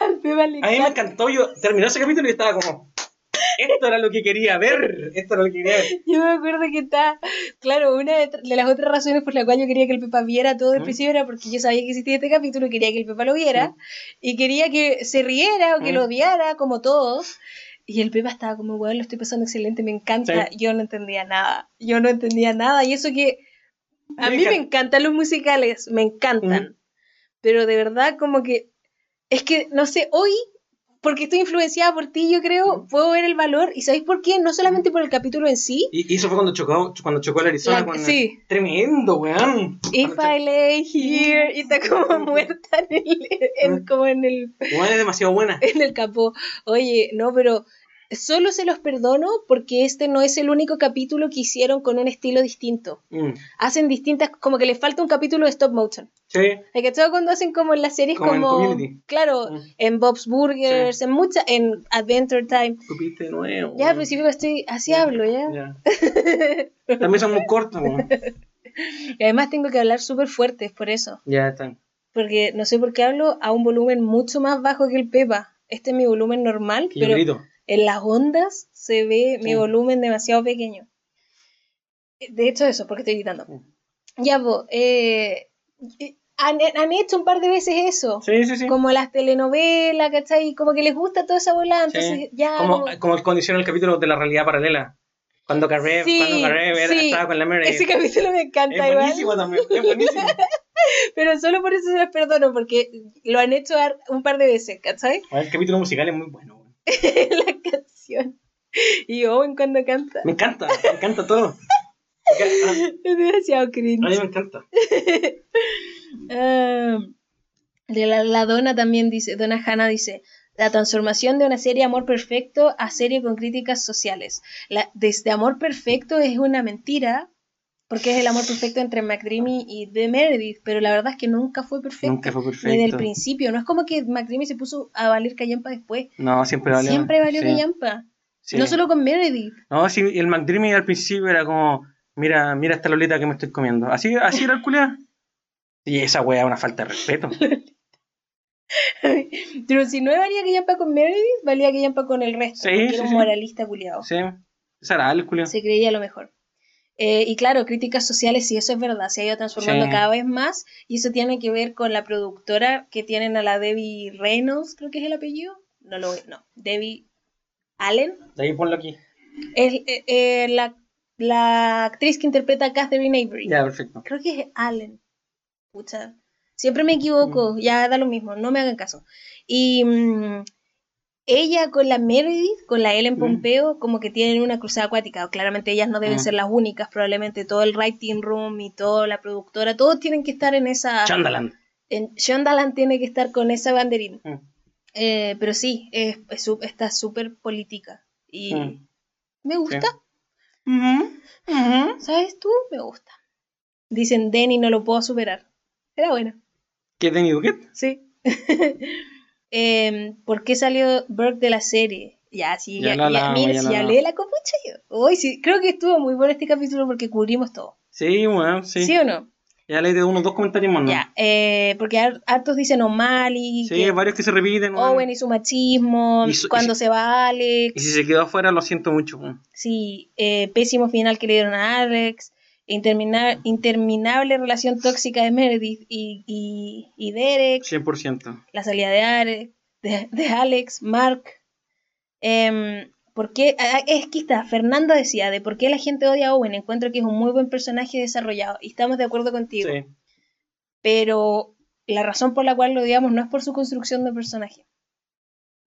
Al A mí me encantó. Yo terminó ese capítulo y estaba como. Esto era lo que quería ver. Esto era lo que quería ver. Yo me acuerdo que está, claro, una de, de las otras razones por la cual yo quería que el Pepa viera todo el ¿Mm? principio era porque yo sabía que existía este capítulo y quería que el Pepa lo viera ¿Mm? y quería que se riera o que lo odiara como todos. Y el Pepa estaba como, bueno, lo estoy pasando excelente, me encanta. Sí. Yo no entendía nada, yo no entendía nada. Y eso que a Me mí me encanta. encantan los musicales, me encantan. ¿Mm? Pero de verdad como que, es que, no sé, hoy porque estoy influenciada por ti, yo creo, puedo ver el valor. ¿Y sabéis por qué? No solamente por el capítulo en sí. Y, y eso fue cuando chocó, cuando chocó el Arizona. La- con- sí. Tremendo, weón. If Cuando I lay here, y está como muerta en el, en- como en el, Weón, es demasiado buena. en el capó. Oye, no, pero solo se los perdono porque este no es el único capítulo que hicieron con un estilo distinto. Mm, Hacen distintas, como que les falta un capítulo de stop motion. Sí. ¿Hay cachado cuando hacen como en las series Como en como, claro, Mm. en Bob's Burgers, en muchas, en Adventure Time. Supiste de nuevo. Ya, sí, pero estoy, así hablo, ¿ya? Ya. También son muy cortos. Y además tengo que hablar súper fuerte, es por eso. Ya están. Porque no sé por qué hablo a un volumen mucho más bajo que el Pepa. Este es mi volumen normal, Que yo pero grito. En las ondas se ve mi Sí. volumen demasiado pequeño. De hecho, eso, porque estoy gritando. Sí. Ya, pues, eh, han, han hecho un par de veces eso. Sí, sí, sí. Como las telenovelas, ¿cachai? Como que les gusta toda esa Sí. entonces ya... Como, como- como el condición el capítulo de la realidad paralela. Cuando Carré, Sí, cuando Carré era- estaba con la Mary. Ese capítulo me Es encanta igual. buenísimo también. Es buenísimo. Pero solo por eso se los perdono, porque lo han hecho un par de veces, ¿cachai? El capítulo musical es muy bueno. la canción. Y Owen cuando canta. Me encanta, me encanta todo. Porque Es demasiado A, a mí cringe. me encanta. Ah, de la, la Donna también dice, Donna Hanna dice, la transformación de una serie Amor Perfecto a serie con críticas sociales. La, desde Amor Perfecto es una mentira, porque es el amor perfecto entre McDreamy y The Meredith, pero la verdad es que nunca fue perfecto. Nunca fue perfecto. Ni del principio. No es como que McDreamy se puso a valer callampa después. No, siempre valió. Siempre valió sí, callampa. sí. No solo con Meredith. No, sí, el McDreamy al principio era como, mira, mira esta lolita que me estoy comiendo. Así, así era el culiao. Y esa wea es una falta de respeto. Pero si no valía callampa con Meredith, valía callampa con el resto. Sí, porque era un moralista culiado. Sí, esa era el culiao. Se creía lo mejor. Eh, y claro, críticas sociales, sí, eso es verdad, se ha ido transformando Sí. cada vez más. Y eso tiene que ver con la productora que tienen a la Debbie Reynolds, creo que es el apellido. No lo no. Debbie Allen. De ahí ponlo aquí. Es eh, eh, la, la actriz que interpreta a Catherine Avery. Ya, perfecto. Creo que es Allen. Pucha. Siempre me equivoco, ya da lo mismo, no me hagan caso. Y mm, ella con la Meredith, con la Ellen Mm. Pompeo, como que tienen una cruzada acuática. Claramente ellas no deben Mm. ser las únicas, probablemente todo el writing room y toda la productora, todos tienen que estar en esa... Chandaland. En, Shondaland tiene que estar con esa banderín. Mm. Eh, pero sí, es, es está súper política. Y Mm. me gusta. Ujú, ujú. ¿Sabes tú? Me gusta. Dicen Denny no lo puedo superar. Era bueno. ¿Qué es Danny Duquette? Sí. Em, ¿Por qué salió Burke de la serie? Ya, sí, Ya ya, lo ya, hablamos, mira, ya si lo hablé de la copucha yo. Hoy sí, creo que estuvo muy bueno este capítulo porque cubrimos todo. Sí, bueno, sí. ¿Sí, o no? Ya leí de unos dos comentarios más, ¿no? Ya, eh, porque har- hartos dicen O'Malley, Sí, que varios que se repiten. Owen y su machismo, Y su- cuando si- se va Alex, Y si se quedó afuera, lo siento mucho. sí, eh, pésimo final que le dieron a Alex, intermina- interminable relación tóxica de Meredith y, y, y Derek, 100%. la salida de, Are- de, de Alex, Mark. Em, ¿por qué? Ah, Es que está, Fernanda decía de por qué la gente odia a Owen. Encuentro que es un muy buen personaje desarrollado y estamos de acuerdo contigo. Sí. pero la razón por la cual lo odiamos no es por su construcción de personaje,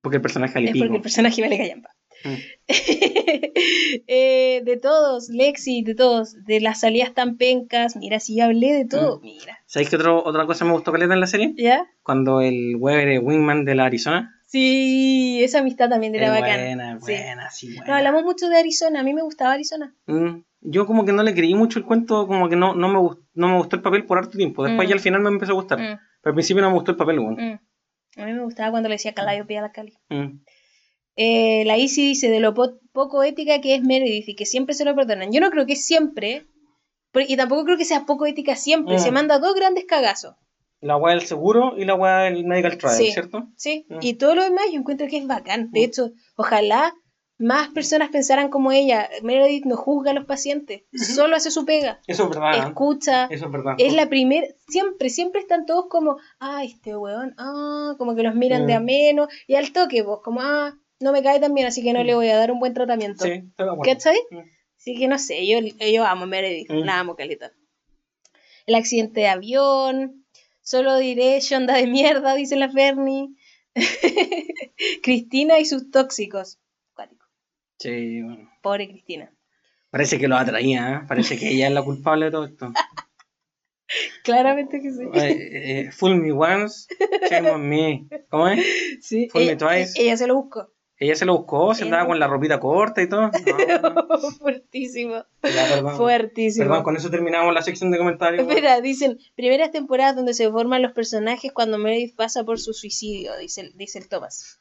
Porque el personaje es vale porque pico. el personaje vale callampa. Mm. Eh, de todos, Lexi, de todos, de las salidas tan pencas, mira, si ya hablé de todo, mira, ¿Sabéis qué otro- otra cosa me gustó caleta en la serie? ¿ya? Cuando el Weber Wingman de la Arizona. Sí, esa amistad también era bacán. buena, Sí. buena, sí, buena. No, hablamos mucho de Arizona, a mí me gustaba Arizona. Mm, Yo como que no le creí mucho el cuento, como que no, no, me, gust- no me gustó el papel por harto tiempo. Después Mm. ya al final me empezó a gustar. Mm, Pero al principio no me gustó el papel, mm. A mí me gustaba cuando le decía Calliope a la Cali. Eh, la Isi dice de lo po- poco ética que es Meredith y que siempre se lo perdonan. Yo no creo que siempre, y tampoco creo que sea poco ética siempre. Mm. Se manda dos grandes cagazos. La weá del seguro y la weá del medical trial, Sí. ¿cierto? ¿sí? Mm. Y todo lo demás yo encuentro que es bacán. De Mm. hecho, ojalá más personas pensaran como ella. Meredith no juzga a los pacientes, solo hace su pega. Eso es verdad. Escucha. Eso es verdad. Es la primera, siempre, siempre están todos como, ah, este weón, ah, como que los miran de ameno, y al toque vos, como, ah, no me cae tan bien, así que no Mm. le voy a dar un buen tratamiento. Sí, acuerdo. ¿Cachai? Mm. Así que no sé, yo, yo amo Meredith, Mm. la amo caleta. El accidente de avión, solo diré Shonda de mierda, dice la Fernie. Cristina y sus tóxicos. Cuático. Sí, bueno. Pobre Cristina. Parece que lo atraía, ¿eh? Parece que ella es la culpable de todo esto. Claramente que sí. Eh, eh, fool me once, shame on me. ¿Cómo es? sí. Fool me ella, twice. ella se lo buscó. Ella se lo buscó, se andaba con la ropita corta y todo. No, no. Fuertísimo. Ya, perdón. Fuertísimo. Perdón, con eso terminamos la sección de comentarios. Espera, dicen, primeras temporadas donde se forman los personajes cuando Meredith pasa por su suicidio, dice, el- dice el Thomas.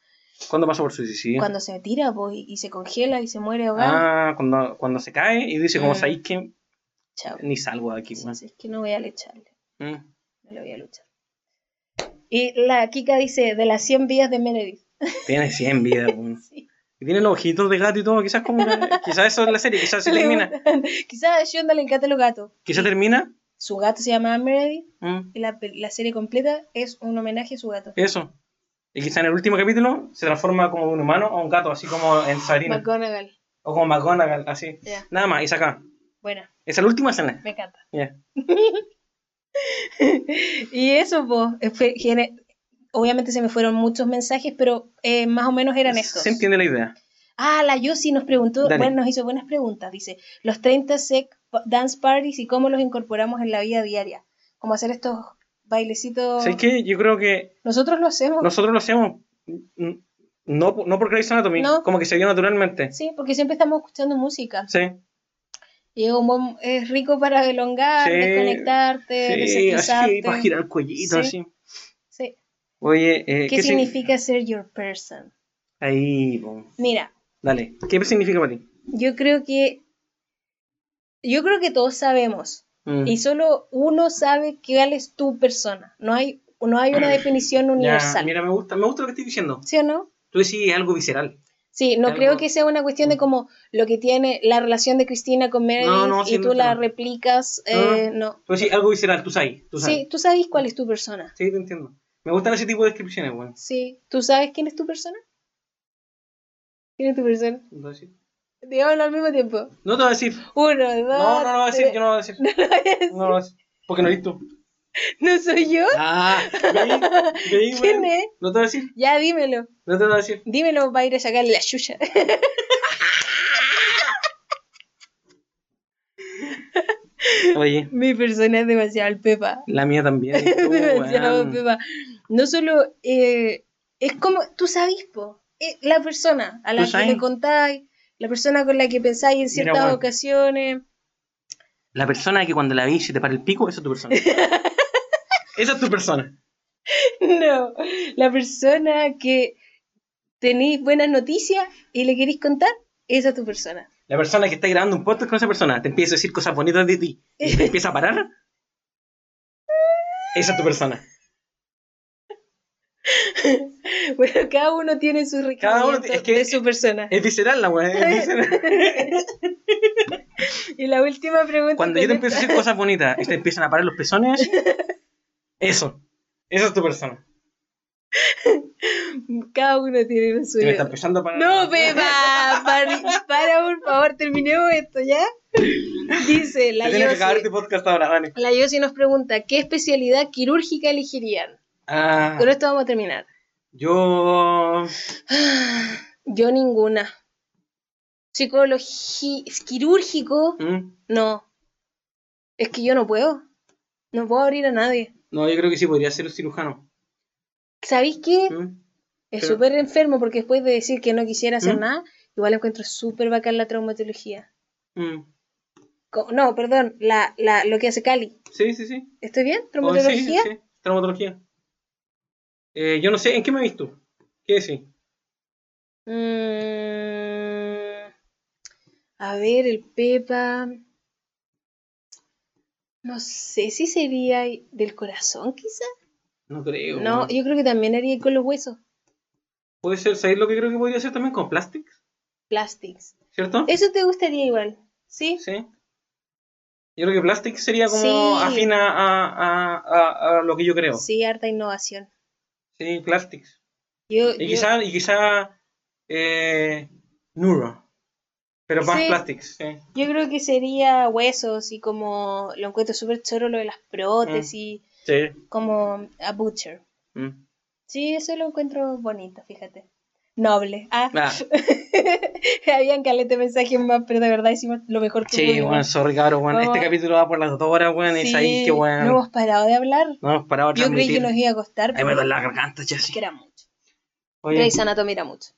¿Cuándo pasó por su suicidio? Cuando se tira po, y, se congela y se muere ahogado. Ah, cuando, cuando se cae y dice, como Mm. sabéis que Chao. ni salgo de aquí. Sí, sí, es que no voy a lucharle. Mm. No le voy a luchar. Y la Kika dice, de las 100 vidas de Meredith. Tiene 100 vidas. weón. Sí. Y tiene los ojitos de gato y todo. Quizás como que- quizás eso es la serie. Quizás se termina. Quizás a Shonda le encantan los gatos. Quizás termina. Su gato se llama Meredith mm, y la, la serie completa es un homenaje a su gato. Eso. Y quizás en el último capítulo se transforma como de un humano a un gato, así como en Sabrina. McGonagall. o como McGonagall, así. Ya, Nada más, y saca. buena. Esa es la última escena. Me encanta. Ya. y eso, pues, obviamente se me fueron muchos mensajes, pero eh, más o menos eran estos. Se entiende la idea. Ah, la Yossi nos preguntó, Dale. bueno, nos hizo buenas preguntas. Dice, los 30 sec dance parties y cómo los incorporamos en la vida diaria. Cómo hacer estos bailecitos. ¿Sabes qué? Yo creo que Nosotros lo hacemos. nosotros lo hacemos. mm, No, no por Grey's Anatomy, No. como que se dio naturalmente. Sí, porque siempre estamos escuchando música. Sí. Y es, un buen- es rico para elongar, Sí, desconectarte, Sí, así, para girar el cuellito, Sí. así. Oye, eh, ¿Qué, si- significa ser your person? Ahí, po. Mira, dale. ¿Qué significa para ti? yo creo que yo creo que todos sabemos Mm. y solo uno sabe cuál es tu persona. No hay no hay una definición Ya, universal. mira, me gusta, me gusta lo que estoy diciendo. ¿Sí o no? Tú decís algo visceral. Sí, no Algo- creo que sea una cuestión de como lo que tiene la relación de Cristina con Meredith No, no, sí, y tú no, la replicas. eh, no. Tú decís algo visceral, tú sabes. Tú sabes. Sí, tú sabes cuál es tu persona. Sí, te entiendo. Me gustan ese tipo de descripciones, weón. Sí, ¿tú sabes quién es tu persona? ¿Quién es tu persona? ¿No te voy a decir? Digámoslo al mismo tiempo. No te voy a decir. Uno, dos. No, no lo voy a decir, yo no lo voy a decir. No lo voy a decir. No lo voy a decir. Porque no eres tú. ¿No soy yo? Ah, veí, veí, ¿Quién es? No te voy a decir. Ya, dímelo. No te voy a decir. Dímelo para ir a sacarle la chucha. Oye, Mi persona es demasiado pepa. la mía también. Demasiado pepa. No solo. eh, es como. Tú sabes, po. eh, la persona a la que le contáis, la persona con la que pensáis en ciertas ocasiones. La persona que cuando la vi se te para el pico, esa es tu persona. esa es tu persona. No, la persona que tenéis buenas noticias y le queréis contar, esa es tu persona. La persona que está grabando un podcast con esa persona te empieza a decir cosas bonitas de ti y te empieza a parar. Esa es tu persona. Bueno, cada uno tiene su ti- es que- de su persona. Es visceral la weá. Y la última pregunta. Cuando yo te empiezo a decir cosas bonitas y te empiezan a parar los pezones, eso. Esa es tu persona. Cada uno tiene lo suyo. me está empezando para. No, Pepa, para, para, por favor, terminemos esto, ¿ya? Dice la Yossi. este. La Yossi nos pregunta, ¿qué especialidad quirúrgica elegirían? Ah, Con esto vamos a terminar. yo. Yo ninguna. Psicología, quirúrgico, ¿Mm? no. Es que yo no puedo. No puedo abrir a nadie. No, yo creo que sí podría ser cirujano. ¿Sabéis qué? ¿Mm? Es Pero- súper enfermo porque después de decir que no quisiera hacer ¿Mm? nada, igual encuentro súper bacán la traumatología. No, perdón, la, la, lo que hace Cali. Sí, sí, sí. ¿Estoy bien? Oh, ¿Traumatología? sí, sí, traumatología. Eh, yo no sé, ¿en qué me he visto? ¿Qué decís? Mm, a ver, el Pepa. No sé si sería del corazón, quizá. No creo. No, yo creo que también haría con los huesos. Puede ser, ¿sabéis lo que creo que podría ser también con plastics? Plastics. ¿Cierto? Eso te gustaría igual, ¿sí? Sí. Yo creo que plastics sería como Sí. afín a, a, a- a lo que yo creo. Sí, harta innovación. Sí, plastics. Yo, Y yo- quizá, y quizá eh, neuro. Pero más plastics, sí. yo creo que sería huesos y como lo encuentro súper choro lo de las prótesis, Sí. como a butcher. Mm. Sí, eso lo encuentro bonito, fíjate. Noble. Ah, Ah, habían calete mensajes más, pero de verdad hicimos lo mejor que sí, pudimos. weón, sorry, cabrón, weón. Vamos. Este capítulo va por las dos horas, weón, y Sí, ahí que weón. No hemos parado de hablar. No hemos parado de Yo creí que nos iba a costar, Ay, me duele la garganta, ya es sí. que era mucho. Grey's Anatomy era mucho.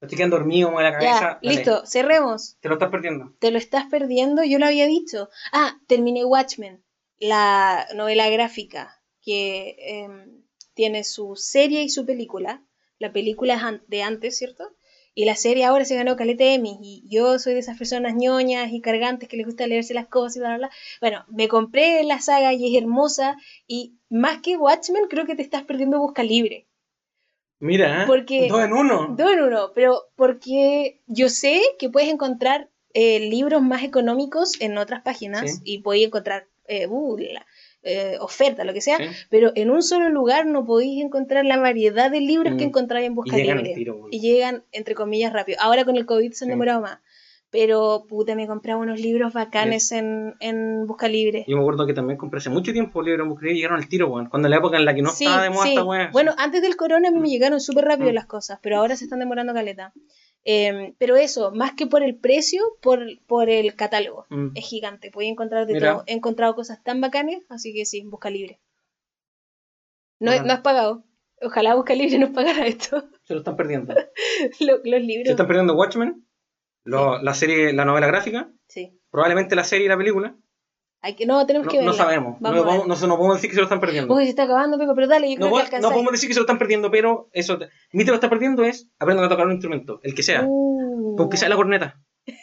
estoy quedando dormido, weón, la cabeza. Ya, listo, cerremos. Te lo estás perdiendo. Te lo estás perdiendo, yo lo había dicho. Ah, terminé Watchmen, la novela gráfica que em, tiene su serie y su película. La película es de antes, ¿cierto? Y la serie ahora se ganó Caleta Emmy. Y yo soy de esas personas ñoñas y cargantes que les gusta leerse las cosas y bla, bla, bla. Bueno, me compré la saga y es hermosa. Y más que Watchmen, creo que te estás perdiendo Busca Libre. Mira. Porque- Dos en uno. Dos en uno, pero porque yo sé que puedes encontrar eh, libros más económicos en otras páginas Sí. y podéis encontrar eh, uh, la- eh, oferta, lo que sea, Sí. pero en un solo lugar no podéis encontrar la variedad de libros que Mm. encontráis en Busca Y llegan Libre. tiro. Y llegan, entre comillas, rápido. Ahora con el COVID se han Sí. demorado más. Pero, puta, me compré unos libros bacanes en, en Busca Libre. Yo me acuerdo que también compré hace mucho tiempo libros en buscar y llegaron al tiro, weón. Cuando en la época en la que no estaba de moda esta. Bueno, antes del corona a mí me llegaron súper rápido Mm. las cosas, pero ahora se están demorando caleta. Em, pero eso, más que por el precio, por, por el catálogo. Mm. Es gigante, puedes encontrar de Mira. todo. He encontrado cosas tan bacanes, así que sí, busca libre. No, no has pagado. Ojalá busca libre nos pagara esto. Se lo están perdiendo. Lo- los Se libros. están perdiendo Watchmen, lo- la serie, la novela gráfica, Sí. probablemente la serie y la película. Hay que, no, tenemos No, que verla. no sabemos. No, Vamos vamos- no, no podemos decir que se lo están perdiendo. Uy, se está acabando, Pepe, pero dale, yo no, creo que no alcanzáis. podemos decir que se lo están perdiendo, pero eso. Mi te lo está perdiendo es aprendan a tocar un instrumento, el que sea. Uh, Aunque sea la corneta.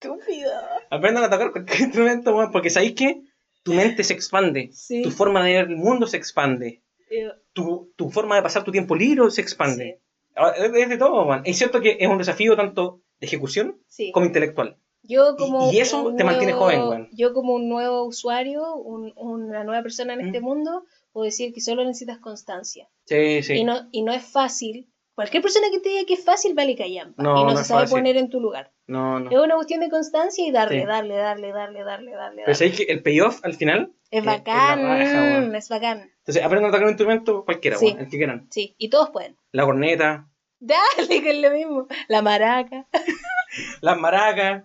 estúpido. Aprendan a tocar cualquier instrumento, weón, porque sabéis que tu mente se expande. Sí. Tu forma de ver el mundo se expande. Eh, Tu, tu forma de pasar tu tiempo libre se expande. Ah, Es es de todo, man. Es cierto que es un desafío tanto de ejecución sí. como intelectual. Yo como y eso te mantiene nuevo- joven, weón. Yo como un nuevo usuario, un- una nueva persona en este Mm. mundo, puedo decir que solo necesitas constancia. Sí, sí. Y, no, y no es fácil. Cualquier persona que te diga que es fácil, vale callampa. No, y no, no se es sabe fácil. poner en tu lugar. No, no. Es una cuestión de constancia y darle, Sí. darle, darle, darle, darle, darle. Pero sabéis que el payoff al final. Es es bacán, raja, weón. es bacán. Entonces, aprendan a tocar un instrumento cualquiera, Sí. el que quieran. Sí, y todos pueden. La corneta, Dale, que es lo mismo. La maraca. las maracas.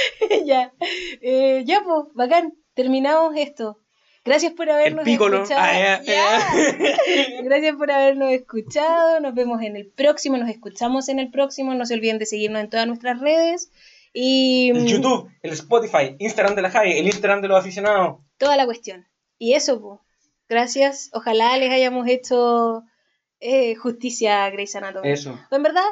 ya. Eh, ya, pues, bacán. Terminamos esto. Gracias por habernos escuchado. Ah. Gracias por habernos escuchado. Nos vemos en el próximo. Nos escuchamos en el próximo. No se olviden de seguirnos en todas nuestras redes. Y El mm, YouTube, el Spotify, Instagram de la Javi, el Instagram de los aficionados. toda la cuestión. Y eso, pues. Gracias. Ojalá les hayamos hecho eh, justicia a Grey's Anatomy. Eso. En verdad,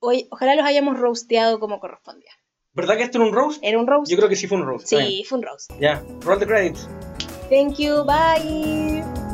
hoy, ojalá los hayamos roasteado como correspondía. ¿Verdad que esto era un roast? ¿Era un roast? Yo creo que sí fue un roast. Sí, fue un roast. Ya, roll the credits. Thank you. Bye.